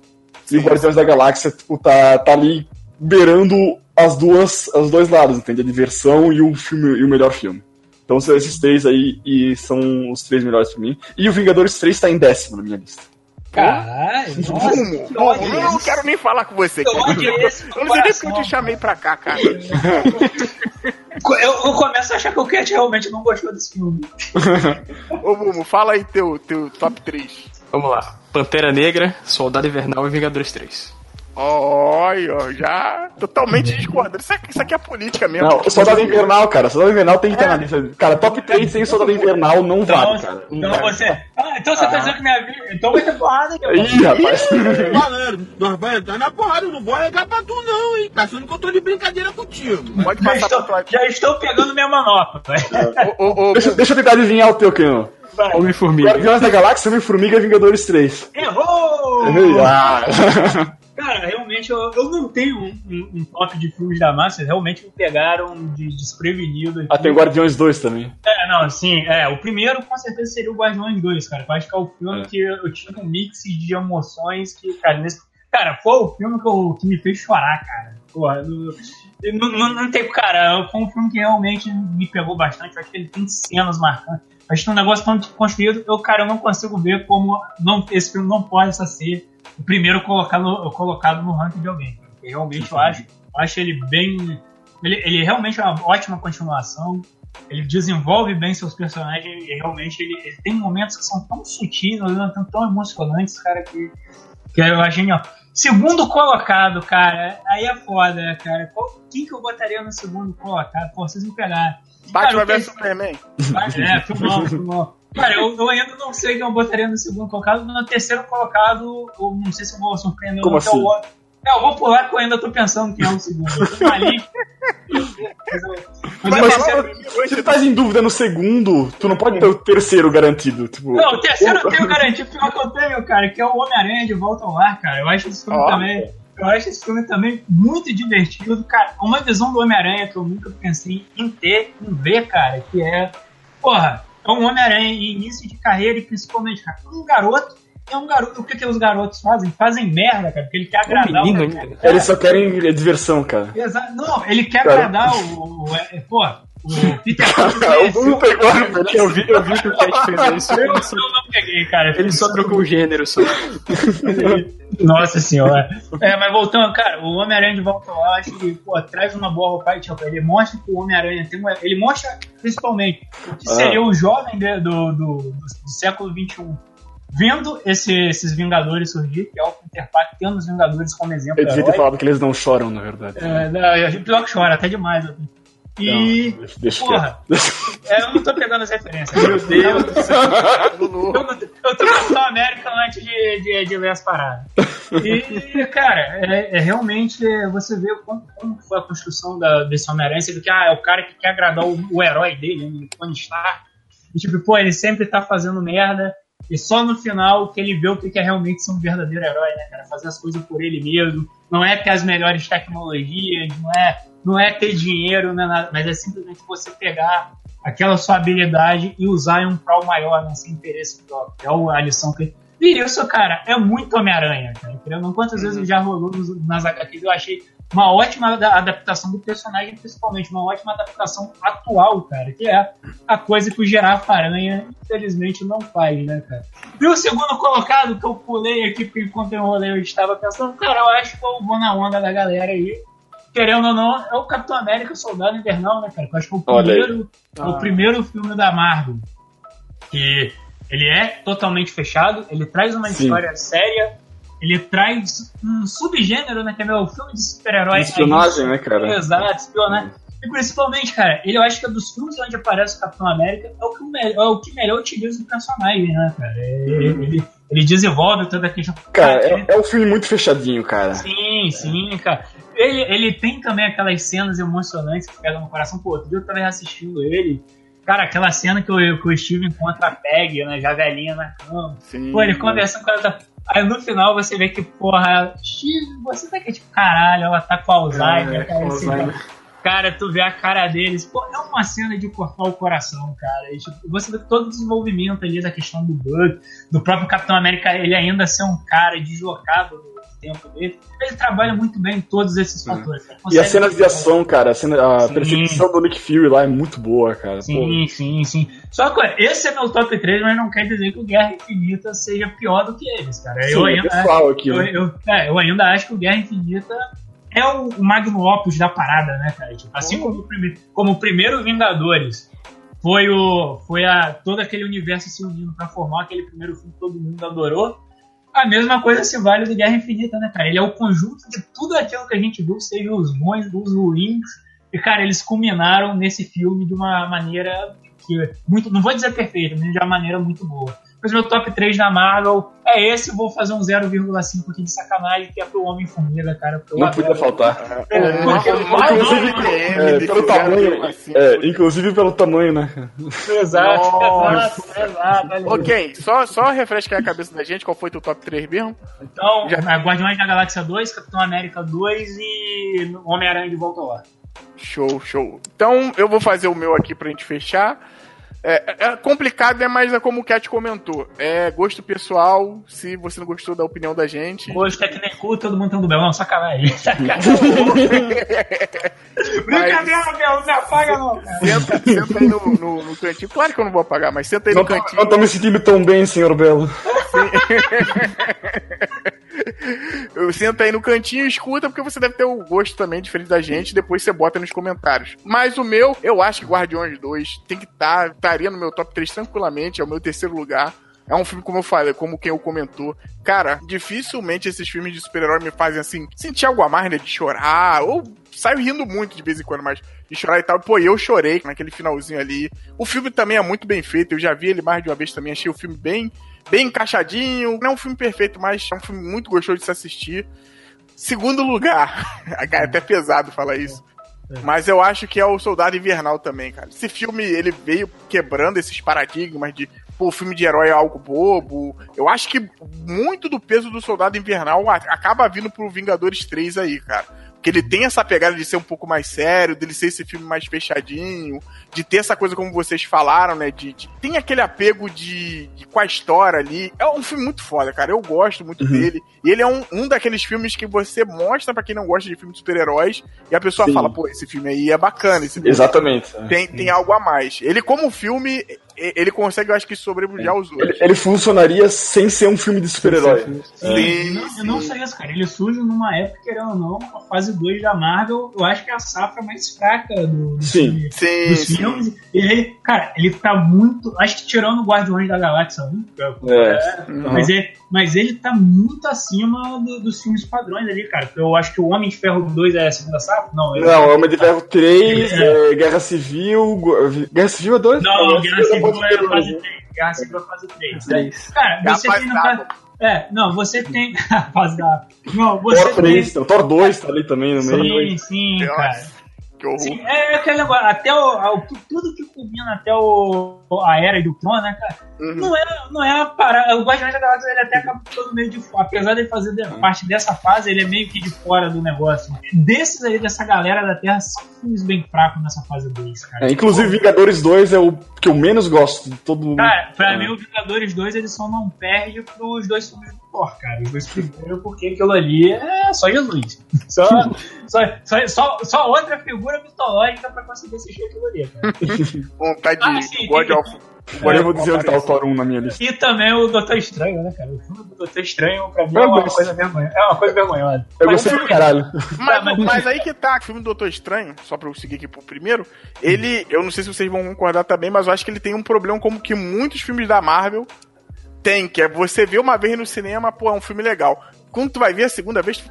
E o Guardiões da Galáxia, tipo, tá, tá ali beirando as duas, os dois lados, entende? A diversão e o filme e o melhor filme. Então são esses três aí e são os três melhores pra mim. E o Vingadores 3 tá em décimo na minha lista. Caralho, nossa, ódio Eu não quero nem falar com você, Que cara. ódio esse Eu não sei nem porque eu te chamei pra cá, cara. Eu, eu começo a achar que o Cat realmente não gostou desse filme. Ô, Bumo, fala aí teu, teu top 3. Vamos lá. Pantera Negra, Soldado Invernal e Vingadores 3. Olha, já totalmente discordando. Isso aqui, isso aqui é política mesmo. Não, o Soldado Invernal, cara. Soldado Invernal tem que ter na lista. Cara, top 3 sem Soldado Invernal não vale, cara. Então você. Ah, então você tá dizendo que minha vida. Então vai ter porrada aqui. Ih, rapaz. Falando, nós vamos entrar na porrada, eu não vou arregar pra tu não, hein? Tá achando que eu tô de brincadeira contigo. Pode Já passar estou, já estou pegando minha manopla. Ô, ô, ô, Deixa, deixa eu tentar adivinhar o teu, Keno. Homem-Formiga. Guardiões da Galáxia, Homem-Formiga e Vingadores 3. Errou! Ah. Cara, realmente eu, eu não tenho um, um- um top de filmes da massa, realmente me pegaram de desprevenido. aqui. Ah, tem Guardiões 2 também. É, não, sim, é. O primeiro com certeza seria o Guardiões 2, cara. Eu acho que é o filme É. que eu tinha um mix de emoções que, cara, nesse. Cara, foi o filme que, eu- que me fez chorar, cara. Porra, não, não, não, não tem. Cara, foi um filme que realmente me pegou bastante. Eu acho que ele tem cenas marcantes. Eu Acho que é um negócio tão construído, eu, cara, eu não consigo ver como não, esse filme não pode ser o primeiro colocado, colocado no ranking de alguém. Porque realmente eu acho, eu acho ele bem. Ele, ele realmente é uma ótima continuação. Ele desenvolve bem seus personagens e realmente ele, ele tem momentos que são tão sutis, tempo tão emocionantes, cara, que, que eu acho genial. Segundo colocado, cara, aí é foda, cara. Qual, quem que eu botaria no segundo colocado? Pô, vocês me pegaram. Batman vs Superman. É, filmão, filmão. Cara, eu, eu ainda não sei quem eu botaria no segundo colocado. No terceiro colocado, eu não sei se eu vou surpreender Como ou não, que é o assim? outro. É, eu vou pular porque eu ainda tô pensando quem é o segundo. Eu tô ali. Mas eu- eu terceiro- Se tu tá em dúvida no segundo, tu não pode ter o terceiro garantido. Tipo, Não, o terceiro eu tenho garantido pior que eu tenho, cara, que é o Homem-Aranha de Volta ao Lar, cara. Eu acho esse filme Ó. também. Eu acho esse filme também muito divertido, cara. Uma visão do Homem-Aranha que eu nunca pensei em ter, em ver, cara, que é. Porra, é um Homem-Aranha em início de carreira e principalmente, cara, um garoto. É um garoto. O que, que os garotos fazem? Fazem merda, cara, porque ele quer agradar menino o. ainda. Eles só querem diversão, cara. Exato. Não, ele quer Cara. agradar o. o é, pô, conheceu- Bruno pegou a referência. Eu vi, eu vi que o Cat fez isso. Eu, Ele só, eu não peguei, cara. ele só trocou o gênero. Só. Nossa senhora. É, mas voltando, cara, o Homem-Aranha de volta lá, eu acho que, pô, traz uma boa roupagem, tipo, ele mostra que o Homem-Aranha tem uma, Ele mostra, principalmente, o que Ah. seria o jovem de- do, do, do, do século XXI. Vendo esse- esses Vingadores surgir, que é o Peter Parker, tendo os Vingadores como exemplo. Eu devia ter falado que eles não choram, na verdade. É, não, a gente pior que chora, até demais. assim. E. Não, deixa- deixa porra, é, eu não tô pegando as referências. Meu Deus do céu. Eu, eu tô Capitão América antes de, de, de ler as paradas. E, cara, é, é realmente é, você vê como, como foi a construção da, desse Homem-Aranha. Você vê que ah, é o cara que quer agradar o, o herói dele, né, o Tony Stark. E tipo, pô, ele sempre tá fazendo merda. E só no final que ele vê o que que é realmente ser um verdadeiro herói, né, cara? Fazer as coisas por ele mesmo. Não é ter as melhores tecnologias, não é, não é ter dinheiro, não é nada, mas é simplesmente você pegar aquela sua habilidade e usar em um prol maior, né, sem interesse próprio. É a lição que, E isso, cara, é muito Homem-Aranha, cara. Entendeu? Quantas vezes já rolou nas HQs, eu achei uma ótima ada- adaptação do personagem, principalmente uma ótima adaptação atual, cara, que é a coisa que o Girafa Aranha, infelizmente, não faz, né, cara? E o segundo colocado, que eu pulei aqui, porque enquanto eu enrolei eu estava pensando, cara, eu acho que eu vou na onda da galera aí. Querendo ou não, é o Capitão América Soldado Invernal, né, cara? Que eu acho que é o primeiro, é o primeiro filme da Marvel que ele é totalmente fechado, ele traz uma Sim. história séria, ele traz um subgênero, né, que é meu filme de super-herói. Espionagem, né, cara? Exato, espionagem. E principalmente, cara, ele eu acho que é dos filmes onde aparece o Capitão América é o que, me- é o que melhor utiliza o personagem, né, cara? Ele, ele, ele desenvolve toda a questão. Uhum. Cara, ele- é, é um filme muito fechadinho, cara. Sim, sim, cara. Ele, ele tem também aquelas cenas emocionantes que pegam no coração. Pô, outro dia eu tava assistindo ele. Cara, aquela cena que o, que o Steve encontra a Peg, né, já velhinha na cama. Sim. Pô, ele conversando com ela. tá- Aí no final você vê que, porra, Steve, você tá aqui, tipo, caralho, ela tá com Alzheimer, É, cara. esse- Alzheimer. Cara, tu vê a cara deles, pô, é uma cena de cortar o coração, cara. E, tipo, você vê todo o desenvolvimento ali da questão do Bug, do próprio Capitão América, ele ainda ser um cara deslocado no tempo dele. Ele trabalha muito bem em todos esses fatores. cara. E Consegue- as cenas de ação, cara, a, cena, a Sim. perseguição do Nick Fury lá é muito boa, cara. Pô, Sim, sim, sim. Só que esse é meu top 3, mas não quer dizer que o Guerra Infinita seja pior do que eles, cara. sim, eu é ainda pessoal aqui, eu, né? eu, é, eu ainda acho que o Guerra Infinita é o, magnum opus da parada, né, cara? Tipo, assim como como o primeiro Vingadores foi o foi a todo aquele universo se unindo pra formar aquele primeiro filme que todo mundo adorou. A mesma coisa se vale do Guerra Infinita, né, cara? Ele é o conjunto de tudo aquilo que a gente viu, seja os bons, os ruins. E, cara, eles culminaram nesse filme de uma maneira que muito, não vou dizer perfeita, mas de uma maneira muito boa. Mas meu top 3 da Marvel é esse, vou fazer um 0,5 aqui de sacanagem, que é pro Homem-Formiga, cara. Não podia faltar. É, Inclusive, é, pelo tamanho, é, inclusive pelo tamanho, né? Exato, Nossa. exato. Ok, só, só refrescar a cabeça da gente, qual foi teu top 3 mesmo? Então, Já- é, Guardiões da Galáxia 2, Capitão América 2 e Homem-Aranha de Volta ao Lar. Show, show. Então eu vou fazer o meu aqui pra gente fechar. É, é complicado, né? Mas é como o Cat comentou. É gosto pessoal. Se você não gostou da opinião da gente. Hoje, Tecnecu, todo mundo tendo belo. Não, sacanagem. sacanagem. Brincadeira, Belo, não apaga não, cara. Senta, senta aí no, no, no cantinho. Claro que eu não vou apagar, mas senta aí Não, no cantinho. não tô me sentindo tão bem, senhor Belo. Eu senta aí no cantinho e escuta, porque você deve ter o gosto também diferente da gente. Depois você bota nos comentários. Mas o meu, eu acho que Guardiões 2 tem que estar. estaria no meu top 3 tranquilamente. É o meu terceiro lugar. É um filme, como eu falei, como quem eu comentou. Cara, dificilmente esses filmes de super-herói me fazem assim, sentir algo a mais, né? De chorar. Ou saio rindo muito de vez em quando, mas de chorar e tal. Pô, eu chorei naquele finalzinho ali. O filme também é muito bem feito. Eu já vi ele mais de uma vez também. Achei o filme bem, bem encaixadinho. Não é um filme perfeito, mas é um filme muito gostoso de se assistir. Segundo lugar, é até pesado falar isso. Mas eu acho que é o Soldado Invernal também, cara. Esse filme, ele veio quebrando esses paradigmas de, pô, o filme de herói é algo bobo. Eu acho que muito do peso do Soldado Invernal acaba vindo pro Vingadores 3 aí, cara. Porque ele tem essa pegada de ser um pouco mais sério, dele ser esse filme mais fechadinho, de ter essa coisa como vocês falaram, né? De, de- tem aquele apego de, de com a história ali. É um filme muito foda, cara. Eu gosto muito dele. E ele é um, um daqueles filmes que você mostra pra quem não gosta de filme de super-heróis e a pessoa Sim. fala, pô, esse filme aí é bacana. Esse filme Exatamente. é. tem, tem algo a mais. Ele, como filme, ele consegue, eu acho que, sobrepujar os Ele, outros. ele funcionaria sem ser um filme de super-herói. E não, e não só isso, cara. Ele surge numa época, querendo ou não, a fase 2 da Marvel, eu acho que é a safra mais fraca do, do Sim. filme- Sim, dos sim. filmes. E ele, cara, ele tá muito. Acho que tirando o Guardiões da Galáxia 1, que é- É. mas, ele, mas ele tá muito acima do- dos filmes padrões ali, cara. Eu acho que o Homem de Ferro 2 é a segunda safra? Não, ele- Não, Homem de Ferro 3, é, Guerra Civil. Gu- Guerra Civil é 2? Não, Guerra Civil é a fase fase 3. Guerra Civil é a fase 3. Três. Cara, É a você fase tem. água. É, não, você tem. fase da. Não, você Thor 3, o Thor 2 tá ali também no meio. Sim, sim, cara. Que horror. Sim, é aquele negócio, até o, ao- tudo que culmina até o, a era do Tron, né, cara? não é, não é a parada. O Guardiões da Galáxia ele até acaba ficando meio de fora. Apesar de fazer de- parte dessa fase, ele é meio que de fora do negócio. Desses aí, dessa galera da Terra, são filmes bem fracos nessa fase 2, cara. É, inclusive, Vingadores 2 é o que eu menos gosto de todo Cara, pra É. mim, o Vingadores 2 ele só não perde pros dois filmes do Thor, cara. Os dois primeiros, porque aquilo ali é só Jesus. Só, só, só, só, só outra figura mitológica pra conseguir assistir aquilo ali, cara. Vontade Ah, de sim, God of Agora eu vou dizer onde tá o Thor 1 na minha lista. E também o Doutor Estranho, né, cara? O filme do Doutor Estranho, pra mim, é uma gosto. coisa vergonhosa. É uma coisa vergonhosa. Eu gostei pra caralho. Mas, mas- mas aí que tá, o filme do Doutor Estranho, só pra eu seguir aqui pro primeiro, ele, eu não sei se vocês vão concordar também, mas eu acho que ele tem um problema como que muitos filmes da Marvel tem, que é você ver uma vez no cinema, pô, é um filme legal. Quando tu vai ver a segunda vez,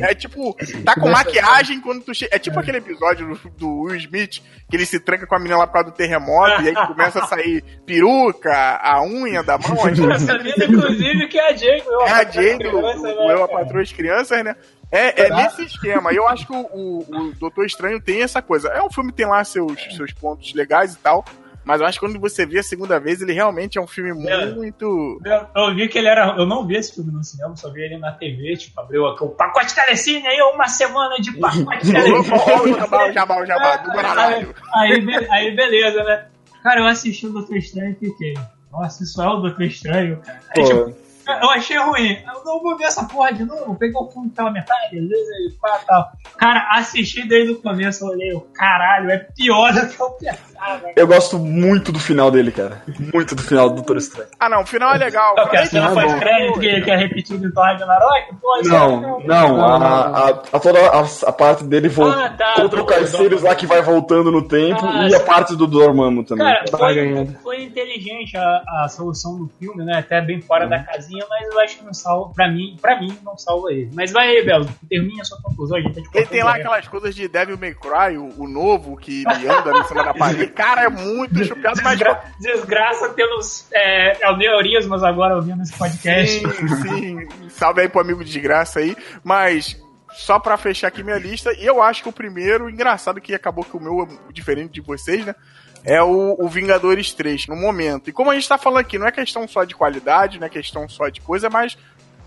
é tipo, tá com maquiagem quando tu chega. É tipo aquele episódio do, do Will Smith, que ele se tranca com a menina lá por causa do terremoto, e aí começa a sair peruca, a unha da mão, Essa vida, inclusive, que é a Jay. eu- é a criança, do né, cara? Patroa as Crianças, né? É, é nesse esquema. E eu acho que o, o, o Doutor Estranho tem essa coisa. É um filme que tem lá seus, seus pontos legais e tal. Mas eu acho que quando você vê a segunda vez, ele realmente é um filme muito. Eu, eu vi que ele era. Eu não vi esse filme no cinema, só vi ele na TV, tipo, abriu aqui o pacote telecine aí, uma semana de pacote telecine. Jabá, o jabá, do aí, aí, be- aí, beleza, né? Cara, eu assisti o Doutor Estranho e fiquei. Nossa, isso é o Doutor Estranho, cara. Aí, Pô. tipo, eu achei ruim. Eu não vou ver essa porra de novo. Peguei o filme pela metade, às vezes ele pá, tal. Cara, assisti desde o começo, eu olhei, caralho, é pior do que eu pensava. Eu gosto muito do final dele, cara. Muito do final do Doutor Estranho. Ah, não, o final é legal. É cena tem- faz crédito que, que é repetido em Thor Ragnarok? Pô, isso Não, é- não, a, a, a toda a, a parte dele vol- Ah, tá, contra o Carceiros lá que vai voltando no tempo Ah, e a parte do Dormammu também. Cara, Tá foi, ganhando. foi inteligente a, a solução do filme, né? Até bem fora Uhum. da casinha, mas eu acho que não salva. Pra mim, pra mim, não salva ele. Mas vai aí, Belo, termina a sua conclusão. A gente tá te Ele tem lá aquelas coisas de Devil May Cry, o, o novo, que ele anda em cima da parede. Cara, é muito chupado, mas. Desgra desgraça pelos é, aneurismas agora ouvindo esse podcast. Sim, sim. Salve aí pro amigo de desgraça aí. Mas, só pra fechar aqui minha lista, eu acho que o primeiro, engraçado que acabou que o meu é diferente de vocês, né? É o, o Vingadores 3, no momento. E como a gente tá falando aqui, não é questão só de qualidade, não é questão só de coisa, mas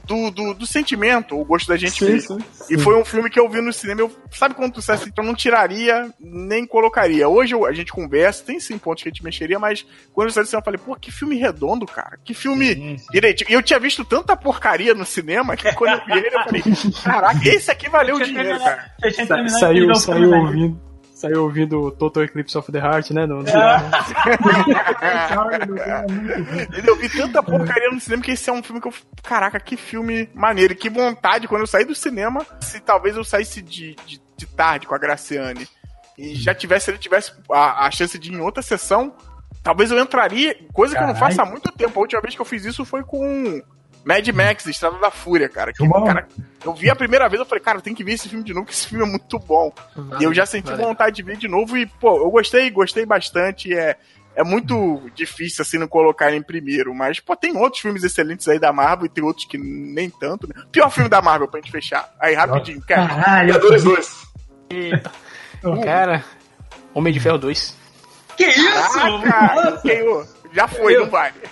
do, do, do sentimento, o gosto da gente Sim, mesmo. sim, E foi um filme que eu vi no cinema. Eu, sabe quando tu disse assim, então não tiraria, nem colocaria. Hoje eu- a gente conversa, tem sim pontos que a gente mexeria, mas quando eu saí do cinema, eu falei, pô, que filme redondo, cara. Que filme direitinho. E eu tinha visto tanta porcaria no cinema que quando eu vi ele, eu falei, caraca, esse aqui valeu o dinheiro, cara. Sa- saiu, saiu né? ouvindo. Saiu ouvindo Total Eclipse of the Heart, né? No, no- eu vi tanta porcaria no cinema que esse é um filme que eu. Caraca, que filme maneiro. E que vontade quando eu saí do cinema. Se talvez eu saísse de, de, de tarde com a Graciane e já tivesse, ele tivesse a, a chance de ir em outra sessão, talvez eu entraria. Coisa que eu não faço há muito tempo. A última vez que eu fiz isso foi com. Mad Max, Estrada da Fúria, cara. Que, bom. cara. Eu vi a primeira vez, eu falei, cara, tem que ver esse filme de novo, que esse filme é muito bom. E eu já senti Valeu. vontade de ver de novo e, pô, eu gostei, gostei bastante. É, é muito difícil, assim, não colocar ele em primeiro. Mas, pô, tem outros filmes excelentes aí da Marvel e tem outros que nem tanto, né? Pior filme da Marvel pra gente fechar. Aí, rapidinho, cara. Caralho, Vingadores 2. Cara, Homem de Ferro 2. que isso? Caraca, quem, ô, já foi, não vale.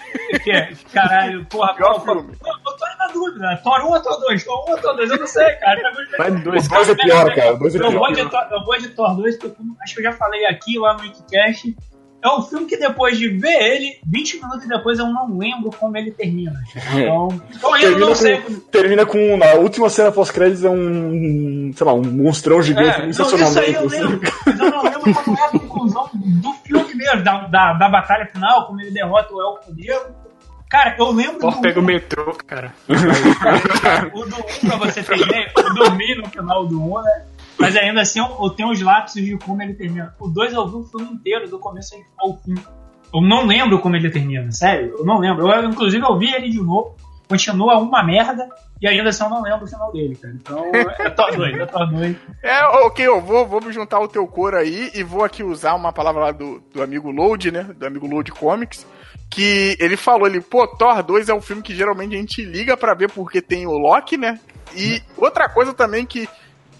Que é? Caralho, porra, Pior qual- filme. Eu, eu tô na dúvida. Thor 1 ou Thor 2? Thor 1 ou Thor 2? Eu não sei, cara. Vai dois. O 2 é pior, cara. 2 é Eu vou, pior. de Thor, eu vou de Thor 2, porque acho que eu já falei aqui lá no Wikicast. É um filme que depois de ver ele, 20 minutos depois eu não lembro como ele termina. Então, então eu Termina não sei. com, termina com. Na última cena pós-créditos é um. sei lá, um monstrão gigante É, não, isso aí eu assim. lembro, mas eu não lembro como é da, da, da batalha final, como ele derrota o Elfo Negro. Cara, eu lembro Thor do pega o metrô, cara. o do 1 pra você ter ideia, eu dormi no final do 1, né? Mas ainda assim eu, eu tenho os lapsos de como ele termina. O 2 eu vi o filme inteiro, do começo ao fim. Eu não lembro como ele termina, sério, eu não lembro. Eu, inclusive eu vi ele de novo, continua uma merda, e ainda assim eu não lembro o final dele, cara. Então é Thor 2, é Thor 2. É, ok, eu vou, vou me juntar ao teu coro aí e vou aqui usar uma palavra lá do, do amigo Load, né? Do amigo Load Comics. Que ele falou, ele, pô, Thor 2 é um filme que geralmente a gente liga pra ver porque tem o Loki, né? E outra coisa também que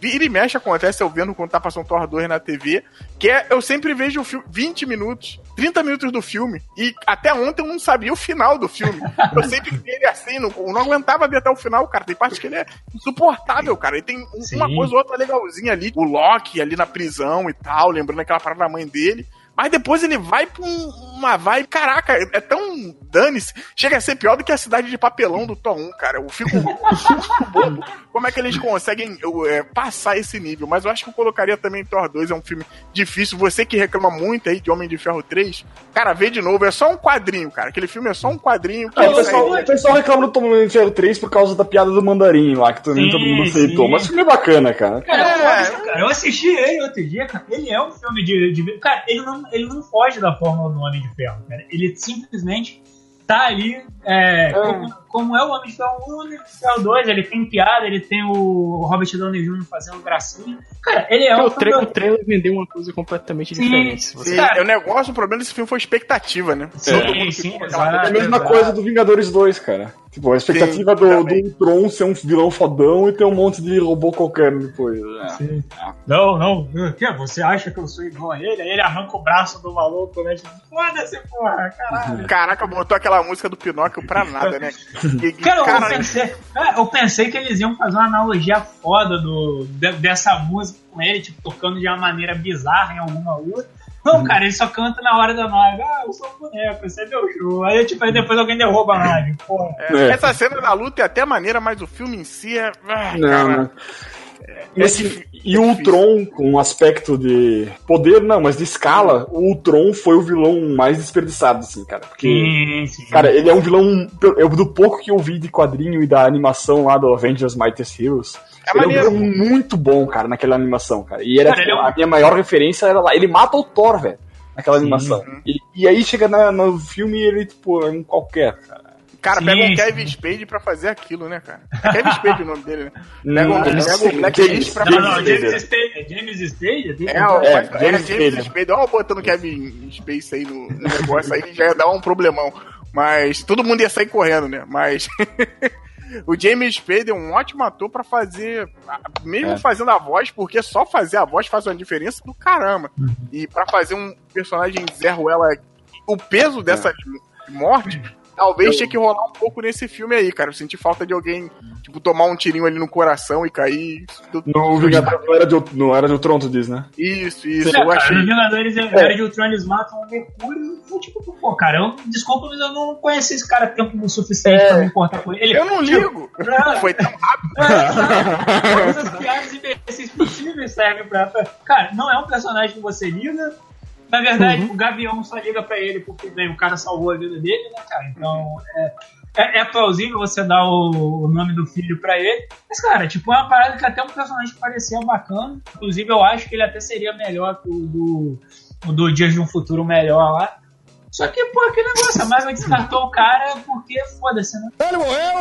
vira e mexe acontece eu vendo quando tá passando Thor 2 na TV, que é, eu sempre vejo o filme 20 minutos, 30 minutos do filme, e até ontem eu não sabia o final do filme. Eu sempre vi ele assim, não, não aguentava ver até o final, cara. Tem parte que ele é insuportável, cara. E tem um- uma coisa ou outra legalzinha ali, o Loki ali na prisão e tal, lembrando aquela parada da mãe dele. Mas depois ele vai pra um- uma vibe. Caraca, é tão dane-se. Chega a ser pior do que a cidade de papelão do Tom 1, cara. Eu fico, eu fico bobo. Como é que eles conseguem eu, é, passar esse nível? Mas eu acho que eu colocaria também Thor 2. É um filme difícil. Você que reclama muito aí de Homem de Ferro 3, cara, vê de novo. É só um quadrinho, cara. Aquele filme é só um quadrinho. Que o, pessoal, pessoal reclama do Tom Ferro 3 por causa da piada do mandarim lá, que também Sim, todo mundo aceitou. sim. Mas o filme é bacana, cara. Cara, eu, É. eu assisti ele outro dia, cara. Ele é um filme de. de- cara, ele não, ele não foge da fórmula do Homem de Ferro, cara. Ele simplesmente tá ali. é, Como, como é o Homem de Ferro 1, o Homem de Ferro 2, ele tem piada, ele tem o Robert Downey Jr. fazendo gracinha. Cara, ele é um o, tra o trailer vendeu uma coisa completamente Sim, diferente. Sim, Cara- o negócio, o problema desse filme foi a expectativa, né? Sim, Todo mundo sim, ficou exato. É a mesma exato. coisa do Vingadores 2, cara. Tipo, a expectativa Sim, do, do Tron ser um vilão fodão e ter um monte de robô qualquer depois. É. Não, não. O quê? Você acha que eu sou igual a ele? Aí ele arranca o braço do maluco, né? Tipo, foda-se, porra, caralho. Caraca, botou aquela música do Pinóquio pra nada, né? Cara, cara, eu, pensei, eu pensei que eles iam fazer uma analogia foda do, de- dessa música com ele, tipo, tocando de uma maneira bizarra em alguma luta. Não, cara, ele só canta na hora da nave. Ah, eu sou um boneco, esse é meu show. Aí, tipo, aí depois alguém derruba a nave, porra. é, É. essa cena da luta é até maneira, mas o filme em si é. ah, Não, cara, não. Esse- difí- e é o. Ultron, com um aspecto de poder, não, mas de escala, o Ultron foi o vilão mais desperdiçado, assim, cara. Porque, Sim, sim. cara, ele é um vilão. Eu, do pouco que eu vi de quadrinho e da animação lá do Avengers Mightiest Heroes. É ele é maneiro. um vilão muito bom, cara, naquela animação, cara. E era, Cara, tipo, é um- a minha maior referência era lá. Ele mata o Thor, velho, naquela animação. E, e aí chega na- no filme e ele, tipo, é um qualquer, cara. Cara, pega um. Kevin Spade pra fazer aquilo, né, cara? É Kevin Spade o nome dele, né? Pega um, Não, pega não um pra Não, fazer. não, James James. Spade. é James Spade? É, ó, É, é, James James. Spade. Ó, botando Kevin Space aí no, no negócio aí, já ia dar um problemão. Mas todo mundo ia sair correndo, né? Mas. O James Spade é um ótimo ator pra fazer, mesmo É. fazendo a voz, porque só fazer a voz faz uma diferença do caramba. E pra fazer um personagem Zé Ruela, o peso dessas mortes, talvez tinha que rolar um pouco nesse filme aí, cara. Eu senti falta de alguém, tipo, tomar um tirinho ali no coração e cair. No Vingador não era de, era de Ultron, tu diz, né? Isso, isso, Não, eu cara, achei. Os Vingadores é. Era de Ultron, eles matam o Mercúrio. Eu, tipo, pô, cara, eu, desculpa, mas eu não conheci esse cara tempo o suficiente pra me importar com ele. Eu não ligo. É. Foi tão rápido. É, Todas as piadas imbecis possíveis servem pra- Cara, não é um personagem que você liga. Na verdade, o Gavião só liga pra ele porque bem, o cara salvou a vida dele, né, cara? Então, é, é, é plausível você dar o, o nome do filho pra ele. Mas, cara, tipo, é uma parada que até um personagem que parecia bacana. Inclusive, eu acho que ele até seria melhor que o do, o do Dias de um Futuro Melhor lá. Só que, pô, aquele negócio, a Marvel descartou o cara porque, foda-se, né? Ele morreu!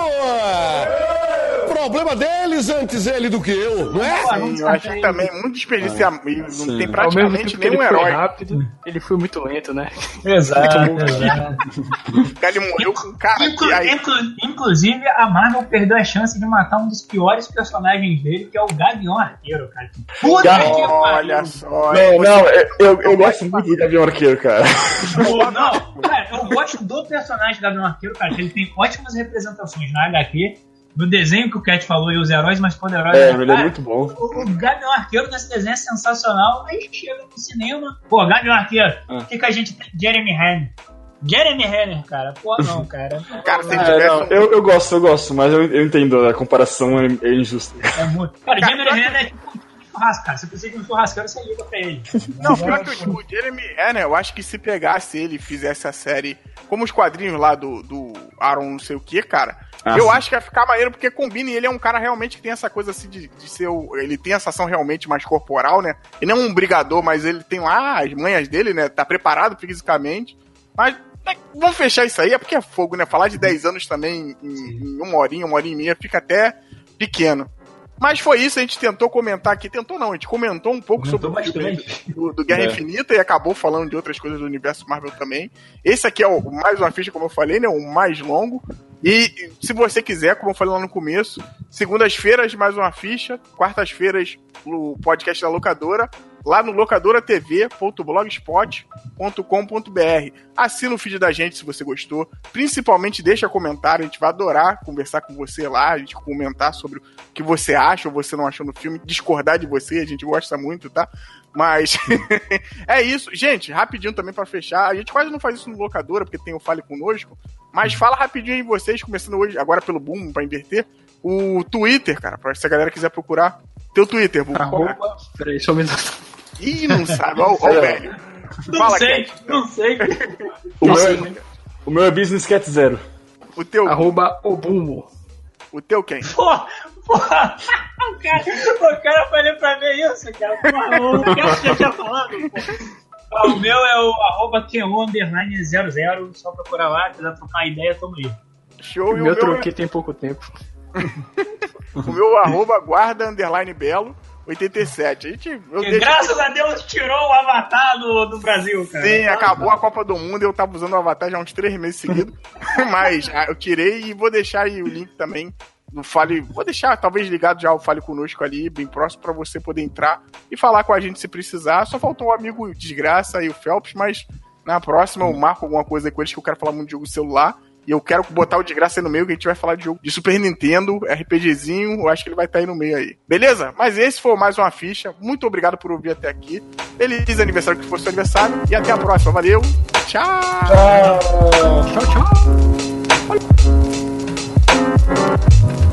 Problema deles antes ele do que eu, não é? Sim, eu achei descartar ele. também muito desperdiciado. E não Sim. tem praticamente que nenhum foi herói. rápido, ele foi muito lento, né? Exato, exato. O cara ele morreu com cara Inclu- que aí. inclu- inclusive, a Marvel perdeu a chance de matar um dos piores personagens dele, que é o Gavião Arqueiro, cara. Puta Gavião, que Olha pariu. só. Não, não, eu, eu, eu gosto muito do Gavião Arqueiro, cara. Pô, Não, cara, eu gosto do personagem Gavião Arqueiro, cara, que ele tem ótimas representações na HQ, no desenho que o Cat falou, e os heróis mais poderosos. É, Cara, ele é muito bom. O, o Gavião Arqueiro nesse desenho é sensacional. Aí chega no cinema. Pô, Gavião Arqueiro, o Ah. que, que a gente tem? Jeremy Renner. Jeremy Renner, cara. Pô, não, cara. Cara, se É, não, eu, eu gosto, eu gosto, mas eu, eu entendo, a comparação é, é injusta. É muito. Cara, Jeremy Renner é tipo churrasco, cara. Você precisa de um churrasqueiro, você liga pra ele. Não, pior que o, o Jeremy Renner, eu acho que se pegasse ele e fizesse a série como os quadrinhos lá do, do Aaron não sei o que, cara, Ah, eu sim. acho que ia ficar maneiro, porque combina e ele é um cara realmente que tem essa coisa assim de, de ser o, Ele tem essa ação realmente mais corporal, né? Ele não é um brigador, mas ele tem lá as manhas dele, né? Tá preparado fisicamente. Mas né, vamos fechar isso aí, é porque é fogo, né? Falar de 10 anos também em, em uma horinha, uma horinha e meia, fica até pequeno. Mas foi isso, a gente tentou comentar aqui. Tentou não, a gente comentou um pouco Comentou sobre o bastante. do, do Guerra É. Infinita e acabou falando de outras coisas do universo Marvel também. Esse aqui é o mais uma ficha, como eu falei, né? O mais longo. E se você quiser, como eu falei lá no começo, segundas-feiras mais uma ficha, quartas-feiras o podcast da locadora, lá no locadoratv.blogspot.com.br. Assina o feed da gente se você gostou. Principalmente deixa comentário, a gente vai adorar conversar com você lá, a gente comentar sobre o que você acha ou você não achou no filme, discordar de você, a gente gosta muito, tá? Mas é isso. Gente, rapidinho também para fechar. A gente quase não faz isso no locadora, porque tem o Fale Conosco. Mas fala rapidinho aí vocês, começando hoje, agora pelo Boom, para inverter. O Twitter, cara, pra se a galera quiser procurar. Teu Twitter, Boom. Arroba. Peraí, só um minuto. Ih, não sabe, ó, ó o velho. Não Fala, sei, Cat. não sei. O meu, o meu é Business Cat Zero. O teu, Arroba Obumo. o teu quem? Porra, porra. O cara, o cara falou pra ver isso, cara. Porra, o cara já tinha falado, porra. Ah, O meu é o arroba Keon underline 00, só procurar lá, quiser trocar ideia, tamo aí. Show O o meu meu, troquei tem pouco tempo. o meu arroba guarda underline belo 87. A gente, Porque, deixo- graças a Deus tirou o avatar do, do Brasil, cara. Sim, acabou a Copa do Mundo e eu tava usando o Avatar já há uns três meses seguidos. Mas ah, eu tirei e vou deixar aí o link também no Fale. Vou deixar talvez ligado já o Fale Conosco ali, bem próximo, pra você poder entrar e falar com a gente se precisar. Só faltou o amigo Desgraça aí, o Phelps, mas na próxima eu marco alguma coisa com eles que eu quero falar muito de jogo celular. E eu quero botar o Desgraça aí no meio, que a gente vai falar de jogo de Super Nintendo, RPGzinho, eu acho que ele vai estar aí no meio aí. Beleza? Mas esse foi mais uma ficha. Muito obrigado por ouvir até aqui. Feliz aniversário que for seu aniversário. E até a próxima. Valeu. Tchau. Tchau, tchau.